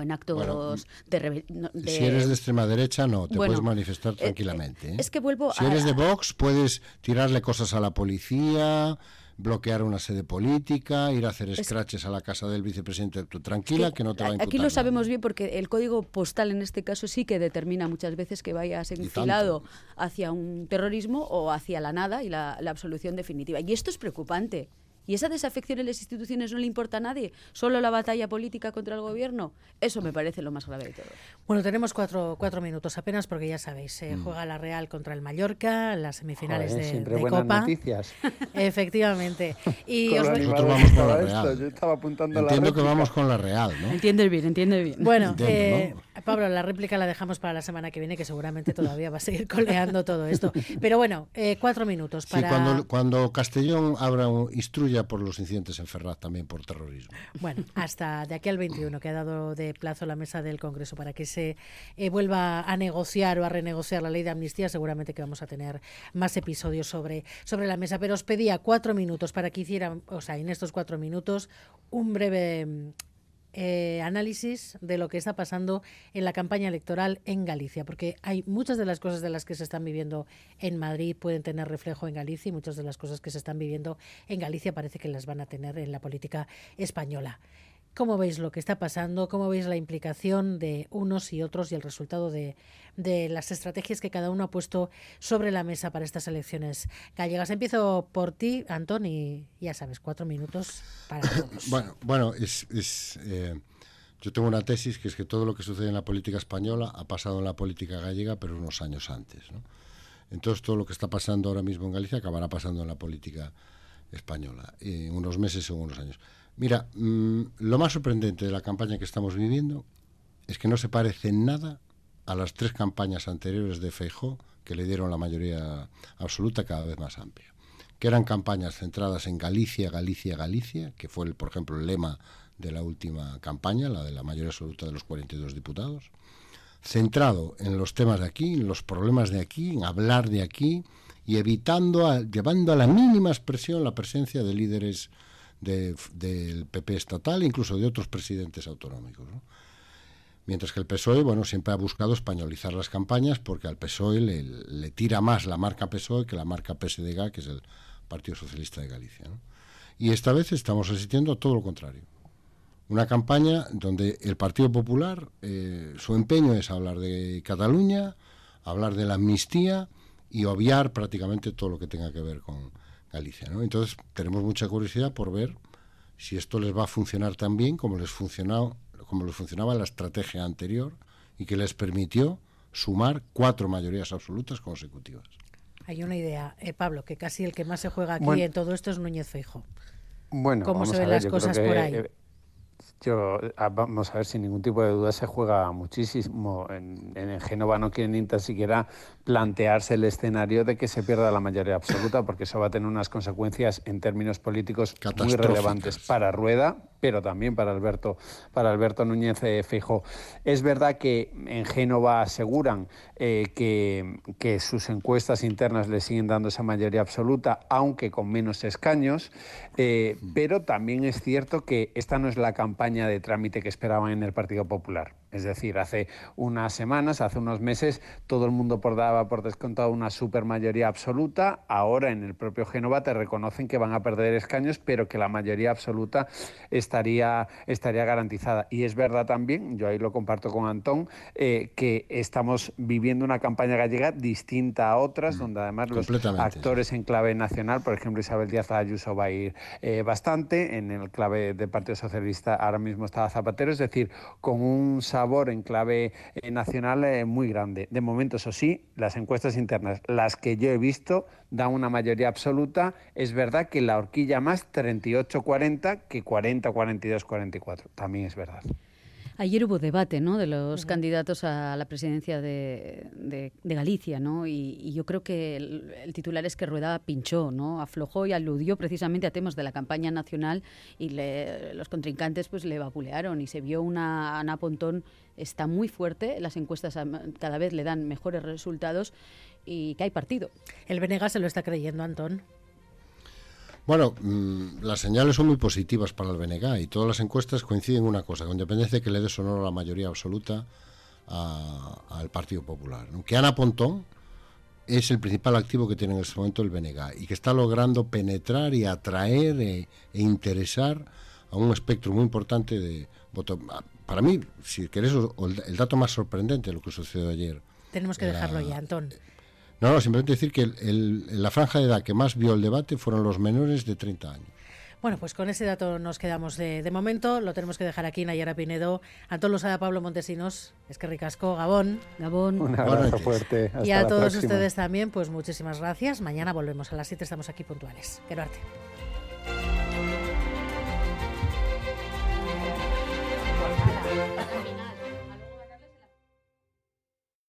en actos de, Si eres de extrema derecha, no, te puedes manifestar eh, tranquilamente. ¿eh? Es que vuelvo Si eres de Vox, puedes tirarle cosas a la policía, bloquear una sede política, ir a hacer scratches a la casa del vicepresidente. Tú tranquila, que, no te va a imputar Aquí lo sabemos bien porque el código postal en este caso sí que determina muchas veces que vayas enfilado hacia un terrorismo o hacia la nada y la absolución definitiva. Y esto es preocupante. ¿Y esa desafección en las instituciones no le importa a nadie? ¿Solo la batalla política contra el gobierno? Eso me parece lo más grave de todo. Bueno, tenemos cuatro, cuatro minutos apenas porque ya sabéis, se mm. juega la Real contra el Mallorca, las semifinales de, siempre buenas Copa. noticias. *laughs* Efectivamente. Y Nosotros vamos con la Real. Yo estaba apuntando Entiendo que vamos con la Real, ¿no? Entiende bien, entiende bien. Bueno, eh, Pablo, la réplica la dejamos para la semana que viene, que seguramente todavía va a seguir coleando todo esto. Pero bueno, eh, cuatro minutos para... Sí, cuando, cuando Castellón abra, instruya por los incidentes en Ferraz también por terrorismo. Bueno, hasta de aquí al 21, que ha dado de plazo la mesa del Congreso para que se eh, vuelva a negociar o a renegociar la ley de amnistía, seguramente que vamos a tener más episodios sobre, sobre la mesa. Pero os pedía cuatro minutos para que hicieran, o sea, en estos cuatro minutos, un breve eh, análisis de lo que está pasando en la campaña electoral en Galicia, porque hay muchas de las cosas de las que se están viviendo en Madrid pueden tener reflejo en Galicia y muchas de las cosas que se están viviendo en Galicia parece que las van a tener en la política española. ¿Cómo veis lo que está pasando? ¿Cómo veis la implicación de unos y otros y el resultado de, las estrategias que cada uno ha puesto sobre la mesa para estas elecciones gallegas? Empiezo por ti, Antón, y ya sabes, cuatro minutos para *coughs* todos. bueno, bueno es, eh, yo tengo una tesis que es que todo lo que sucede en la política española ha pasado en la política gallega, pero unos años antes. Entonces, todo lo que está pasando ahora mismo en Galicia acabará pasando en la política española, en unos meses o unos años. Mira, mm, lo más sorprendente de la campaña que estamos viviendo es que no se parece en nada a las tres campañas anteriores de Feijó que le dieron la mayoría absoluta cada vez más amplia, que eran campañas centradas en Galicia, Galicia, Galicia, que fue, por ejemplo, el lema de la última campaña, la de la mayoría absoluta de los 42 diputados, centrado en los temas de aquí, en los problemas de aquí, en hablar de aquí y evitando, llevando a la mínima expresión la presencia de líderes del PP estatal, incluso de otros presidentes autonómicos. Mientras que el PSOE, bueno, siempre ha buscado españolizar las campañas porque al PSOE le, tira más la marca PSOE que la marca PSDG, que es el Partido Socialista de Galicia. Y esta vez estamos asistiendo a todo lo contrario. Una campaña donde el Partido Popular, eh, su empeño es hablar de Cataluña, hablar de la amnistía y obviar prácticamente todo lo que tenga que ver con, Galicia. ¿no? Entonces tenemos mucha curiosidad por ver si esto les va a funcionar tan bien como les, funcionó, como les funcionaba la estrategia anterior y que les permitió sumar cuatro mayorías absolutas consecutivas. Hay una idea, eh, Pablo, que casi el que más se juega aquí en todo esto es Núñez Feijo. Bueno, ¿Cómo se ven las cosas por ahí? Eh, yo, ah, vamos a ver, sin ningún tipo de duda se juega muchísimo. En, en Génova no quieren ni tan siquiera plantearse el escenario de que se pierda la mayoría absoluta, porque eso va a tener unas consecuencias en términos políticos muy relevantes para Rueda, pero también para Alberto, para Alberto Núñez eh, Feijóo. Es verdad que en Génova aseguran eh, que, que, sus encuestas internas le siguen dando esa mayoría absoluta, aunque con menos escaños, eh, pero también es cierto que esta no es la campaña de trámite que esperaban en el Partido Popular. Es decir, hace unas semanas, hace unos meses, todo el mundo por daba por descontado una supermayoría absoluta. Ahora en el propio Génova te reconocen que van a perder escaños, pero que la mayoría absoluta estaría, estaría garantizada. Y es verdad también, yo ahí lo comparto con Antón, eh, que estamos viviendo una campaña gallega distinta a otras, mm, donde además los actores en clave nacional, por ejemplo, Isabel Díaz Ayuso va a ir eh, bastante, en el clave del Partido Socialista ahora mismo está Zapatero, es decir, con un sabor en clave eh, nacional eh, muy grande. De momento, eso sí, las encuestas internas, las que yo he visto, dan una mayoría absoluta. Es verdad que la horquilla más 38-40 que 40-42-44. También es verdad. Ayer hubo debate ¿no? de los candidatos a la presidencia de, Galicia, ¿no? Y, yo creo que el, titular es que Rueda pinchó, ¿no? aflojó y aludió precisamente a temas de la campaña nacional y los contrincantes pues le vapulearon y se vio una Ana Pontón está muy fuerte, las encuestas cada vez le dan mejores resultados y que hay partido. El Venegas se lo está creyendo, Antón. Bueno, mm, las señales son muy positivas para el BNG y todas las encuestas coinciden en una cosa, con independencia de que le dé sonoro la mayoría absoluta al Partido Popular. Que Ana Pontón es el principal activo que tiene en este momento el BNG y que está logrando penetrar y atraer e, e interesar a un espectro muy importante de voto. Para mí, si querés, el dato más sorprendente de lo que sucedió ayer. Tenemos que dejarlo ya, Antón. No, no, simplemente decir que la franja de edad que más vio el debate fueron los menores de 30 años. Bueno, pues con ese dato nos quedamos de, momento. Lo tenemos que dejar aquí, Nayara Pinedo. Antón Losada, Pablo Montesinos, es que ricasco, Gabón. Gabón. Un abrazo fuerte. y a todos ustedes también, pues muchísimas gracias. Mañana volvemos a las 7, estamos aquí puntuales. Quiero arte. *laughs*